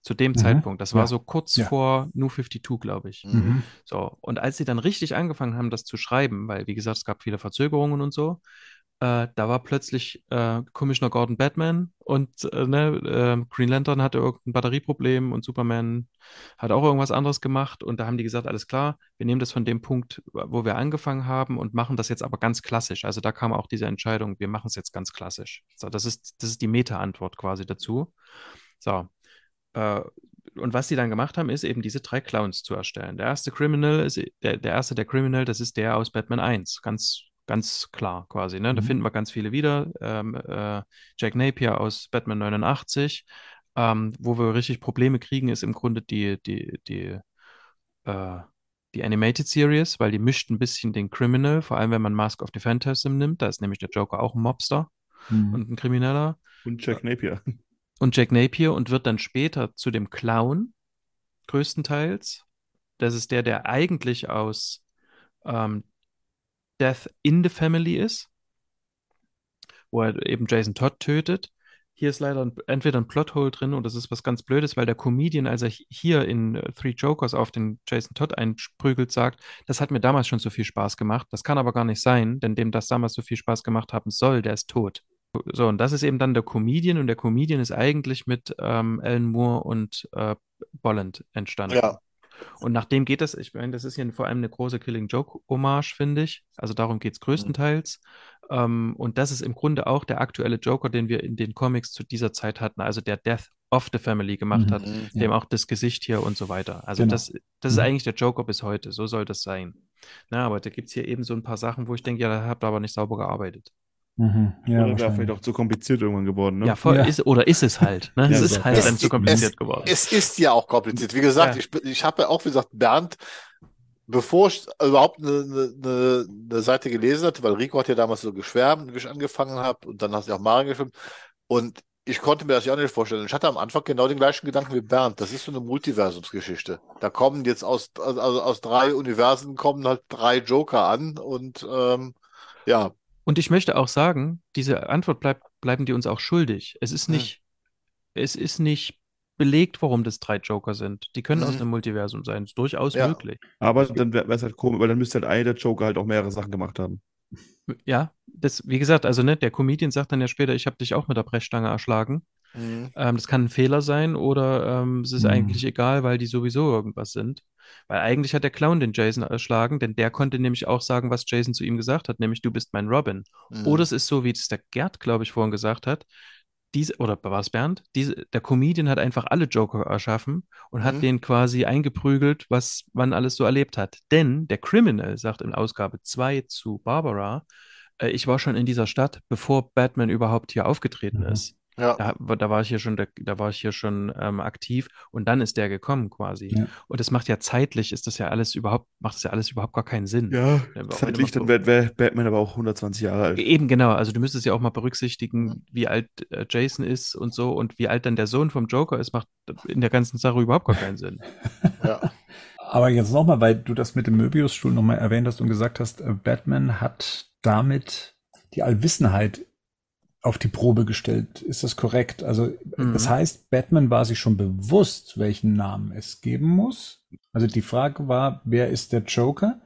Zu dem mhm. Zeitpunkt. Das war ja. so kurz ja. vor New 52, glaube ich. Mhm. So. Und als sie dann richtig angefangen haben, das zu schreiben, weil, wie gesagt, es gab viele Verzögerungen und so, äh, da war plötzlich äh, Commissioner Gordon Batman und äh, ne, ähm, Green Lantern hatte irgendein Batterieproblem und Superman hat auch irgendwas anderes gemacht und da haben die gesagt, alles klar, wir nehmen das von dem Punkt, wo wir angefangen haben und machen das jetzt aber ganz klassisch. Also da kam auch diese Entscheidung, wir machen es jetzt ganz klassisch. So, das ist, das ist die Meta-Antwort quasi dazu. So. Äh, und was sie dann gemacht haben, ist eben diese drei Clowns zu erstellen. Der erste Criminal ist, der, der erste der Criminal, das ist der aus Batman 1. Ganz Ganz klar quasi. Ne? Da mhm. finden wir ganz viele wieder. Ähm, äh, Jack Napier aus Batman 89. Ähm, wo wir richtig Probleme kriegen, ist im Grunde die, die, die, äh, die Animated Series, weil die mischt ein bisschen den Criminal, vor allem wenn man Mask of the Phantasm nimmt. Da ist nämlich der Joker auch ein Mobster mhm. und ein Krimineller. Und Jack Napier. Und Jack Napier und wird dann später zu dem Clown, größtenteils. Das ist der, der eigentlich aus ähm, Death in the Family ist, wo er eben Jason Todd tötet. Hier ist leider ein, entweder ein Plothole drin und das ist was ganz Blödes, weil der Comedian, als er hier in uh, Three Jokers auf den Jason Todd einsprügelt, sagt, das hat mir damals schon so viel Spaß gemacht. Das kann aber gar nicht sein, denn dem das damals so viel Spaß gemacht haben soll, der ist tot. So, und das ist eben dann der Comedian und der Comedian ist eigentlich mit ähm, Alan Moore und äh, Bolland entstanden. Ja. Und nachdem geht es, ich meine, das ist hier vor allem eine große Killing Joke-Hommage, finde ich. Also darum geht es größtenteils. Mhm. Ähm, und das ist im Grunde auch der aktuelle Joker, den wir in den Comics zu dieser Zeit hatten, also der Death of the Family gemacht mhm. hat, ja. dem auch das Gesicht hier und so weiter. Also genau. das, das ist mhm. eigentlich der Joker bis heute. So soll das sein. Na, aber da gibt es hier eben so ein paar Sachen, wo ich denke, ja, da habt ihr aber nicht sauber gearbeitet. Mhm. Ja, oder wäre vielleicht auch zu kompliziert irgendwann geworden. Ne? Ja, voll, ja. Ist, oder ist es halt. Ne? Ja, es ist halt dann zu kompliziert es, geworden. Es ist ja auch kompliziert. Wie gesagt, ja. ich, ich habe ja auch, wie gesagt, Bernd, bevor ich überhaupt eine, eine, eine, Seite gelesen hatte, weil Rico hat ja damals so geschwärmt, wie ich angefangen habe, und dann hast du auch Mario geschwärmt. Und ich konnte mir das ja auch nicht vorstellen. Ich hatte am Anfang genau den gleichen Gedanken wie Bernd. Das ist so eine Multiversumsgeschichte. Da kommen jetzt aus, also aus drei Universen kommen halt drei Joker an und ähm, ja, und ich möchte auch sagen, diese Antwort bleibt, bleiben die uns auch schuldig. Es ist nicht, hm. es ist nicht belegt, warum das drei Joker sind. Die können hm. aus mhm. einem Multiversum sein. Das ist durchaus ja. möglich. Aber dann wäre es halt komisch, weil dann müsste halt einer der Joker halt auch mehrere Sachen gemacht haben. Ja, das, wie gesagt, also ne, der Comedian sagt dann ja später, ich habe dich auch mit der Brechstange erschlagen. Mhm. Ähm, das kann ein Fehler sein oder ähm, es ist mhm. eigentlich egal, weil die sowieso irgendwas sind. Weil eigentlich hat der Clown den Jason erschlagen, denn der konnte nämlich auch sagen, was Jason zu ihm gesagt hat, nämlich du bist mein Robin. Mhm. Oder es ist so, wie es der Gerd, glaube ich, vorhin gesagt hat. Diese, oder war es Bernd? Diese, der Comedian hat einfach alle Joker erschaffen und mhm. hat den quasi eingeprügelt, was man alles so erlebt hat. Denn der Criminal sagt in Ausgabe 2 zu Barbara, äh, ich war schon in dieser Stadt, bevor Batman überhaupt hier aufgetreten mhm. ist. Ja. Da, da, war ich hier schon, da war ich hier schon ähm, aktiv und dann ist der gekommen quasi. Ja. Und das macht ja zeitlich, ist das ja alles überhaupt, macht das ja alles überhaupt gar keinen Sinn. Ja, zeitlich, dann wäre wär Batman aber auch 120 Jahre alt. Eben genau, also du müsstest ja auch mal berücksichtigen, wie alt äh, Jason ist und so und wie alt dann der Sohn vom Joker ist, macht in der ganzen Sache überhaupt gar keinen Sinn. ja. Aber jetzt nochmal, weil du das mit dem Möbiusstuhl nochmal erwähnt hast und gesagt hast, äh, Batman hat damit die Allwissenheit auf die Probe gestellt. Ist das korrekt? Also mhm. das heißt, Batman war sich schon bewusst, welchen Namen es geben muss. Also die Frage war, wer ist der Joker?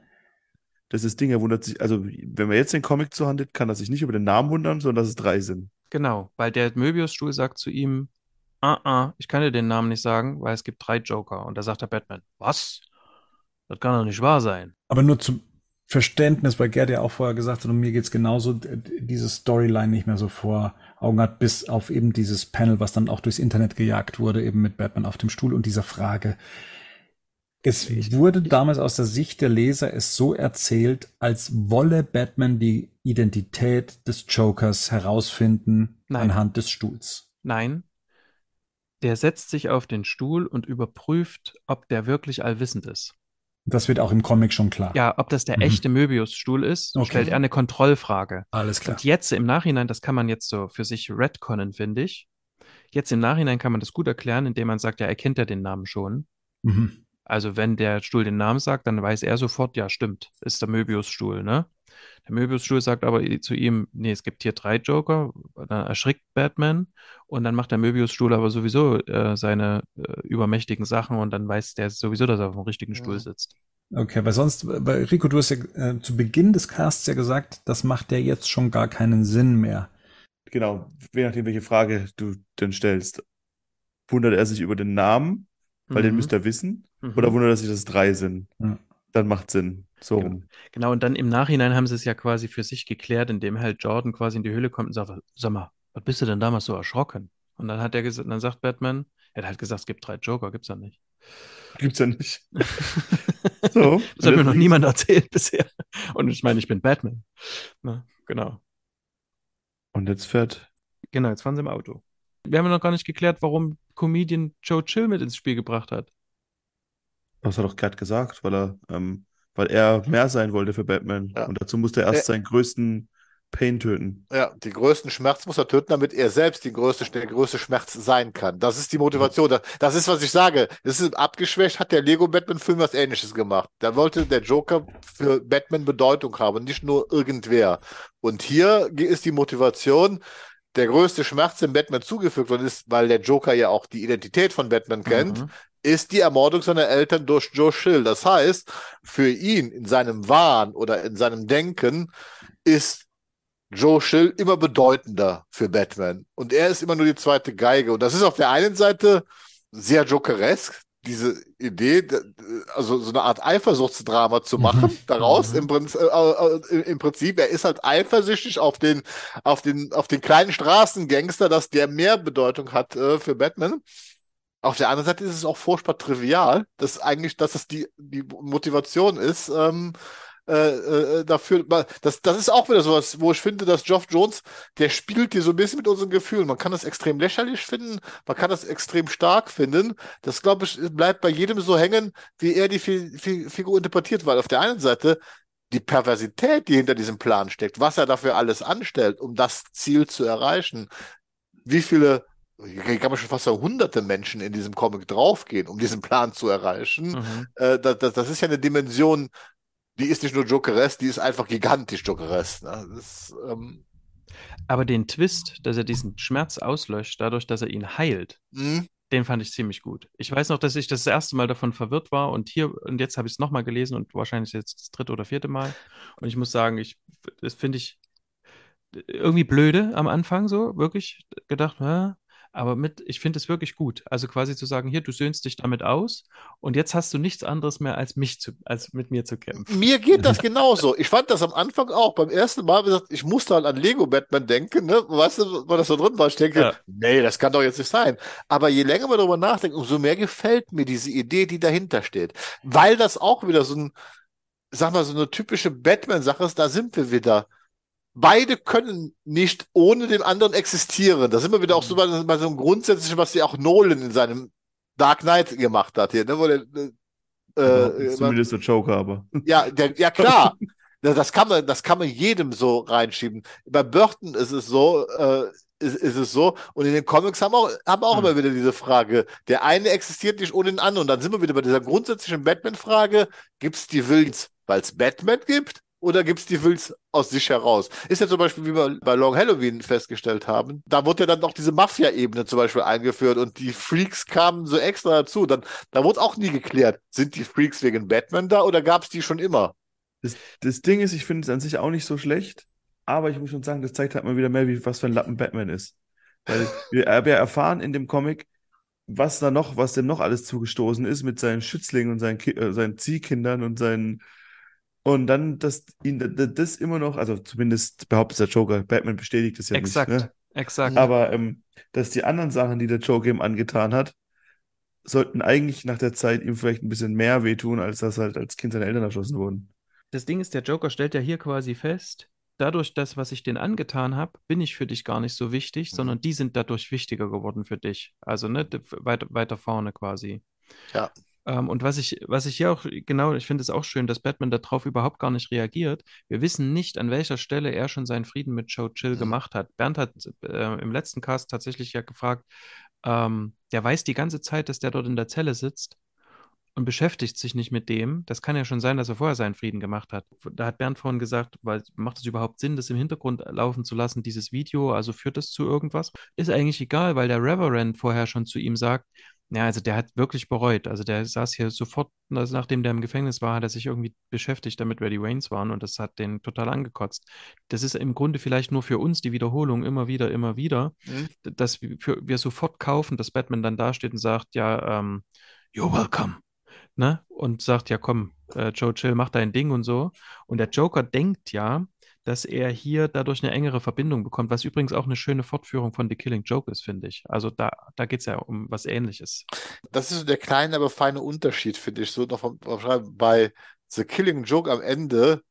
Das ist Ding, er wundert sich, also wenn man jetzt den Comic zuhandelt, kann er sich nicht über den Namen wundern, sondern dass es drei sind. Genau, weil der Möbiusstuhl sagt zu ihm, ah, ah, ich kann dir den Namen nicht sagen, weil es gibt drei Joker. Und da sagt der Batman, was? Das kann doch nicht wahr sein. Aber nur zum Verständnis, weil Gerd ja auch vorher gesagt hat, und mir geht's genauso, diese Storyline nicht mehr so vor Augen hat, bis auf eben dieses Panel, was dann auch durchs Internet gejagt wurde, eben mit Batman auf dem Stuhl und dieser Frage. Es wurde damals aus der Sicht der Leser es so erzählt, als wolle Batman die Identität des Jokers herausfinden Nein. anhand des Stuhls. Nein. Der setzt sich auf den Stuhl und überprüft, ob der wirklich allwissend ist. Das wird auch im Comic schon klar. Ja, ob das der mhm. echte Möbius-Stuhl ist, okay. stellt er eine Kontrollfrage. Alles klar. Und jetzt im Nachhinein, das kann man jetzt so für sich retconnen, finde ich. Jetzt im Nachhinein kann man das gut erklären, indem man sagt, ja, er kennt ja den Namen schon. Mhm. Also wenn der Stuhl den Namen sagt, dann weiß er sofort, ja, stimmt, ist der Möbius-Stuhl, ne? Der Möbius-Stuhl sagt aber zu ihm, nee, es gibt hier drei Joker. Dann erschrickt Batman und dann macht der Möbius-Stuhl aber sowieso äh, seine äh, übermächtigen Sachen und dann weiß der sowieso, dass er auf dem richtigen Stuhl sitzt. Okay, weil sonst, weil Rico, du hast ja äh, zu Beginn des Casts ja gesagt, das macht der jetzt schon gar keinen Sinn mehr. Genau, je nachdem, welche Frage du denn stellst. Wundert er sich über den Namen, weil mhm. den müsste er wissen, mhm. oder wundert er sich, dass es drei sind? Ja. Dann macht Sinn. So genau. genau, und dann im Nachhinein haben sie es ja quasi für sich geklärt, indem halt Jordan quasi in die Höhle kommt und sagt, sag mal, was bist du denn damals so erschrocken? Und dann hat er gesagt, dann sagt Batman, er hat halt gesagt, es gibt drei Joker, gibt's ja nicht. Gibt's ja nicht. so, das hat mir noch niemand erzählt bisher. Und ich meine, ich bin Batman. Na, genau. Und jetzt fährt. Genau, jetzt fahren sie im Auto. Wir haben ja noch gar nicht geklärt, warum Comedian Joe Chill mit ins Spiel gebracht hat. Das hat doch gerade gesagt, weil er ähm, weil er mehr sein wollte für Batman. Ja. Und dazu musste er erst seinen größten Pain töten. Ja, den größten Schmerz muss er töten, damit er selbst die größte, der größte Schmerz sein kann. Das ist die Motivation. Das, das ist, was ich sage. Das ist abgeschwächt, hat der Lego-Batman-Film was ähnliches gemacht. Da wollte der Joker für Batman Bedeutung haben, nicht nur irgendwer. Und hier ist die Motivation, der größte Schmerz, dem Batman zugefügt worden ist, weil der Joker ja auch die Identität von Batman kennt, mhm ist die Ermordung seiner Eltern durch Joe Schill. Das heißt, für ihn in seinem Wahn oder in seinem Denken ist Joe Schill immer bedeutender für Batman. Und er ist immer nur die zweite Geige. Und das ist auf der einen Seite sehr jokeresk, diese Idee, also so eine Art Eifersuchtsdrama zu machen, mhm. daraus mhm. Im, Prinzip, äh, äh, im Prinzip, er ist halt eifersüchtig auf den, auf den, auf den kleinen Straßengangster, dass der mehr Bedeutung hat äh, für Batman. Auf der anderen Seite ist es auch furchtbar trivial, dass eigentlich, dass es die, die Motivation ist, ähm, äh, äh, dafür, das, das ist auch wieder sowas, wo ich finde, dass Geoff Jones, der spielt hier so ein bisschen mit unseren Gefühlen. Man kann das extrem lächerlich finden, man kann das extrem stark finden. Das, glaube ich, bleibt bei jedem so hängen, wie er die Figur interpretiert, weil auf der einen Seite die Perversität, die hinter diesem Plan steckt, was er dafür alles anstellt, um das Ziel zu erreichen, wie viele hier kann man schon fast hunderte Menschen in diesem Comic draufgehen, um diesen Plan zu erreichen. Mhm. Äh, das, das, das, ist ja eine Dimension, die ist nicht nur Jokeres, die ist einfach gigantisch Jokeres. Ne? Das, ähm... Aber den Twist, dass er diesen Schmerz auslöscht, dadurch, dass er ihn heilt, mhm. den fand ich ziemlich gut. Ich weiß noch, dass ich das erste Mal davon verwirrt war und hier und jetzt habe ich es nochmal gelesen und wahrscheinlich jetzt das dritte oder vierte Mal. Und ich muss sagen, ich, das finde ich irgendwie blöde am Anfang so, wirklich gedacht, hä? Aber mit, ich finde es wirklich gut. Also quasi zu sagen, hier, du söhnst dich damit aus und jetzt hast du nichts anderes mehr, als mich zu, als mit mir zu kämpfen. Mir geht das genauso. Ich fand das am Anfang auch. Beim ersten Mal gesagt, ich musste halt an Lego Batman denken, ne? Weißt du, weil das so drin war? Ich denke, ja. nee, das kann doch jetzt nicht sein. Aber je länger man darüber nachdenkt, umso mehr gefällt mir diese Idee, die dahinter steht. Weil das auch wieder so ein, sag mal, so eine typische Batman-Sache ist, da sind wir wieder beide können nicht ohne den anderen existieren. Das ist immer wieder auch so bei, bei so einem grundsätzlichen, was ja auch Nolan in seinem Dark Knight gemacht hat hier, ne, wo der, äh, ja, zumindest der Joker, aber. Ja, der, ja klar. das kann man, das kann man jedem so reinschieben. Bei Burton ist es so, äh, ist, ist es so. Und in den Comics haben auch, haben auch hm. immer wieder diese Frage. Der eine existiert nicht ohne den anderen. Und dann sind wir wieder bei dieser grundsätzlichen Batman-Frage. Gibt es die Wills, weil es Batman gibt? Oder gibt es die Wills aus sich heraus? Ist ja zum Beispiel, wie wir bei Long Halloween festgestellt haben, da wurde ja dann noch diese Mafia-Ebene zum Beispiel eingeführt und die Freaks kamen so extra dazu. Dann, da wurde auch nie geklärt, sind die Freaks wegen Batman da oder gab es die schon immer? Das, das Ding ist, ich finde es an sich auch nicht so schlecht, aber ich muss schon sagen, das zeigt halt mal wieder mehr, wie was für ein Lappen Batman ist. Weil wir, wir erfahren in dem Comic, was da noch, was dem noch alles zugestoßen ist mit seinen Schützlingen und seinen, äh, seinen Ziehkindern und seinen und dann, dass ihn das immer noch, also zumindest behauptet der Joker, Batman bestätigt das ja exakt, nicht. Ne? Exakt. Aber ähm, dass die anderen Sachen, die der Joker ihm angetan hat, sollten eigentlich nach der Zeit ihm vielleicht ein bisschen mehr wehtun, als dass halt als Kind seine Eltern erschossen wurden. Das Ding ist, der Joker stellt ja hier quasi fest, dadurch, das, was ich denen angetan habe, bin ich für dich gar nicht so wichtig, mhm. sondern die sind dadurch wichtiger geworden für dich. Also ne, weiter, weiter vorne quasi. Ja. Ähm, und was ich, was ich hier auch, genau, ich finde es auch schön, dass Batman darauf überhaupt gar nicht reagiert. Wir wissen nicht, an welcher Stelle er schon seinen Frieden mit Joe Chill gemacht hat. Bernd hat äh, im letzten Cast tatsächlich ja gefragt, ähm, der weiß die ganze Zeit, dass der dort in der Zelle sitzt und beschäftigt sich nicht mit dem. Das kann ja schon sein, dass er vorher seinen Frieden gemacht hat. Da hat Bernd vorhin gesagt, weil macht es überhaupt Sinn, das im Hintergrund laufen zu lassen, dieses Video? Also führt das zu irgendwas? Ist eigentlich egal, weil der Reverend vorher schon zu ihm sagt, ja, also der hat wirklich bereut. Also der saß hier sofort, also nachdem der im Gefängnis war, hat er sich irgendwie beschäftigt damit, wer die Waynes waren und das hat den total angekotzt. Das ist im Grunde vielleicht nur für uns die Wiederholung immer wieder, immer wieder, mhm. dass wir, für, wir sofort kaufen, dass Batman dann dasteht und sagt, ja, ähm, you're welcome ne? Und sagt, ja komm, äh, Joe Chill, mach dein Ding und so. Und der Joker denkt ja, dass er hier dadurch eine engere Verbindung bekommt, was übrigens auch eine schöne Fortführung von The Killing Joke ist, finde ich. Also da, da geht es ja um was ähnliches. Das ist so der kleine, aber feine Unterschied, finde ich. So noch vom, vom bei The Killing Joke am Ende,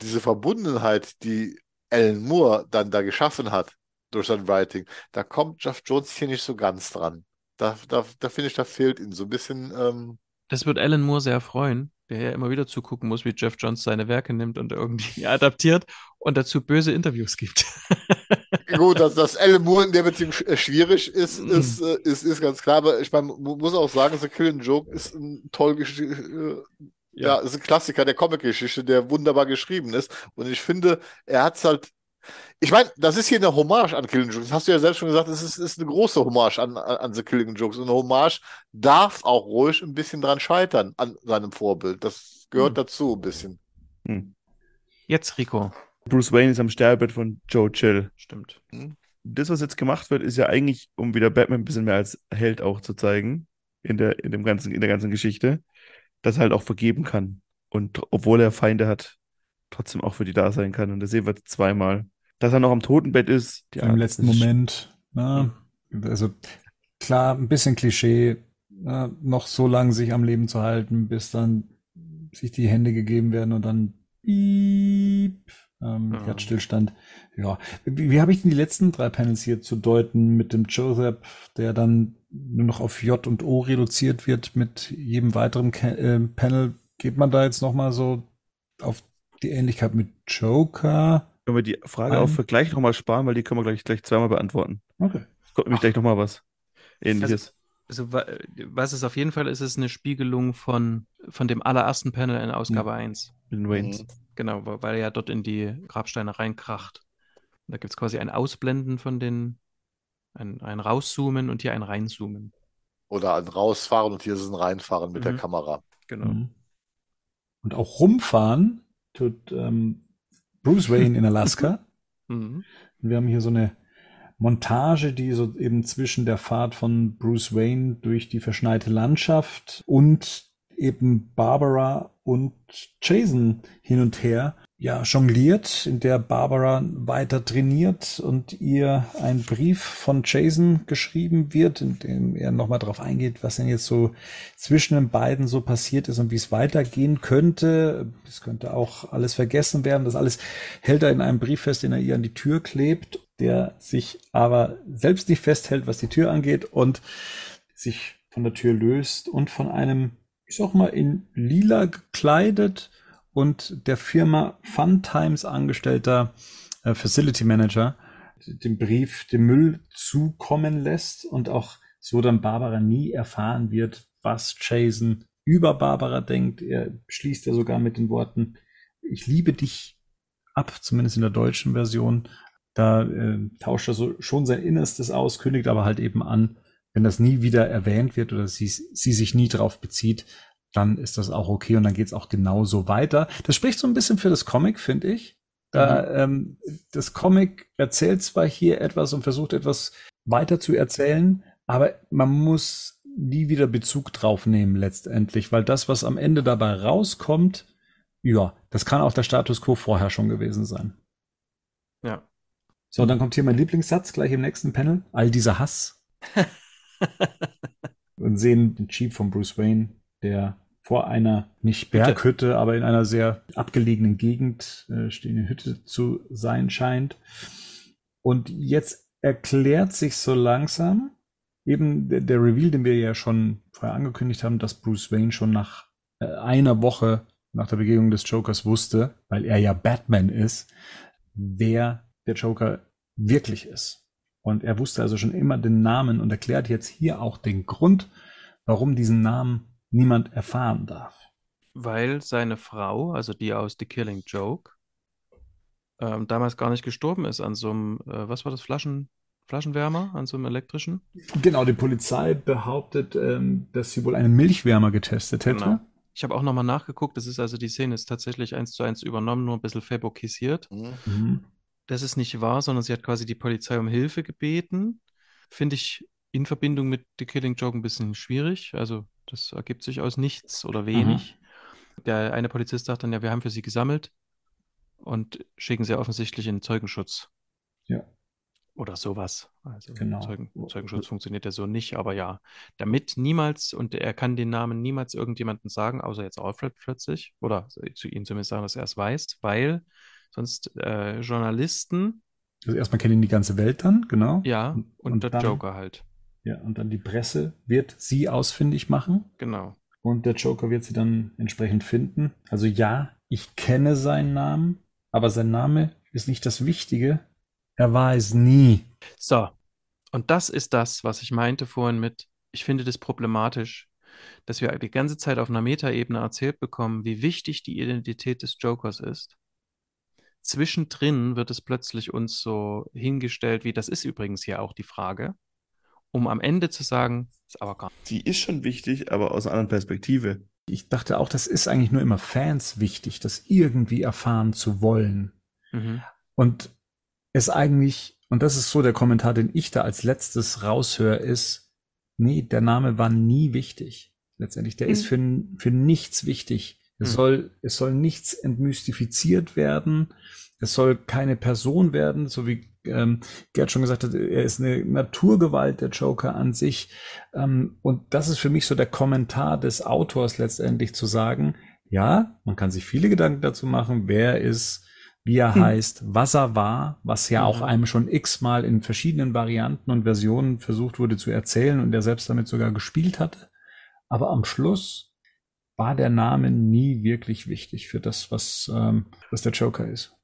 diese Verbundenheit, die Alan Moore dann da geschaffen hat durch sein Writing, da kommt Jeff Jones hier nicht so ganz dran. Da, da, da finde ich, da fehlt ihm so ein bisschen ähm, das wird Alan Moore sehr freuen, der ja immer wieder zugucken muss, wie Jeff Johns seine Werke nimmt und irgendwie adaptiert und dazu böse Interviews gibt. Gut, dass, dass Alan Moore in der Beziehung äh, schwierig ist, mm. ist, äh, ist, ist ganz klar. Aber ich meine, muss auch sagen, The Killing Joke ist ein toll äh, ja. ja, ist ein Klassiker der Comic-Geschichte, der wunderbar geschrieben ist. Und ich finde, er hat es halt ich meine, das ist hier eine Hommage an Killing Jokes. Das hast du ja selbst schon gesagt, es ist, ist, eine große Hommage an, an The Killing Jokes. Und eine Hommage darf auch ruhig ein bisschen dran scheitern, an seinem Vorbild. Das gehört hm. dazu ein bisschen. Hm. Jetzt, Rico. Bruce Wayne ist am Sterbebett von Joe Chill. Stimmt. Hm. Das, was jetzt gemacht wird, ist ja eigentlich, um wieder Batman ein bisschen mehr als Held auch zu zeigen, in der, in dem ganzen, in der ganzen Geschichte, dass er halt auch vergeben kann. Und obwohl er Feinde hat, trotzdem auch für die da sein kann. Und das sehen wir zweimal. Dass er noch am Totenbett ist. Ja, Im letzten Moment. Na, ne? also klar, ein bisschen Klischee, na, ne? noch so lange sich am Leben zu halten, bis dann sich die Hände gegeben werden und dann piep, ähm, ja. Herzstillstand. Ja, wie, wie habe ich denn die letzten drei Panels hier zu deuten mit dem Joseph, der dann nur noch auf J und O reduziert wird mit jedem weiteren äh, Panel? Geht man da jetzt noch mal so auf die Ähnlichkeit mit Joker. Können wir die Frage auch für gleich nochmal sparen, weil die können wir gleich, gleich zweimal beantworten. Okay. Es kommt nämlich gleich nochmal was Ähnliches. Also, also, was es auf jeden Fall ist, ist eine Spiegelung von, von dem allerersten Panel in Ausgabe mhm. 1. Mit den Waynes. Mhm. Genau, weil er ja dort in die Grabsteine reinkracht. Da gibt es quasi ein Ausblenden von den, ein, ein Rauszoomen und hier ein Reinzoomen. Oder ein Rausfahren und hier ist ein Reinfahren mit mhm. der Kamera. Genau. Mhm. Und auch rumfahren tut ähm, Bruce Wayne in Alaska. mhm. Wir haben hier so eine Montage, die so eben zwischen der Fahrt von Bruce Wayne durch die verschneite Landschaft und eben Barbara und Jason hin und her ja, jongliert, in der Barbara weiter trainiert und ihr ein Brief von Jason geschrieben wird, in dem er nochmal darauf eingeht, was denn jetzt so zwischen den beiden so passiert ist und wie es weitergehen könnte. Es könnte auch alles vergessen werden. Das alles hält er in einem Brief fest, den er ihr an die Tür klebt, der sich aber selbst nicht festhält, was die Tür angeht und sich von der Tür löst und von einem, ich sag mal, in lila gekleidet, und der Firma Fun Times angestellter äh, Facility Manager den Brief dem Müll zukommen lässt und auch so dann Barbara nie erfahren wird, was Jason über Barbara denkt. Er schließt ja sogar mit den Worten, ich liebe dich ab, zumindest in der deutschen Version. Da äh, tauscht er so schon sein Innerstes aus, kündigt aber halt eben an, wenn das nie wieder erwähnt wird oder sie, sie sich nie drauf bezieht, dann ist das auch okay und dann geht's auch genauso weiter. Das spricht so ein bisschen für das Comic, finde ich. Da, mhm. ähm, das Comic erzählt zwar hier etwas und versucht etwas weiter zu erzählen, aber man muss nie wieder Bezug drauf nehmen letztendlich, weil das, was am Ende dabei rauskommt, ja, das kann auch der Status quo vorher schon gewesen sein. Ja. So, dann kommt hier mein Lieblingssatz gleich im nächsten Panel. All dieser Hass. und sehen den Jeep von Bruce Wayne, der vor einer nicht Berghütte, aber in einer sehr abgelegenen Gegend äh, stehende Hütte zu sein scheint. Und jetzt erklärt sich so langsam eben der, der Reveal, den wir ja schon vorher angekündigt haben, dass Bruce Wayne schon nach äh, einer Woche nach der Begegnung des Jokers wusste, weil er ja Batman ist, wer der Joker wirklich ist. Und er wusste also schon immer den Namen und erklärt jetzt hier auch den Grund, warum diesen Namen niemand erfahren darf. Weil seine Frau, also die aus The Killing Joke, ähm, damals gar nicht gestorben ist an so einem, äh, was war das, Flaschen, Flaschenwärmer, an so einem elektrischen? Genau, die Polizei behauptet, ähm, dass sie wohl einen Milchwärmer getestet hätte. Genau. Ich habe auch nochmal nachgeguckt, das ist also die Szene ist tatsächlich eins zu eins übernommen, nur ein bisschen fabokisiert. Mhm. Das ist nicht wahr, sondern sie hat quasi die Polizei um Hilfe gebeten. Finde ich in Verbindung mit The Killing Joke ein bisschen schwierig. Also das ergibt sich aus nichts oder wenig. Mhm. Der eine Polizist sagt dann, ja, wir haben für sie gesammelt und schicken sie offensichtlich in Zeugenschutz. Ja. Oder sowas. Also genau. Zeugen, Zeugenschutz funktioniert ja so nicht, aber ja. Damit niemals, und er kann den Namen niemals irgendjemandem sagen, außer jetzt Alfred plötzlich, oder zu ihm zumindest sagen, dass er es weiß, weil sonst äh, Journalisten. Also erstmal kennen ihn die ganze Welt dann, genau. Ja, und, und der dann, Joker halt. Ja, und dann die Presse wird sie ausfindig machen. Genau. Und der Joker wird sie dann entsprechend finden. Also ja, ich kenne seinen Namen, aber sein Name ist nicht das Wichtige. Er war es nie. So, und das ist das, was ich meinte vorhin mit, ich finde das problematisch, dass wir die ganze Zeit auf einer Metaebene erzählt bekommen, wie wichtig die Identität des Jokers ist. Zwischendrin wird es plötzlich uns so hingestellt, wie das ist übrigens hier auch die Frage, um am Ende zu sagen, ist aber gar nicht. Die ist schon wichtig, aber aus einer anderen Perspektive. Ich dachte auch, das ist eigentlich nur immer Fans wichtig, das irgendwie erfahren zu wollen. Mhm. Und es eigentlich, und das ist so der Kommentar, den ich da als letztes raushöre, ist, nee, der Name war nie wichtig. Letztendlich, der mhm. ist für, für nichts wichtig. Es mhm. soll, es soll nichts entmystifiziert werden. Es soll keine Person werden, so wie ähm, Gerd schon gesagt hat, er ist eine Naturgewalt, der Joker an sich. Ähm, und das ist für mich so der Kommentar des Autors letztendlich zu sagen, ja, man kann sich viele Gedanken dazu machen, wer ist wie er hm. heißt, was er war, was ja auch einem schon x-mal in verschiedenen Varianten und Versionen versucht wurde zu erzählen und er selbst damit sogar gespielt hatte. Aber am Schluss war der Name nie wirklich wichtig für das, was, ähm, was der Joker ist.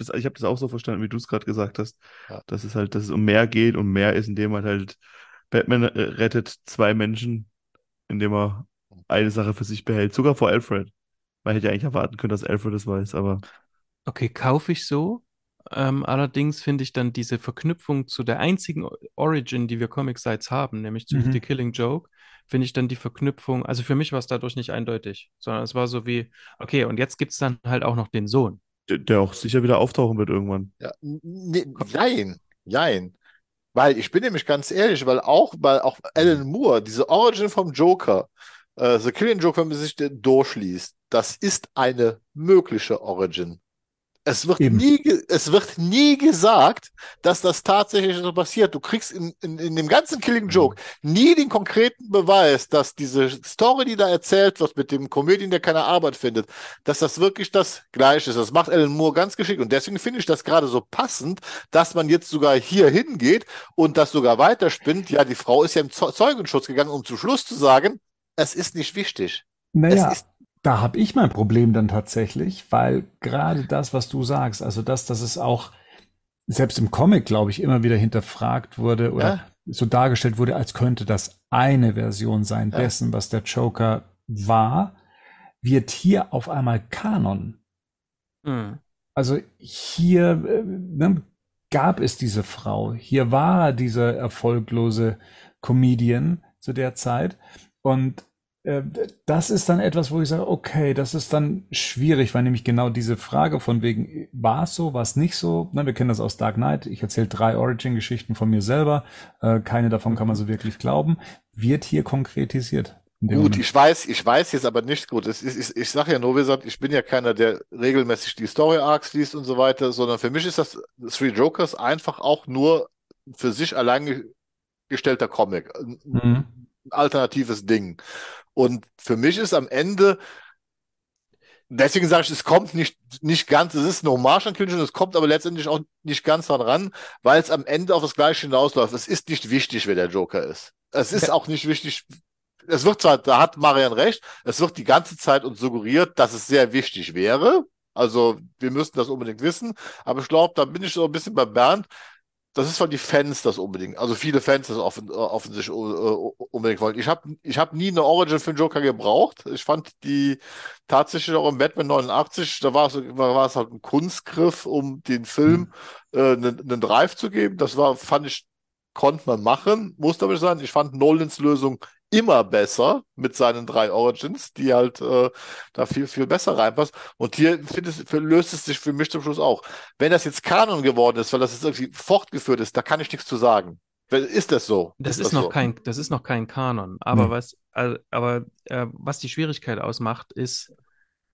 Ich habe das auch so verstanden, wie du es gerade gesagt hast, ja. dass es halt, dass es um mehr geht und mehr ist, indem man halt Batman äh, rettet zwei Menschen, indem er eine Sache für sich behält, sogar vor Alfred. Man hätte ja eigentlich erwarten können, dass Alfred es weiß, aber Okay, kaufe ich so. Ähm, allerdings finde ich dann diese Verknüpfung zu der einzigen Origin, die wir Comic-Sites haben, nämlich zu mhm. The Killing Joke, finde ich dann die Verknüpfung, also für mich war es dadurch nicht eindeutig, sondern es war so wie, okay, und jetzt gibt es dann halt auch noch den Sohn. Der, der, auch sicher wieder auftauchen wird irgendwann. Ja, ne, nein, nein. Weil ich bin nämlich ganz ehrlich, weil auch, weil auch Alan Moore, diese Origin vom Joker, äh, The Killing Joke, wenn man sich durchliest, das ist eine mögliche Origin. Es wird, nie, es wird nie gesagt, dass das tatsächlich so passiert. Du kriegst in, in, in dem ganzen Killing mhm. Joke nie den konkreten Beweis, dass diese Story, die da erzählt wird mit dem Comedian, der keine Arbeit findet, dass das wirklich das Gleiche ist. Das macht Alan Moore ganz geschickt. Und deswegen finde ich das gerade so passend, dass man jetzt sogar hier hingeht und das sogar weiterspinnt. Ja, die Frau ist ja im Zeugenschutz gegangen, um zum Schluss zu sagen, es ist nicht wichtig. Naja. Es ist da habe ich mein Problem dann tatsächlich, weil gerade das, was du sagst, also das, dass es auch selbst im Comic, glaube ich, immer wieder hinterfragt wurde oder ja. so dargestellt wurde, als könnte das eine Version sein ja. dessen, was der Joker war, wird hier auf einmal Kanon. Mhm. Also hier äh, ne, gab es diese Frau, hier war dieser erfolglose Comedian zu der Zeit und das ist dann etwas, wo ich sage, okay, das ist dann schwierig, weil nämlich genau diese Frage von wegen, war es so, war es nicht so? Na, wir kennen das aus Dark Knight. Ich erzähle drei Origin-Geschichten von mir selber. Äh, keine davon kann man so wirklich glauben. Wird hier konkretisiert. Gut, Moment. ich weiß, ich weiß jetzt aber nicht gut. Ist, ich, ich sage ja nur, wie gesagt, ich bin ja keiner, der regelmäßig die Story Arcs liest und so weiter, sondern für mich ist das Three Jokers einfach auch nur für sich allein gestellter Comic. Mhm. Ein alternatives Ding. Und für mich ist am Ende, deswegen sage ich, es kommt nicht, nicht ganz, es ist eine Hommage an Künstler, es kommt aber letztendlich auch nicht ganz daran, weil es am Ende auf das Gleiche hinausläuft. Es ist nicht wichtig, wer der Joker ist. Es ist auch nicht wichtig, es wird zwar, da hat Marian recht, es wird die ganze Zeit uns suggeriert, dass es sehr wichtig wäre. Also wir müssten das unbedingt wissen. Aber ich glaube, da bin ich so ein bisschen bei Bernd. Das ist von die Fans das unbedingt. Also viele Fans das offen, offensichtlich uh, unbedingt wollen. Ich habe ich hab nie eine Origin für den Joker gebraucht. Ich fand die tatsächlich auch im Batman 89, da war es, war es halt ein Kunstgriff, um den Film mhm. äh, einen, einen Drive zu geben. Das war, fand ich, konnte man machen, muss aber sein. Ich fand Nolans Lösung immer besser mit seinen drei Origins, die halt äh, da viel, viel besser reinpasst. Und hier es, löst es sich für mich zum Schluss auch. Wenn das jetzt Kanon geworden ist, weil das jetzt irgendwie fortgeführt ist, da kann ich nichts zu sagen. Ist das so? Das ist, ist das noch so? kein, das ist noch kein Kanon. Aber hm. was, aber äh, was die Schwierigkeit ausmacht, ist,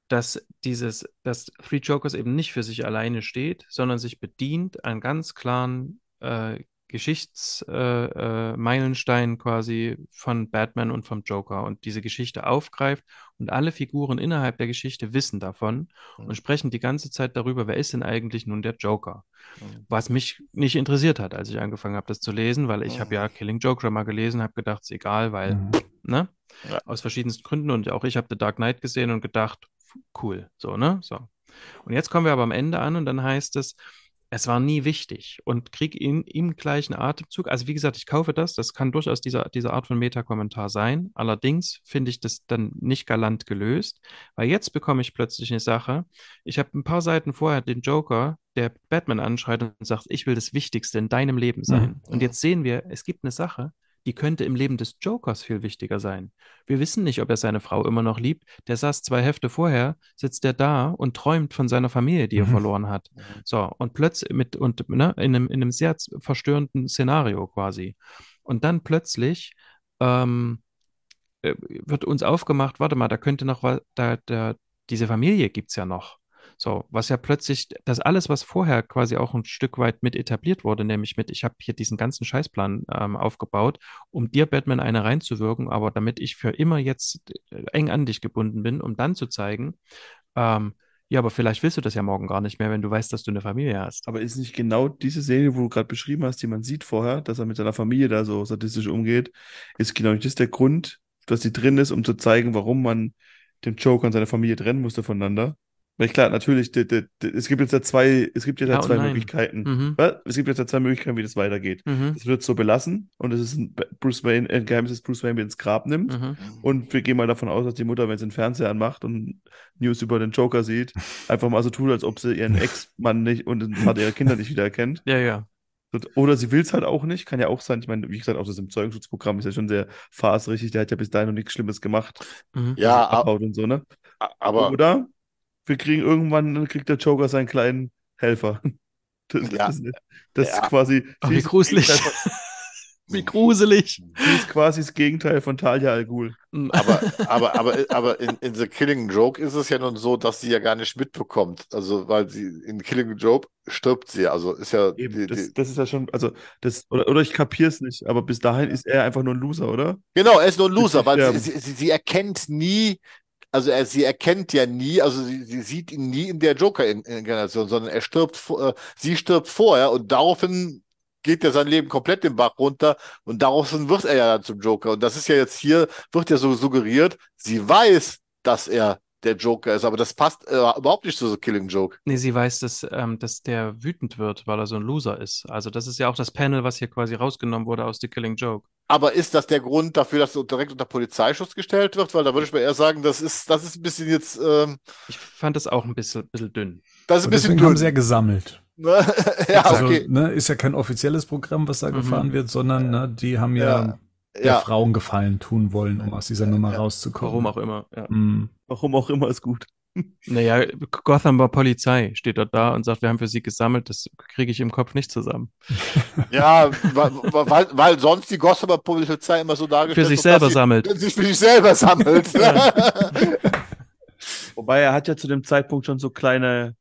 dass dieses, dass Three Jokers eben nicht für sich alleine steht, sondern sich bedient an ganz klaren äh, Geschichtsmeilenstein äh, äh, quasi von Batman und vom Joker und diese Geschichte aufgreift und alle Figuren innerhalb der Geschichte wissen davon mhm. und sprechen die ganze Zeit darüber, wer ist denn eigentlich nun der Joker? Mhm. Was mich nicht interessiert hat, als ich angefangen habe, das zu lesen, weil ich mhm. habe ja Killing Joker mal gelesen, habe gedacht, es ist egal, weil, mhm. ne? Ja. Aus verschiedensten Gründen und auch ich habe The Dark Knight gesehen und gedacht, cool, so, ne? So. Und jetzt kommen wir aber am Ende an und dann heißt es, es war nie wichtig und krieg ihn im gleichen Atemzug. Also wie gesagt, ich kaufe das. Das kann durchaus diese, diese Art von Meta-Kommentar sein. Allerdings finde ich das dann nicht galant gelöst, weil jetzt bekomme ich plötzlich eine Sache. Ich habe ein paar Seiten vorher den Joker, der Batman anschreit und sagt, ich will das Wichtigste in deinem Leben sein. Mhm. Und jetzt sehen wir, es gibt eine Sache, die könnte im Leben des Jokers viel wichtiger sein. Wir wissen nicht, ob er seine Frau immer noch liebt. Der saß zwei Hefte vorher, sitzt er da und träumt von seiner Familie, die er mhm. verloren hat. So, und plötzlich mit, und ne, in einem, in einem sehr verstörenden Szenario quasi. Und dann plötzlich ähm, äh, wird uns aufgemacht, warte mal, da könnte noch was, da, da, diese Familie gibt es ja noch. So, was ja plötzlich, das alles, was vorher quasi auch ein Stück weit mit etabliert wurde, nämlich mit, ich habe hier diesen ganzen Scheißplan ähm, aufgebaut, um dir, Batman, eine reinzuwirken, aber damit ich für immer jetzt äh, eng an dich gebunden bin, um dann zu zeigen, ähm, ja, aber vielleicht willst du das ja morgen gar nicht mehr, wenn du weißt, dass du eine Familie hast. Aber ist nicht genau diese Szene, wo du gerade beschrieben hast, die man sieht vorher, dass er mit seiner Familie da so statistisch umgeht, ist genau nicht das der Grund, dass sie drin ist, um zu zeigen, warum man den Joker und seine Familie trennen musste voneinander. Weil klar, natürlich, de, de, de, es gibt jetzt ja zwei, es gibt jetzt ja, ja zwei Möglichkeiten. Mhm. Es gibt jetzt ja zwei Möglichkeiten, wie das weitergeht. Mhm. Es wird so belassen und es ist ein Bruce Wayne, ein Geheimnis, das Bruce Wayne ins Grab nimmt. Mhm. Und wir gehen mal davon aus, dass die Mutter, wenn sie den Fernseher anmacht und News über den Joker sieht, einfach mal so tut, als ob sie ihren Ex-Mann nicht und den Vater ihrer Kinder nicht wieder erkennt. Ja, ja. Oder sie will es halt auch nicht, kann ja auch sein. Ich meine, wie gesagt, auch das im Zeugenschutzprogramm ist ja schon sehr fasrig. Der hat ja bis dahin noch nichts Schlimmes gemacht. Mhm. Ja, aber, und so, ne? aber. Oder wir kriegen irgendwann, kriegt der Joker seinen kleinen Helfer. Das, ja. das, das ja. ist quasi. Ach, wie gruselig. wie gruselig. Die ist quasi das Gegenteil von Talia Al Ghul. Aber, aber, aber, aber in, in The Killing Joke ist es ja nun so, dass sie ja gar nicht mitbekommt. Also, weil sie in Killing Joke stirbt sie. Also ist ja. Eben, die, das, das, ist ja schon, also das, oder, oder ich kapiere es nicht, aber bis dahin ist er einfach nur ein Loser, oder? Genau, er ist nur ein Loser, weil sie, sie, sie, erkennt nie, also er, sie erkennt ja nie, also sie, sie sieht ihn nie in der Joker-Inkarnation, sondern er stirbt, äh, sie stirbt vorher und daraufhin geht ja sein Leben komplett den Bach runter und daraufhin wird er ja dann zum Joker. Und das ist ja jetzt hier, wird ja so suggeriert, sie weiß, dass er der Joker ist, aber das passt äh, überhaupt nicht zu so Killing Joke. Nee, sie weiß, dass, ähm, dass der wütend wird, weil er so ein Loser ist. Also das ist ja auch das Panel, was hier quasi rausgenommen wurde aus The Killing Joke. Aber ist das der Grund dafür, dass er direkt unter Polizeischutz gestellt wird? Weil da würde ich mir eher sagen, das ist, das ist ein bisschen jetzt. Ähm, ich fand das auch ein bisschen, bisschen dünn. Das ist ein bisschen dünn. haben sie ja gesammelt. ja, also, okay. ne, ist ja kein offizielles Programm, was da mhm. gefahren wird, sondern ne, die haben ja, ja der ja. Frauen gefallen tun wollen, um aus dieser Nummer ja. rauszukommen. Warum auch immer. Ja. Mhm. Warum auch immer ist gut. Naja, Gotham war Polizei, steht dort da und sagt, wir haben für sie gesammelt, das kriege ich im Kopf nicht zusammen. Ja, weil, weil, weil sonst die Gothamer Polizei immer so dargestellt Für sich selber sie, sammelt. Sich für sich selber sammelt. Wobei er hat ja zu dem Zeitpunkt schon so kleine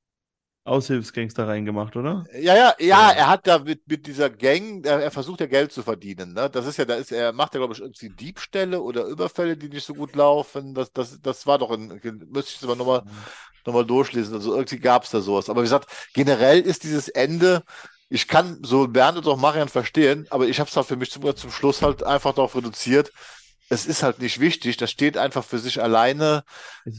Aushilfsgangster reingemacht, oder? Ja, ja, ja, er hat da mit, mit dieser Gang, er, er versucht ja Geld zu verdienen. Ne? Das ist ja, da ist er macht ja, glaube ich, irgendwie Diebstähle oder Überfälle, die nicht so gut laufen. Das, das, das war doch ein, müsste ich es aber nochmal noch mal durchlesen. Also irgendwie gab es da sowas. Aber wie gesagt, generell ist dieses Ende, ich kann so Bernd und auch Marian verstehen, aber ich habe es halt für mich zum, zum Schluss halt einfach darauf reduziert, es ist halt nicht wichtig, das steht einfach für sich alleine.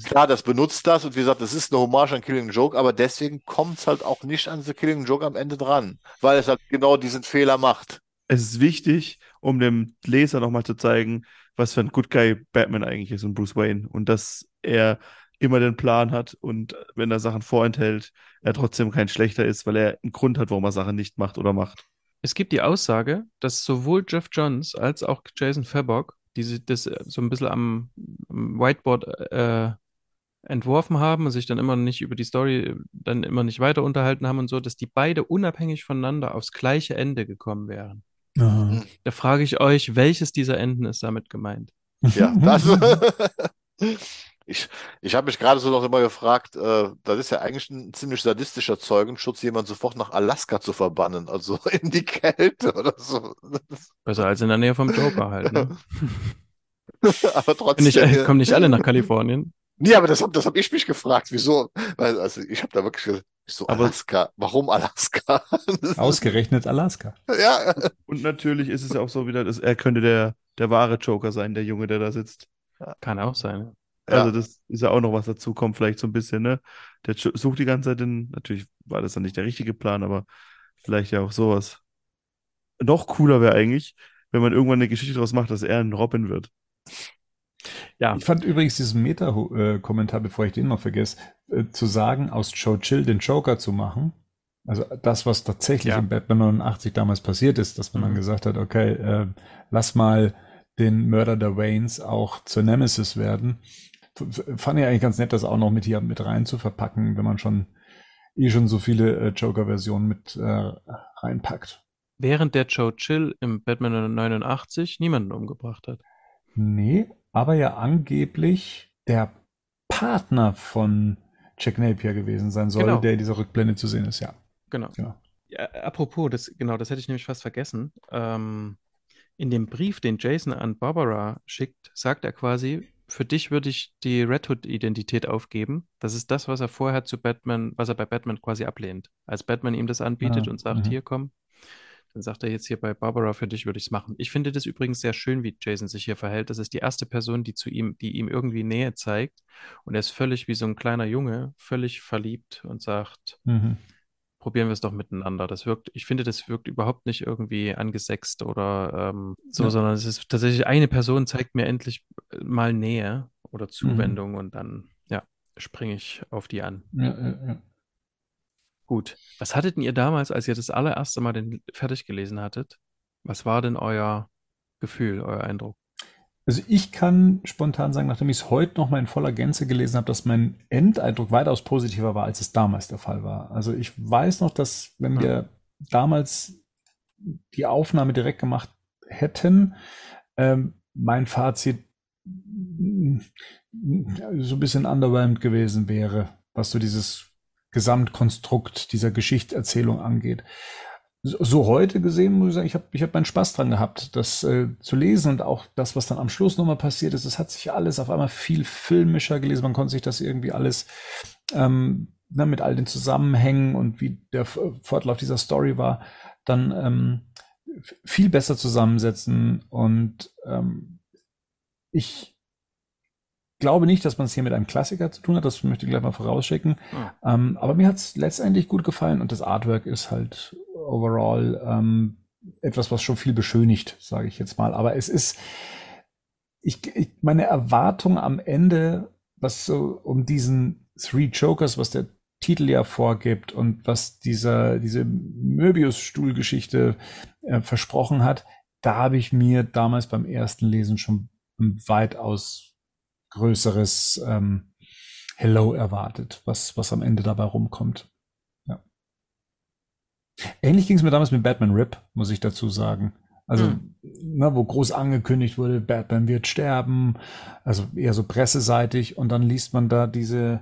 Klar, das benutzt das und wie gesagt, das ist eine Hommage an Killing Joke, aber deswegen kommt es halt auch nicht an The Killing Joke am Ende dran, weil es halt genau diesen Fehler macht. Es ist wichtig, um dem Leser nochmal zu zeigen, was für ein Good Guy Batman eigentlich ist und Bruce Wayne und dass er immer den Plan hat und wenn er Sachen vorenthält, er trotzdem kein schlechter ist, weil er einen Grund hat, warum er Sachen nicht macht oder macht. Es gibt die Aussage, dass sowohl Jeff Johns als auch Jason Fabok die sich das äh, so ein bisschen am, Whiteboard äh, entworfen haben und sich dann immer nicht über die Story dann immer nicht weiter unterhalten haben und so, dass die beide unabhängig voneinander aufs gleiche Ende gekommen wären. Aha. Da frage ich euch, welches dieser Enden ist damit gemeint? Ja, das, Ich, ich habe mich gerade so noch immer gefragt, äh, das ist ja eigentlich ein ziemlich sadistischer Zeugenschutz, jemanden sofort nach Alaska zu verbannen, also in die Kälte oder so. Besser als in der Nähe vom Joker halt, ne? aber trotzdem. Nicht, äh, kommen nicht alle nach Kalifornien. Nee, aber das habe das hab ich mich gefragt, wieso? Weil, also ich habe da wirklich gesagt, so Alaska, warum Alaska? Ausgerechnet Alaska. Ja. Und natürlich ist es ja auch so wieder, dass er könnte der, der wahre Joker sein, der Junge, der da sitzt. Kann auch sein. Also das ist ja auch noch was dazu kommt, vielleicht so ein bisschen, ne? Der sucht die ganze Zeit den, natürlich war das dann nicht der richtige Plan, aber vielleicht ja auch sowas. Noch cooler wäre eigentlich, wenn man irgendwann eine Geschichte daraus macht, dass er ein Robin wird. Ja. Ich fand übrigens diesen Meta-Kommentar, bevor ich den noch vergesse, äh, zu sagen, aus Joe Chill den Joker zu machen. Also das, was tatsächlich ja. in Batman 89 damals passiert ist, dass man mhm. dann gesagt hat, okay, äh, lass mal den Mörder der Waynes auch zur Nemesis werden fand ich eigentlich ganz nett, das auch noch mit hier mit rein zu verpacken, wenn man schon eh schon so viele äh, Joker-Versionen mit äh, reinpackt. Während der Joe Chill im Batman 89 niemanden umgebracht hat. Nee, aber ja angeblich der Partner von Jack Napier gewesen sein soll, genau. der in dieser Rückblende zu sehen ist, ja. Genau. genau. Ja, apropos, das, genau, das hätte ich nämlich fast vergessen. Ähm, in dem Brief, den Jason an Barbara schickt, sagt er quasi, für dich würde ich die Red Hood-Identität aufgeben. Das ist das, was er vorher zu Batman, was er bei Batman quasi ablehnt. Als Batman ihm das anbietet ja, und sagt, ja. hier komm, dann sagt er jetzt hier bei Barbara, für dich würde ich es machen. Ich finde das übrigens sehr schön, wie Jason sich hier verhält. Das ist die erste Person, die zu ihm, die ihm irgendwie Nähe zeigt. Und er ist völlig wie so ein kleiner Junge, völlig verliebt und sagt, mhm probieren wir es doch miteinander. Das wirkt, ich finde, das wirkt überhaupt nicht irgendwie angesext oder ähm, so, ja. sondern es ist tatsächlich eine Person zeigt mir endlich äh, mal Nähe oder Zuwendung mhm. und dann, ja, springe ich auf die an. Ja, ja, ja. Gut. Was hattet ihr damals, als ihr das allererste Mal den fertig gelesen hattet? Was war denn euer Gefühl, euer Eindruck? Also ich kann spontan sagen, nachdem ich es heute noch mal in voller Gänze gelesen habe, dass mein Endeindruck weitaus positiver war, als es damals der Fall war. Also ich weiß noch, dass wenn wir damals die Aufnahme direkt gemacht hätten, ähm, mein Fazit mm, so ein bisschen underwhelmed gewesen wäre, was so dieses Gesamtkonstrukt dieser Geschichtserzählung angeht so heute gesehen, muss ich sagen, ich habe ich hab meinen Spaß dran gehabt, das äh, zu lesen und auch das, was dann am Schluss nochmal passiert ist, es hat sich alles auf einmal viel filmischer gelesen. Man konnte sich das irgendwie alles ähm, ne, mit all den Zusammenhängen und wie der Fortlauf dieser Story war, dann ähm, viel besser zusammensetzen. Und ähm, ich glaube nicht, dass man es hier mit einem Klassiker zu tun hat, das möchte ich gleich mal vorausschicken. Ja. Ähm, aber mir hat es letztendlich gut gefallen und das Artwork ist halt overall ähm, etwas, was schon viel beschönigt, sage ich jetzt mal. Aber es ist, ich, ich meine Erwartung am Ende, was so um diesen Three Jokers, was der Titel ja vorgibt und was dieser, diese Möbius-Stuhlgeschichte äh, versprochen hat, da habe ich mir damals beim ersten Lesen schon ein weitaus größeres ähm, Hello erwartet, was, was am Ende dabei rumkommt. Ähnlich ging es mir damals mit Batman Rip, muss ich dazu sagen. Also, mhm. ne, wo groß angekündigt wurde, Batman wird sterben, also eher so presseseitig und dann liest man da diese,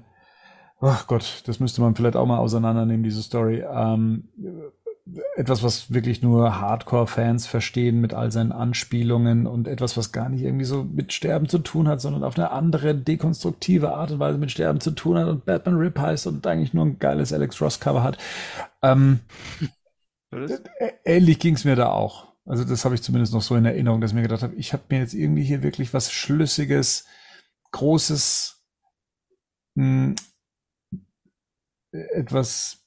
ach Gott, das müsste man vielleicht auch mal auseinandernehmen, diese Story. Ähm, etwas, was wirklich nur Hardcore-Fans verstehen mit all seinen Anspielungen und etwas, was gar nicht irgendwie so mit Sterben zu tun hat, sondern auf eine andere dekonstruktive Art und Weise mit Sterben zu tun hat und Batman Rip heißt und eigentlich nur ein geiles Alex Ross Cover hat. Ähm, ähnlich ging es mir da auch. Also das habe ich zumindest noch so in Erinnerung, dass ich mir gedacht habe, ich habe mir jetzt irgendwie hier wirklich was Schlüssiges, Großes, mh, hm, etwas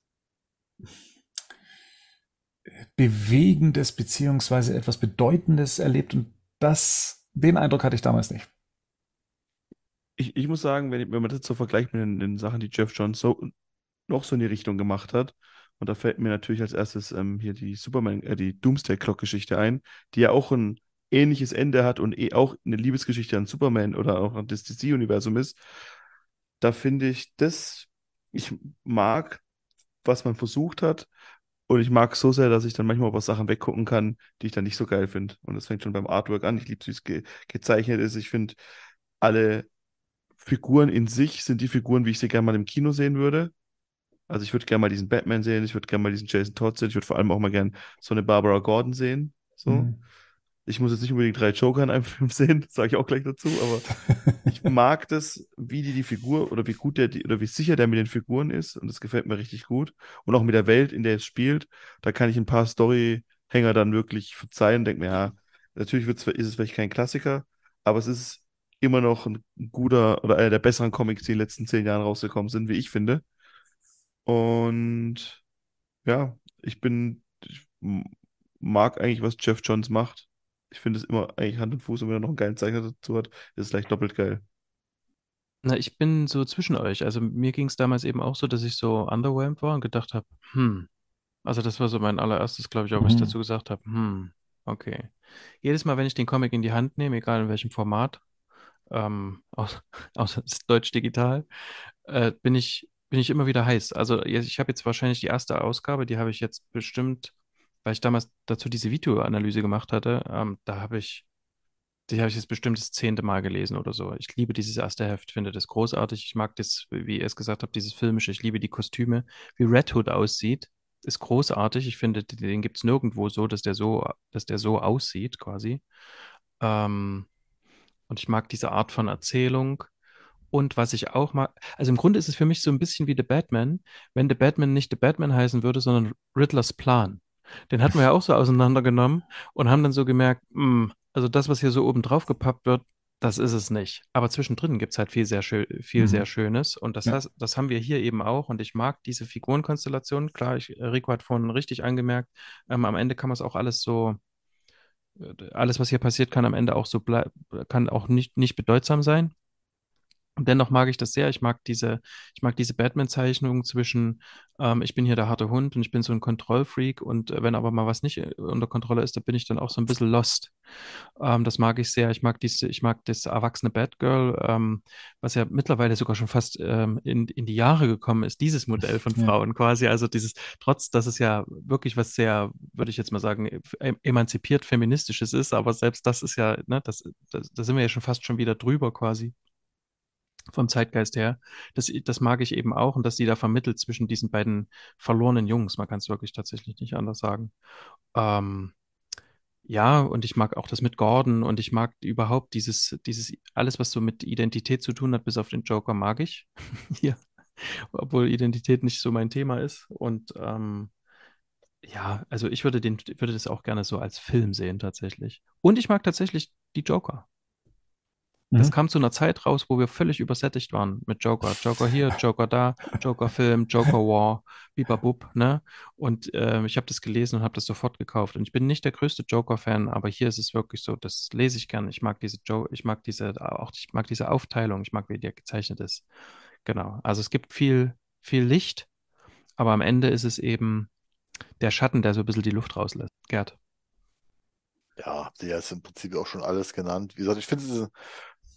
Bewegendes beziehungsweise etwas Bedeutendes erlebt und das, den Eindruck hatte ich damals nicht. Ich, ich muss sagen, wenn, wenn man das so vergleicht mit den, den, Sachen, die Jeff Johns so noch so in die Richtung gemacht hat, und da fällt mir natürlich als erstes ähm, hier die Superman, äh, die Doomsday Clock Geschichte ein, die ja auch ein ähnliches Ende hat und eh auch eine Liebesgeschichte an Superman oder auch an das DC-Universum ist. Da finde ich das, ich mag, was man versucht hat, und ich mag es so sehr, dass ich dann manchmal auch Sachen weggucken kann, die ich dann nicht so geil finde. Und das fängt schon beim Artwork an. Ich liebe, wie es ge gezeichnet ist. Ich finde, alle Figuren in sich sind die Figuren, wie ich sie gerne mal im Kino sehen würde. Also ich würde gerne mal diesen Batman sehen, ich würde gerne mal diesen Jason Todd sehen, ich würde vor allem auch mal gerne so eine Barbara Gordon sehen. So. Mhm. Ich muss jetzt nicht unbedingt drei Joker in einem Film sehen, sage ich auch gleich dazu, aber ich mag das, wie die die Figur oder wie gut der oder wie sicher der mit den Figuren ist und das gefällt mir richtig gut und auch mit der Welt, in der es spielt, da kann ich ein paar Storyhänger dann wirklich verzeihen, und denke mir, ja, natürlich wird's, ist es vielleicht kein Klassiker, aber es ist immer noch ein guter oder einer der besseren Comics, die in den letzten zehn Jahren rausgekommen sind, wie ich finde. Und ja, ich bin, ich mag eigentlich, was Jeff Johns macht ich finde es immer eigentlich Hand und Fuß und wenn er noch einen geilen Zeichner dazu hat, ist es gleich doppelt geil. Na, ich bin so zwischen euch. Also mir ging es damals eben auch so, dass ich so underwhelmed war und gedacht habe, hm, also das war so mein allererstes, glaube ich, auch, was ich mhm. dazu gesagt habe, hm, okay. Jedes Mal, wenn ich den Comic in die Hand nehme, egal in welchem Format, ähm, außer, außer Deutsch digital, äh, bin ich, bin ich immer wieder heiß. Also ich habe jetzt wahrscheinlich die erste Ausgabe, die habe ich jetzt bestimmt weil ich damals dazu diese Videoanalyse gemacht hatte, ähm, da habe ich, die habe ich jetzt bestimmt das zehnte Mal gelesen oder so. Ich liebe dieses erste Heft, finde das großartig. Ich mag das, wie ihr es gesagt habt, dieses Filmische. Ich liebe die Kostüme. Wie Red Hood aussieht, ist großartig. Ich finde, den gibt es nirgendwo so, dass der so, dass der so aussieht, quasi. Ähm, und ich mag diese Art von Erzählung. Und was ich auch mag, also im Grunde ist es für mich so ein bisschen wie The Batman, wenn The Batman nicht The Batman heißen würde, sondern Riddlers Plan. Den hatten wir ja auch so auseinandergenommen und haben dann so gemerkt, mh, hm, also das, was hier so oben drauf gepappt wird, das ist es nicht. Aber zwischendrin gibt es halt viel sehr schön, viel mhm. sehr Schönes. Und das, ja. heißt, das haben wir hier eben auch. Und ich mag diese Figurenkonstellation. Klar, ich, Rico hat vorhin richtig angemerkt, ähm, am Ende kann man es auch alles so, äh, alles, was hier passiert, kann am Ende auch so bleiben, kann auch nicht, nicht bedeutsam sein. Und dennoch mag ich das sehr. Ich mag diese, ich mag diese Batman-Zeichnung zwischen, ähm, ich bin hier der harte Hund und ich bin so ein Kontrollfreak und äh, wenn aber mal was nicht äh, unter Kontrolle ist, da bin ich dann auch so ein bisschen lost. Ähm, das mag ich sehr. Ich mag diese, ich mag das erwachsene Batgirl, ähm, was ja mittlerweile sogar schon fast ähm, in, in die Jahre gekommen ist, dieses Modell von Frauen ja. quasi. Also dieses, trotz, dass es ja wirklich was sehr, würde ich jetzt mal sagen, e emanzipiert feministisches ist, aber selbst das ist ja, ne, das, das, da sind wir ja schon fast schon wieder drüber quasi vom Zeitgeist her. Das, das mag ich eben auch und dass sie da vermittelt zwischen diesen beiden verlorenen Jungs. Man kann es wirklich tatsächlich nicht anders sagen. Ähm, ja, und ich mag auch das mit Gordon und ich mag überhaupt dieses, dieses, alles, was so mit Identität zu tun hat, bis auf den Joker, mag ich. Hier. Obwohl Identität nicht so mein Thema ist. Und ähm, ja, also ich würde den, würde das auch gerne so als Film sehen, tatsächlich. Und ich mag tatsächlich die Joker. Das mhm. kam zu einer Zeit raus, wo wir völlig übersättigt waren mit Joker. Joker hier, Joker da, Joker-Film, Joker War, Bibabub, ne? Und äh, ich habe das gelesen und habe das sofort gekauft. Und ich bin nicht der größte Joker-Fan, aber hier ist es wirklich so, das lese ich gern. Ich mag diese Joe, ich mag diese, auch ich mag diese Aufteilung, ich mag, wie der gezeichnet ist. Genau. Also es gibt viel, viel Licht, aber am Ende ist es eben der Schatten, der so ein bisschen die Luft rauslässt. Gerd. Ja, die ist im Prinzip auch schon alles genannt. Wie gesagt, ich finde es,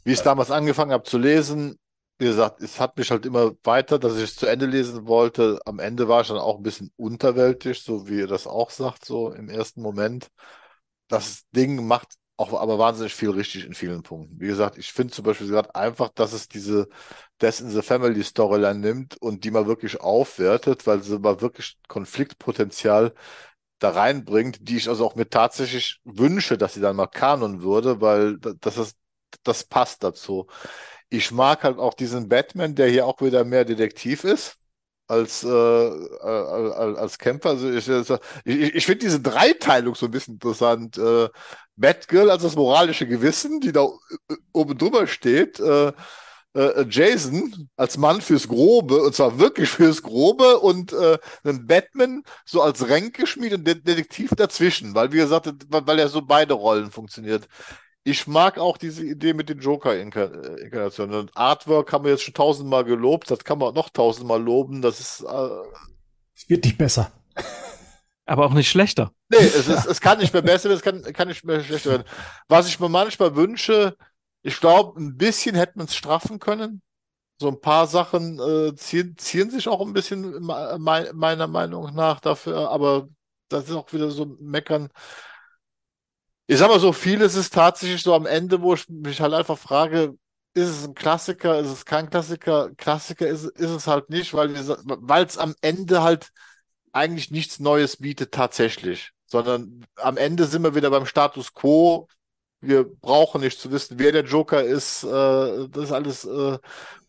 wie ich es damals angefangen habe zu lesen, wie gesagt, es hat mich halt immer weiter, dass ich es zu Ende lesen wollte. Am Ende war ich dann auch ein bisschen unterwältigt, so wie ihr das auch sagt, so im ersten Moment. Das Ding macht auch aber wahnsinnig viel richtig in vielen Punkten. Wie gesagt, ich finde zum Beispiel gerade einfach, dass es diese Death in the Family Storyline nimmt und die mal wirklich aufwertet, weil sie mal wirklich Konfliktpotenzial da reinbringt, die ich also auch mir tatsächlich wünsche, dass sie dann mal Kanon würde, weil das ist, das passt dazu. Ich mag halt auch diesen Batman, der hier auch wieder mehr Detektiv ist als, äh, äh, als Kämpfer. Also ich, ich, ich finde diese Dreiteilung so ein bisschen interessant. Äh, Batgirl als das moralische Gewissen, die da äh, oben drüber steht. Äh, äh, Jason als Mann fürs Grobe, und zwar wirklich fürs Grobe, und äh, einen Batman so als Ränkeschmied und Detektiv dazwischen, weil, wie gesagt, weil er so beide Rollen funktioniert. Ich mag auch diese Idee mit den Joker-Inkarnationen. Artwork haben wir jetzt schon tausendmal gelobt, das kann man noch tausendmal loben. Das ist. Äh, es wird nicht besser. Aber auch nicht schlechter. Nee, es, ist, es kann nicht mehr besser werden, es kann, kann nicht mehr schlechter werden. Was ich mir manchmal wünsche, ich glaube, ein bisschen hätte man es straffen können. So ein paar Sachen äh, ziehen, ziehen sich auch ein bisschen me meiner Meinung nach dafür, aber das ist auch wieder so meckern. Ich sag mal so, vieles ist tatsächlich so am Ende, wo ich mich halt einfach frage, ist es ein Klassiker, ist es kein Klassiker? Klassiker ist, ist es halt nicht, weil es am Ende halt eigentlich nichts Neues bietet tatsächlich, sondern am Ende sind wir wieder beim Status quo. Wir brauchen nicht zu wissen, wer der Joker ist. Äh, das ist alles äh,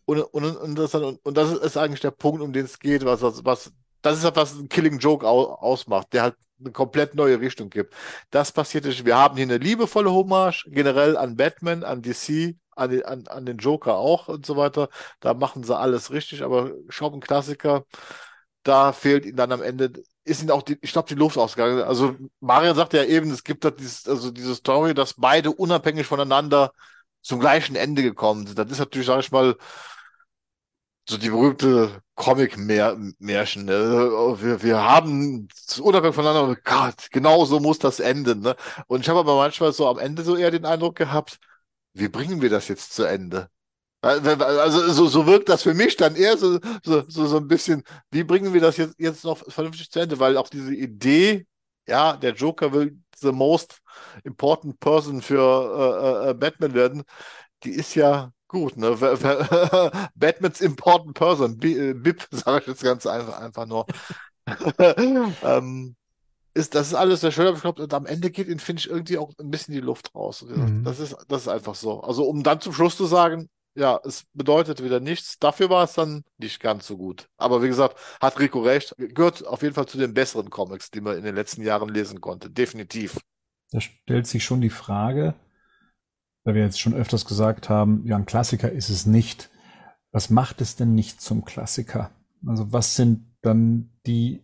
und, und, und, das, und das ist eigentlich der Punkt, um den es geht, was, was das ist was ein Killing Joke au ausmacht, der halt eine komplett neue Richtung gibt. Das passiert nicht. Wir haben hier eine liebevolle Hommage generell an Batman, an DC, an den, an, an den Joker auch und so weiter. Da machen sie alles richtig, aber Shoppen-Klassiker, da fehlt ihnen dann am Ende, ist ihnen auch die, ich glaube, die Luft ausgegangen. Also Marian sagt ja eben, es gibt da dieses, also diese Story, dass beide unabhängig voneinander zum gleichen Ende gekommen sind. Das ist natürlich, sag ich mal, so die berühmte Comic-Märchen. Ne? Wir, wir haben unabhängig voneinander, oh Gott, genau so muss das enden. Ne? Und ich habe aber manchmal so am Ende so eher den Eindruck gehabt, wie bringen wir das jetzt zu Ende? Also so, so wirkt das für mich dann eher so, so, so, so ein bisschen, wie bringen wir das jetzt, jetzt noch vernünftig zu Ende? Weil auch diese Idee, ja, der Joker will the most important person für äh, äh, Batman werden, die ist ja gut, ne? Batmans important person, BIP, sage ich jetzt ganz einfach, einfach nur. ähm, ist, das ist alles sehr schön, aber ich glaube, am Ende geht ihnen, finde ich, irgendwie auch ein bisschen die Luft raus. Mhm. Das, ist, das ist einfach so. Also, um dann zum Schluss zu sagen, ja, es bedeutet wieder nichts. Dafür war es dann nicht ganz so gut. Aber wie gesagt, hat Rico recht. Gehört auf jeden Fall zu den besseren Comics, die man in den letzten Jahren lesen konnte. Definitiv. Da stellt sich schon die Frage, weil wir jetzt schon öfters gesagt haben, ja, ein Klassiker ist es nicht. Was macht es denn nicht zum Klassiker? Also was sind dann die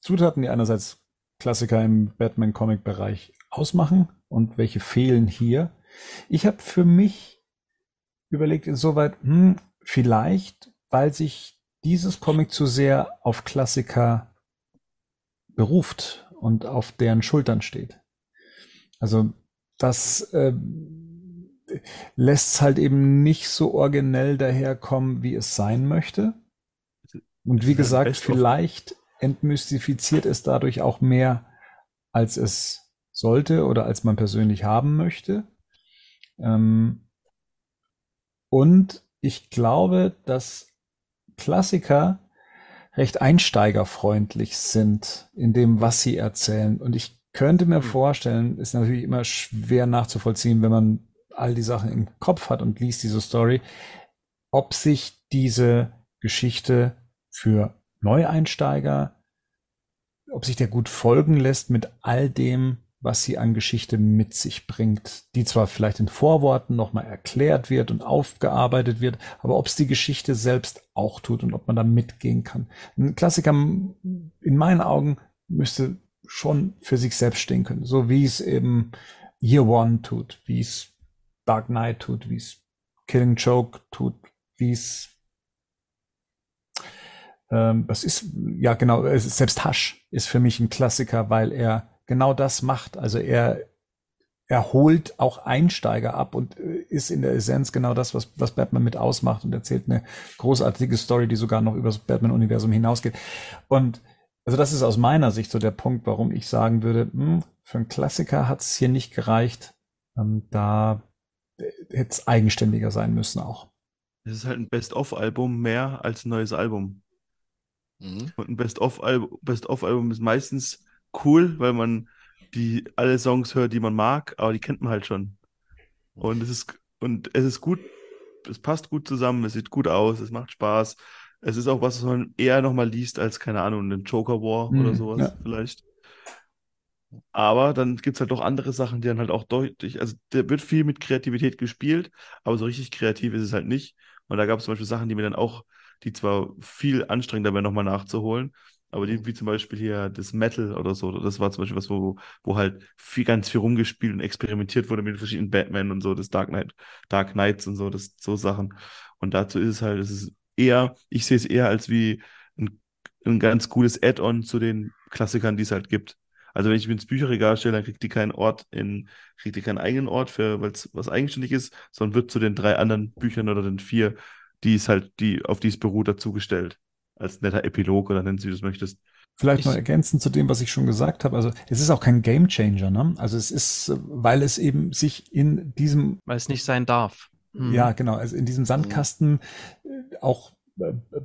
Zutaten, die einerseits Klassiker im Batman-Comic-Bereich ausmachen und welche fehlen hier? Ich habe für mich überlegt insoweit, hm, vielleicht, weil sich dieses Comic zu sehr auf Klassiker beruft und auf deren Schultern steht. Also das äh, lässt es halt eben nicht so originell daherkommen, wie es sein möchte. Und wie gesagt, vielleicht entmystifiziert es dadurch auch mehr, als es sollte oder als man persönlich haben möchte. Ähm, und ich glaube, dass Klassiker recht einsteigerfreundlich sind in dem, was sie erzählen. Und ich könnte mir hm. vorstellen, ist natürlich immer schwer nachzuvollziehen, wenn man all die Sachen im Kopf hat und liest diese Story, ob sich diese Geschichte für Neueinsteiger, ob sich der gut folgen lässt mit all dem, was sie an Geschichte mit sich bringt, die zwar vielleicht in Vorworten nochmal erklärt wird und aufgearbeitet wird, aber ob es die Geschichte selbst auch tut und ob man da mitgehen kann. Ein Klassiker in meinen Augen müsste schon für sich selbst stehen können, so wie es eben Year One tut, wie es Dark Knight tut, wie es Killing Joke tut, wie es ähm, was ist, ja genau, selbst Hush ist für mich ein Klassiker, weil er genau das macht. Also er er holt auch Einsteiger ab und äh, ist in der Essenz genau das, was, was Batman mit ausmacht und erzählt eine großartige Story, die sogar noch über das Batman-Universum hinausgeht. Und also das ist aus meiner Sicht so der Punkt, warum ich sagen würde, hm, für einen Klassiker hat es hier nicht gereicht. Ähm, da hätte es eigenständiger sein müssen auch. Es ist halt ein Best-of-Album mehr als ein neues Album. Mhm. Und ein Best-of-Album Best ist meistens cool, weil man die alle Songs hört, die man mag, aber die kennt man halt schon. Und es ist, und es ist gut, es passt gut zusammen, es sieht gut aus, es macht Spaß. Es ist auch was, was man eher nochmal liest als, keine Ahnung, einen Joker War mhm, oder sowas ja. vielleicht. Aber dann gibt es halt doch andere Sachen, die dann halt auch deutlich, also da wird viel mit Kreativität gespielt, aber so richtig kreativ ist es halt nicht. Und da gab es zum Beispiel Sachen, die mir dann auch, die zwar viel anstrengender wären, nochmal nachzuholen, aber die, wie zum Beispiel hier das Metal oder so, das war zum Beispiel was, wo, wo halt viel, ganz viel rumgespielt und experimentiert wurde mit verschiedenen Batman und so, das Dark Knight, Dark Knights und so, das, so Sachen. Und dazu ist es halt, es ist eher, ich sehe es eher als wie ein, ein ganz cooles Add-on zu den Klassikern, die es halt gibt. Also wenn ich mir ins Bücherregal stelle, dann kriegt die keinen Ort in, kriegt die keinen eigenen Ort für, weil es was eigenständig ist, sondern wird zu den drei anderen Büchern oder den vier, die es halt, die, auf die es beruht, dazugestellt. Als netter Epilog oder nennen Sie das möchtest. Vielleicht ich, noch ergänzend zu dem, was ich schon gesagt habe. Also es ist auch kein Game Changer, ne? Also es ist, weil es eben sich in diesem. Weil es nicht sein darf. Hm. Ja, genau. Also in diesem Sandkasten äh, auch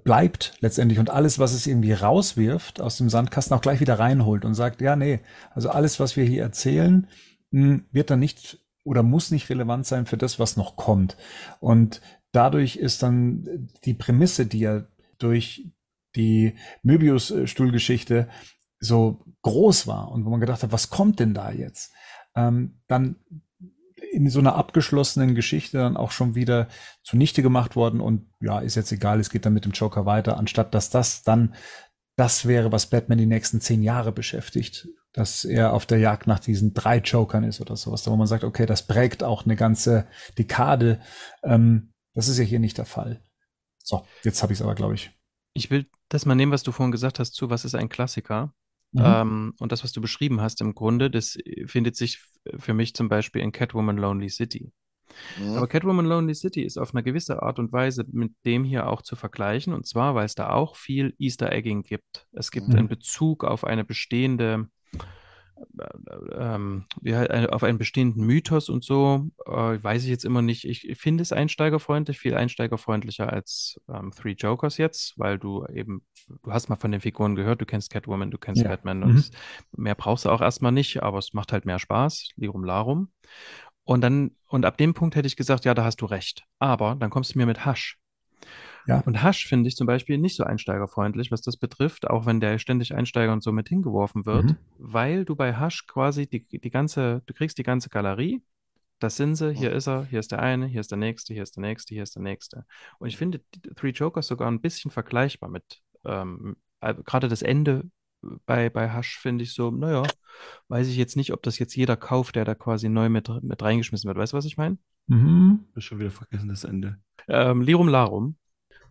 bleibt letztendlich und alles, was es irgendwie rauswirft aus dem Sandkasten, auch gleich wieder reinholt und sagt, ja, nee, also alles, was wir hier erzählen, hm, wird dann nicht oder muss nicht relevant sein für das, was noch kommt. Und dadurch ist dann die Prämisse, die ja durch die Möbius-Stuhlgeschichte so groß war und wo man gedacht hat, was kommt denn da jetzt? Ähm, dann in so einer abgeschlossenen Geschichte dann auch schon wieder zunichte gemacht worden und ja, ist jetzt egal, es geht dann mit dem Joker weiter, anstatt dass das dann das wäre, was Batman die nächsten zehn Jahre beschäftigt, dass er auf der Jagd nach diesen drei Jokern ist oder sowas, da wo man sagt, okay, das prägt auch eine ganze Dekade. Ähm, das ist ja hier nicht der Fall. So, jetzt habe ich es aber, glaube ich. Ich will das mal nehmen, was du vorhin gesagt hast, zu was ist ein Klassiker. Mhm. Ähm, und das, was du beschrieben hast im Grunde, das äh, findet sich für mich zum Beispiel in Catwoman Lonely City. Mhm. Aber Catwoman Lonely City ist auf eine gewisse Art und Weise mit dem hier auch zu vergleichen. Und zwar, weil es da auch viel Easter Egging gibt. Es gibt mhm. einen Bezug auf eine bestehende ähm, halt auf einen bestehenden Mythos und so, äh, weiß ich jetzt immer nicht. Ich finde es einsteigerfreundlich, viel einsteigerfreundlicher als ähm, Three Jokers jetzt, weil du eben, du hast mal von den Figuren gehört, du kennst Catwoman, du kennst ja. Batman mhm. und mehr brauchst du auch erstmal nicht, aber es macht halt mehr Spaß, Lirum Larum. Und dann, und ab dem Punkt hätte ich gesagt, ja, da hast du recht. Aber dann kommst du mir mit Hasch. Ja. Und Hasch finde ich zum Beispiel nicht so einsteigerfreundlich, was das betrifft, auch wenn der ständig Einsteiger und so mit hingeworfen wird, mhm. weil du bei Hasch quasi die, die ganze, du kriegst die ganze Galerie, das sind sie, hier ist er, hier ist der eine, hier ist der nächste, hier ist der nächste, hier ist der nächste. Und ich finde Three Jokers sogar ein bisschen vergleichbar mit, ähm, gerade das Ende bei, bei Hasch finde ich so, naja, weiß ich jetzt nicht, ob das jetzt jeder kauft, der da quasi neu mit, mit reingeschmissen wird. Weißt du, was ich meine? Mhm. Ich schon wieder vergessen, das Ende. Ähm, Lirum Larum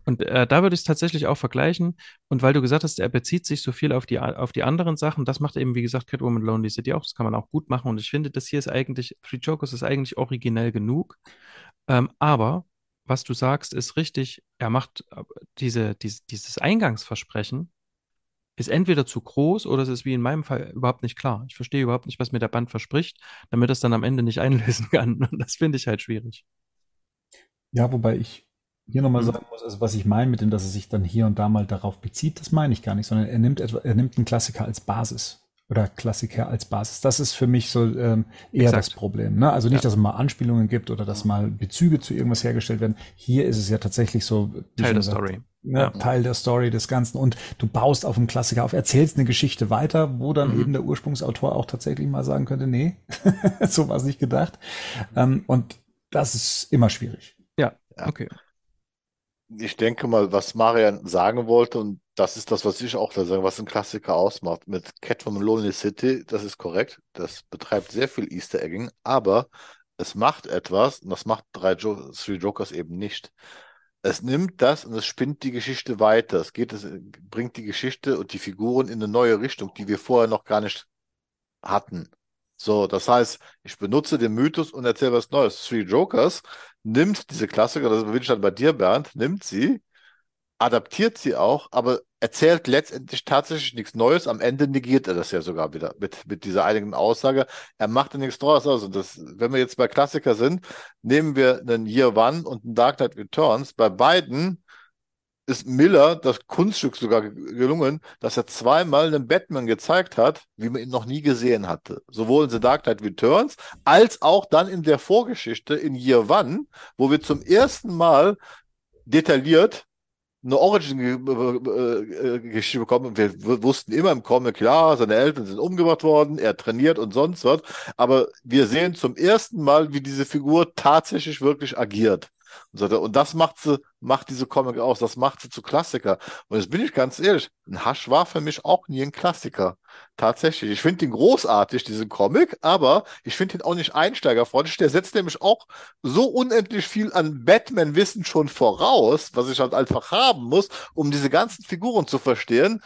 und äh, da würde ich es tatsächlich auch vergleichen. Und weil du gesagt hast, er bezieht sich so viel auf die, auf die anderen Sachen, das macht eben, wie gesagt, Catwoman Lonely City auch. Das kann man auch gut machen. Und ich finde, das hier ist eigentlich, Three Jokers ist eigentlich originell genug. Ähm, aber was du sagst, ist richtig. Er macht äh, diese, diese, dieses Eingangsversprechen ist entweder zu groß oder es ist wie in meinem Fall überhaupt nicht klar. Ich verstehe überhaupt nicht, was mir der Band verspricht, damit es dann am Ende nicht einlösen kann. Und das finde ich halt schwierig. Ja, wobei ich hier nochmal mhm. sagen muss, also was ich meine mit dem, dass er sich dann hier und da mal darauf bezieht, das meine ich gar nicht, sondern er nimmt etwa, er nimmt einen Klassiker als Basis oder Klassiker als Basis. Das ist für mich so ähm, eher Exakt. das Problem. Ne? Also nicht, ja. dass es mal Anspielungen gibt oder dass mal Bezüge zu irgendwas hergestellt werden. Hier ist es ja tatsächlich so Teil der Story. Ne, ja. Teil der Story des Ganzen und du baust auf einen Klassiker auf, erzählst eine Geschichte weiter, wo dann mhm. eben der Ursprungsautor auch tatsächlich mal sagen könnte, nee, so war es nicht gedacht. Ähm, und das ist immer schwierig. Ja, okay ich denke mal, was Marian sagen wollte, und das ist das, was ich auch da sage, was ein Klassiker ausmacht. Mit Catwoman Lonely City, das ist korrekt. Das betreibt sehr viel Easter Egging, aber es macht etwas, und das macht drei jo Three Jokers eben nicht. Es nimmt das und es spinnt die Geschichte weiter. Es geht, es bringt die Geschichte und die Figuren in eine neue Richtung, die wir vorher noch gar nicht hatten. So, das heißt, ich benutze den Mythos und erzähle was Neues. Three Jokers nimmt diese Klassiker, das bin ich dann bei dir, Bernd, nimmt sie, adaptiert sie auch, aber erzählt letztendlich tatsächlich nichts Neues. Am Ende negiert er das ja sogar wieder mit, mit dieser einigen Aussage. Er macht ja nichts draus aus. Und das, wenn wir jetzt bei Klassiker sind, nehmen wir einen Year One und einen Dark Knight Returns. Bei beiden ist Miller das Kunststück sogar gelungen, dass er zweimal einen Batman gezeigt hat, wie man ihn noch nie gesehen hatte. Sowohl in The Dark Knight Returns als auch dann in der Vorgeschichte in Year One, wo wir zum ersten Mal detailliert eine Origin-Geschichte bekommen. Wir wussten immer im Comic, klar, seine Eltern sind umgebracht worden, er trainiert und sonst was. Aber wir sehen zum ersten Mal, wie diese Figur tatsächlich wirklich agiert. Und, so, und das macht sie, macht diese Comic aus, das macht sie zu Klassiker. Und jetzt bin ich ganz ehrlich, ein Hasch war für mich auch nie ein Klassiker. Tatsächlich. Ich finde ihn großartig, diesen Comic, aber ich finde ihn auch nicht einsteigerfreundlich. Der setzt nämlich auch so unendlich viel an Batman-Wissen schon voraus, was ich halt einfach haben muss, um diese ganzen Figuren zu verstehen.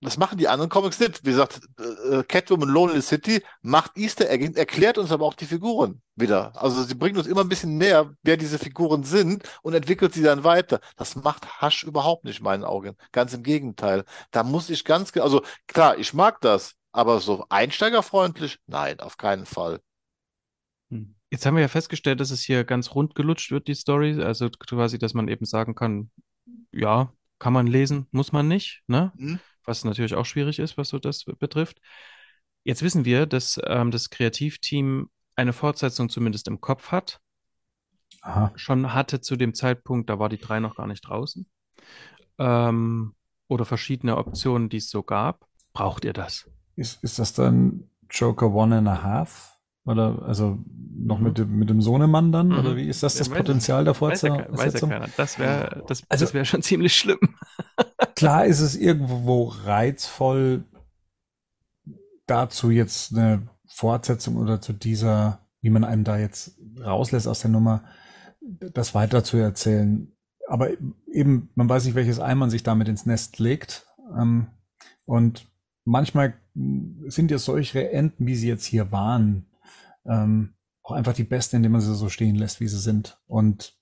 Das machen die anderen Comics nicht. Wie gesagt, äh, Catwoman Lonely City macht Easter Egg, erklärt uns aber auch die Figuren wieder. Also sie bringt uns immer ein bisschen näher, wer diese Figuren sind und entwickelt sie dann weiter. Das macht Hasch überhaupt nicht in meinen Augen. Ganz im Gegenteil. Da muss ich ganz, also klar, ich mag das, aber so einsteigerfreundlich? Nein, auf keinen Fall. Hm. Jetzt haben wir ja festgestellt, dass es hier ganz rund gelutscht wird, die Story. Also quasi, dass man eben sagen kann, ja, kann man lesen, muss man nicht, ne? Mhm was natürlich auch schwierig ist, was so das betrifft. Jetzt wissen wir, dass ähm, das Kreativteam eine Fortsetzung zumindest im Kopf hat. Aha. Schon hatte zu dem Zeitpunkt, da war die drei noch gar nicht draußen. Ähm, oder verschiedene Optionen, die es so gab. Braucht ihr das? Ist, ist das dann Joker One and a Half? Oder also noch mhm. mit, dem, mit dem Sohnemann dann? Mhm. Oder wie ist das das Potenzial der Fortsetzung? Weiß, ja, weiß ja keiner. Das wäre das, also, das wär schon ziemlich schlimm. Klar ist es irgendwo reizvoll, dazu jetzt eine Fortsetzung oder zu dieser, wie man einem da jetzt rauslässt aus der Nummer, das weiter zu erzählen. Aber eben, man weiß nicht, welches Ei man sich damit ins Nest legt. Ähm, und manchmal sind ja solche Enden, wie sie jetzt hier waren, ähm, auch einfach die besten, indem man sie so stehen lässt, wie sie sind. Und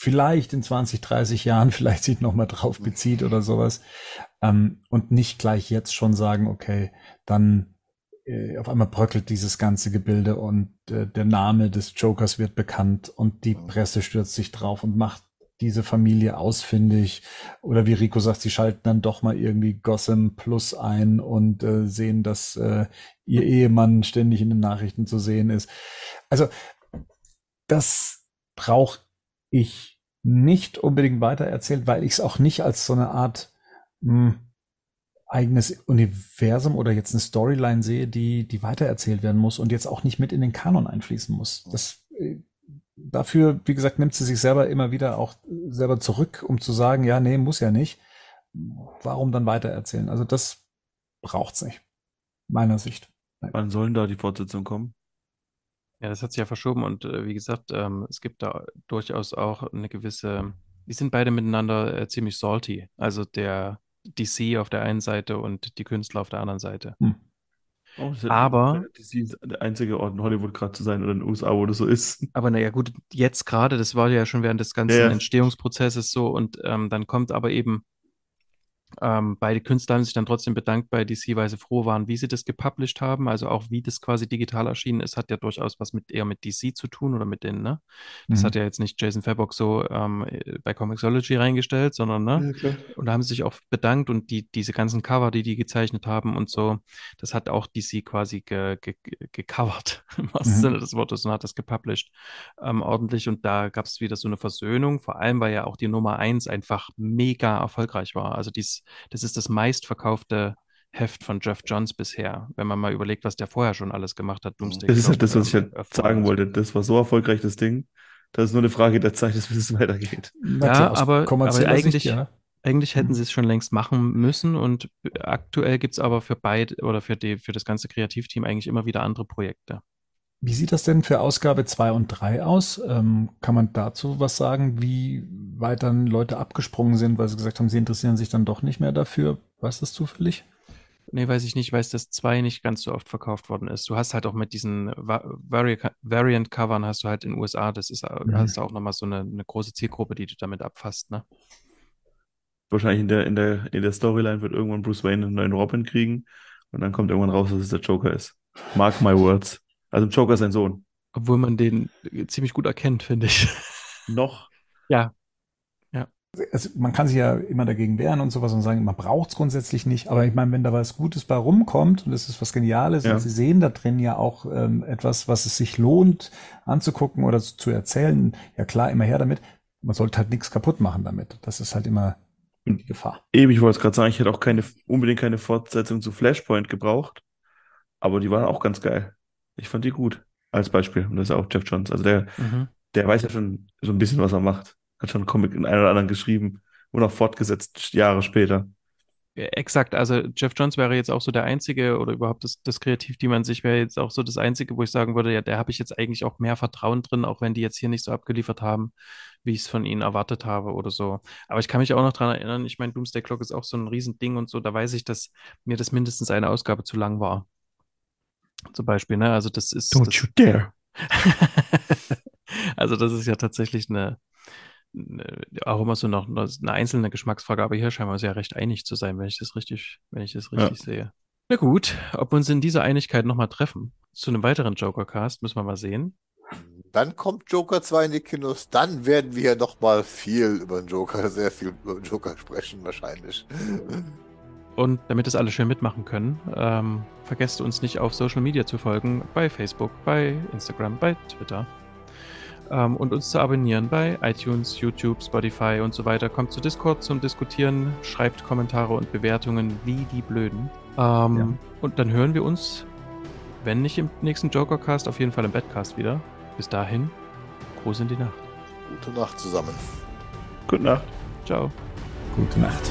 vielleicht in 20, 30 Jahren vielleicht sich nochmal drauf bezieht oder sowas. Ähm, und nicht gleich jetzt schon sagen, okay, dann äh, auf einmal bröckelt dieses ganze Gebilde und äh, der Name des Jokers wird bekannt und die Presse stürzt sich drauf und macht diese Familie ausfindig. Oder wie Rico sagt, sie schalten dann doch mal irgendwie Gotham Plus ein und äh, sehen, dass äh, ihr Ehemann ständig in den Nachrichten zu sehen ist. Also das brauche ich nicht unbedingt weitererzählt, weil ich es auch nicht als so eine Art mh, hm, eigenes Universum oder jetzt eine Storyline sehe, die, die weitererzählt werden muss und jetzt auch nicht mit in den Kanon einfließen muss. Das äh, dafür, wie gesagt, nimmt sie sich selber immer wieder auch selber zurück, um zu sagen, ja, nee, muss ja nicht. Warum dann weitererzählen? Also das braucht's nicht. Meiner Sicht. Nein. Wann sollen da die Fortsetzungen kommen? Ja, das hat sich ja verschoben und äh, wie gesagt, ähm, es gibt da durchaus auch eine gewisse, die sind beide miteinander äh, ziemlich salty. Also der DC auf der einen Seite und die Künstler auf der anderen Seite. Hm. Oh, aber DC ist der einzige Ort in Hollywood gerade zu sein oder in den USA, wo das so ist. Aber naja, gut, jetzt gerade, das war ja schon während des ganzen ja. Entstehungsprozesses so und ähm, dann kommt aber eben ähm, beide Künstler haben sich dann trotzdem bedankt bei DC, weil sie froh waren, wie sie das gepublished haben. Also auch wie das quasi digital erschienen ist, hat ja durchaus was mit eher mit DC zu tun oder mit denen, ne? Das mhm. hat ja jetzt nicht Jason Fabok so ähm, bei Comixology reingestellt, sondern, ne? Ja, und da haben sie sich auch bedankt und die, diese ganzen Cover, die die gezeichnet haben und so, das hat auch DC quasi ge, ge, gecovert, im wahrsten mhm. Sinne des Wortes, und hat das gepublished ähm, ordentlich. Und da gab es wieder so eine Versöhnung, vor allem, weil ja auch die Nummer eins einfach mega erfolgreich war. Also dies das ist das meistverkaufte Heft von Jeff Johns bisher, wenn man mal überlegt, was der vorher schon alles gemacht hat. Doomsday das ist halt das, was ich halt sagen wollte. Das war so erfolgreich, das Ding. Das ist nur eine Frage der Zeit, bis es weitergeht. Ja, aber, aber eigentlich, Sicht, ja. eigentlich hätten mhm. sie es schon längst machen müssen und aktuell gibt es aber für beide oder für, die, für das ganze Kreativteam eigentlich immer wieder andere Projekte. Wie sieht das denn für Ausgabe 2 und 3 aus? Ähm, kann man dazu was sagen, wie weit dann Leute abgesprungen sind, weil sie gesagt haben, sie interessieren sich dann doch nicht mehr dafür? Weißt du das zufällig? Nee, weiß ich nicht, weiß, dass zwei nicht ganz so oft verkauft worden ist. Du hast halt auch mit diesen Vari Variant-Covern hast du halt in den USA, das ist, mhm. hast du auch nochmal so eine, eine große Zielgruppe, die du damit abfasst, ne? Wahrscheinlich in der, in der, in der Storyline wird irgendwann Bruce Wayne einen neuen Robin kriegen und dann kommt irgendwann raus, dass es der Joker ist. Mark my words. Also Joker ist sein Sohn. Obwohl man den ziemlich gut erkennt, finde ich. Noch? Ja, also man kann sich ja immer dagegen wehren und sowas und sagen, man braucht es grundsätzlich nicht. Aber ich meine, wenn da was Gutes bei rumkommt und das ist was Geniales ja. und Sie sehen da drin ja auch ähm, etwas, was es sich lohnt anzugucken oder zu, zu, erzählen, ja klar, immer her damit. Man sollte halt nichts kaputt machen damit. Das ist halt immer die Gefahr. Eben, ich wollte es gerade sagen, ich hätte auch keine, unbedingt keine Fortsetzung zu Flashpoint gebraucht. Aber die waren auch ganz geil. Ich fand die gut. Als Beispiel. Und das ist auch Jeff Johns. Also der, mhm. der weiß ja schon so ein bisschen, was er macht. Hat schon einen Comic in einen oder anderen geschrieben und auch fortgesetzt Jahre später. Exakt, also Jeff Johns wäre jetzt auch so der einzige oder überhaupt das, das Kreativteam an sich wäre jetzt auch so das einzige, wo ich sagen würde, ja, der habe ich jetzt eigentlich auch mehr Vertrauen drin, auch wenn die jetzt hier nicht so abgeliefert haben, wie ich es von ihnen erwartet habe oder so. Aber ich kann mich auch noch daran erinnern, ich meine, Doomsday Clock ist auch so ein Riesending und so, da weiß ich, dass mir das mindestens eine Ausgabe zu lang war. Zum Beispiel, ne? Also das ist. Don't das, you dare. also das ist ja tatsächlich eine, auch immer so noch eine einzelne Geschmacksfrage, aber hier scheinen wir uns ja recht einig zu sein, wenn ich das richtig, wenn ich das richtig ja. sehe. Na gut, ob wir uns in dieser Einigkeit nochmal treffen. Zu einem weiteren Joker-Cast müssen wir mal sehen. Dann kommt Joker 2 in die Kinos, dann werden wir nochmal viel über den Joker, sehr viel über den Joker sprechen wahrscheinlich. Und damit das alle schön mitmachen können, ähm, vergesst uns nicht auf Social Media zu folgen, bei Facebook, bei Instagram, bei Twitter ähm, und uns zu abonnieren bei iTunes, YouTube, Spotify und so weiter. Kommt zu Discord zum Diskutieren, schreibt Kommentare und Bewertungen wie die Blöden. Ähm, ja. Und dann hören wir uns, wenn nicht im nächsten Jokercast, auf jeden Fall im Badcast wieder. Bis dahin, Gruß in die Nacht. Gute Nacht zusammen. Gute Nacht. Ciao. Gute Nacht.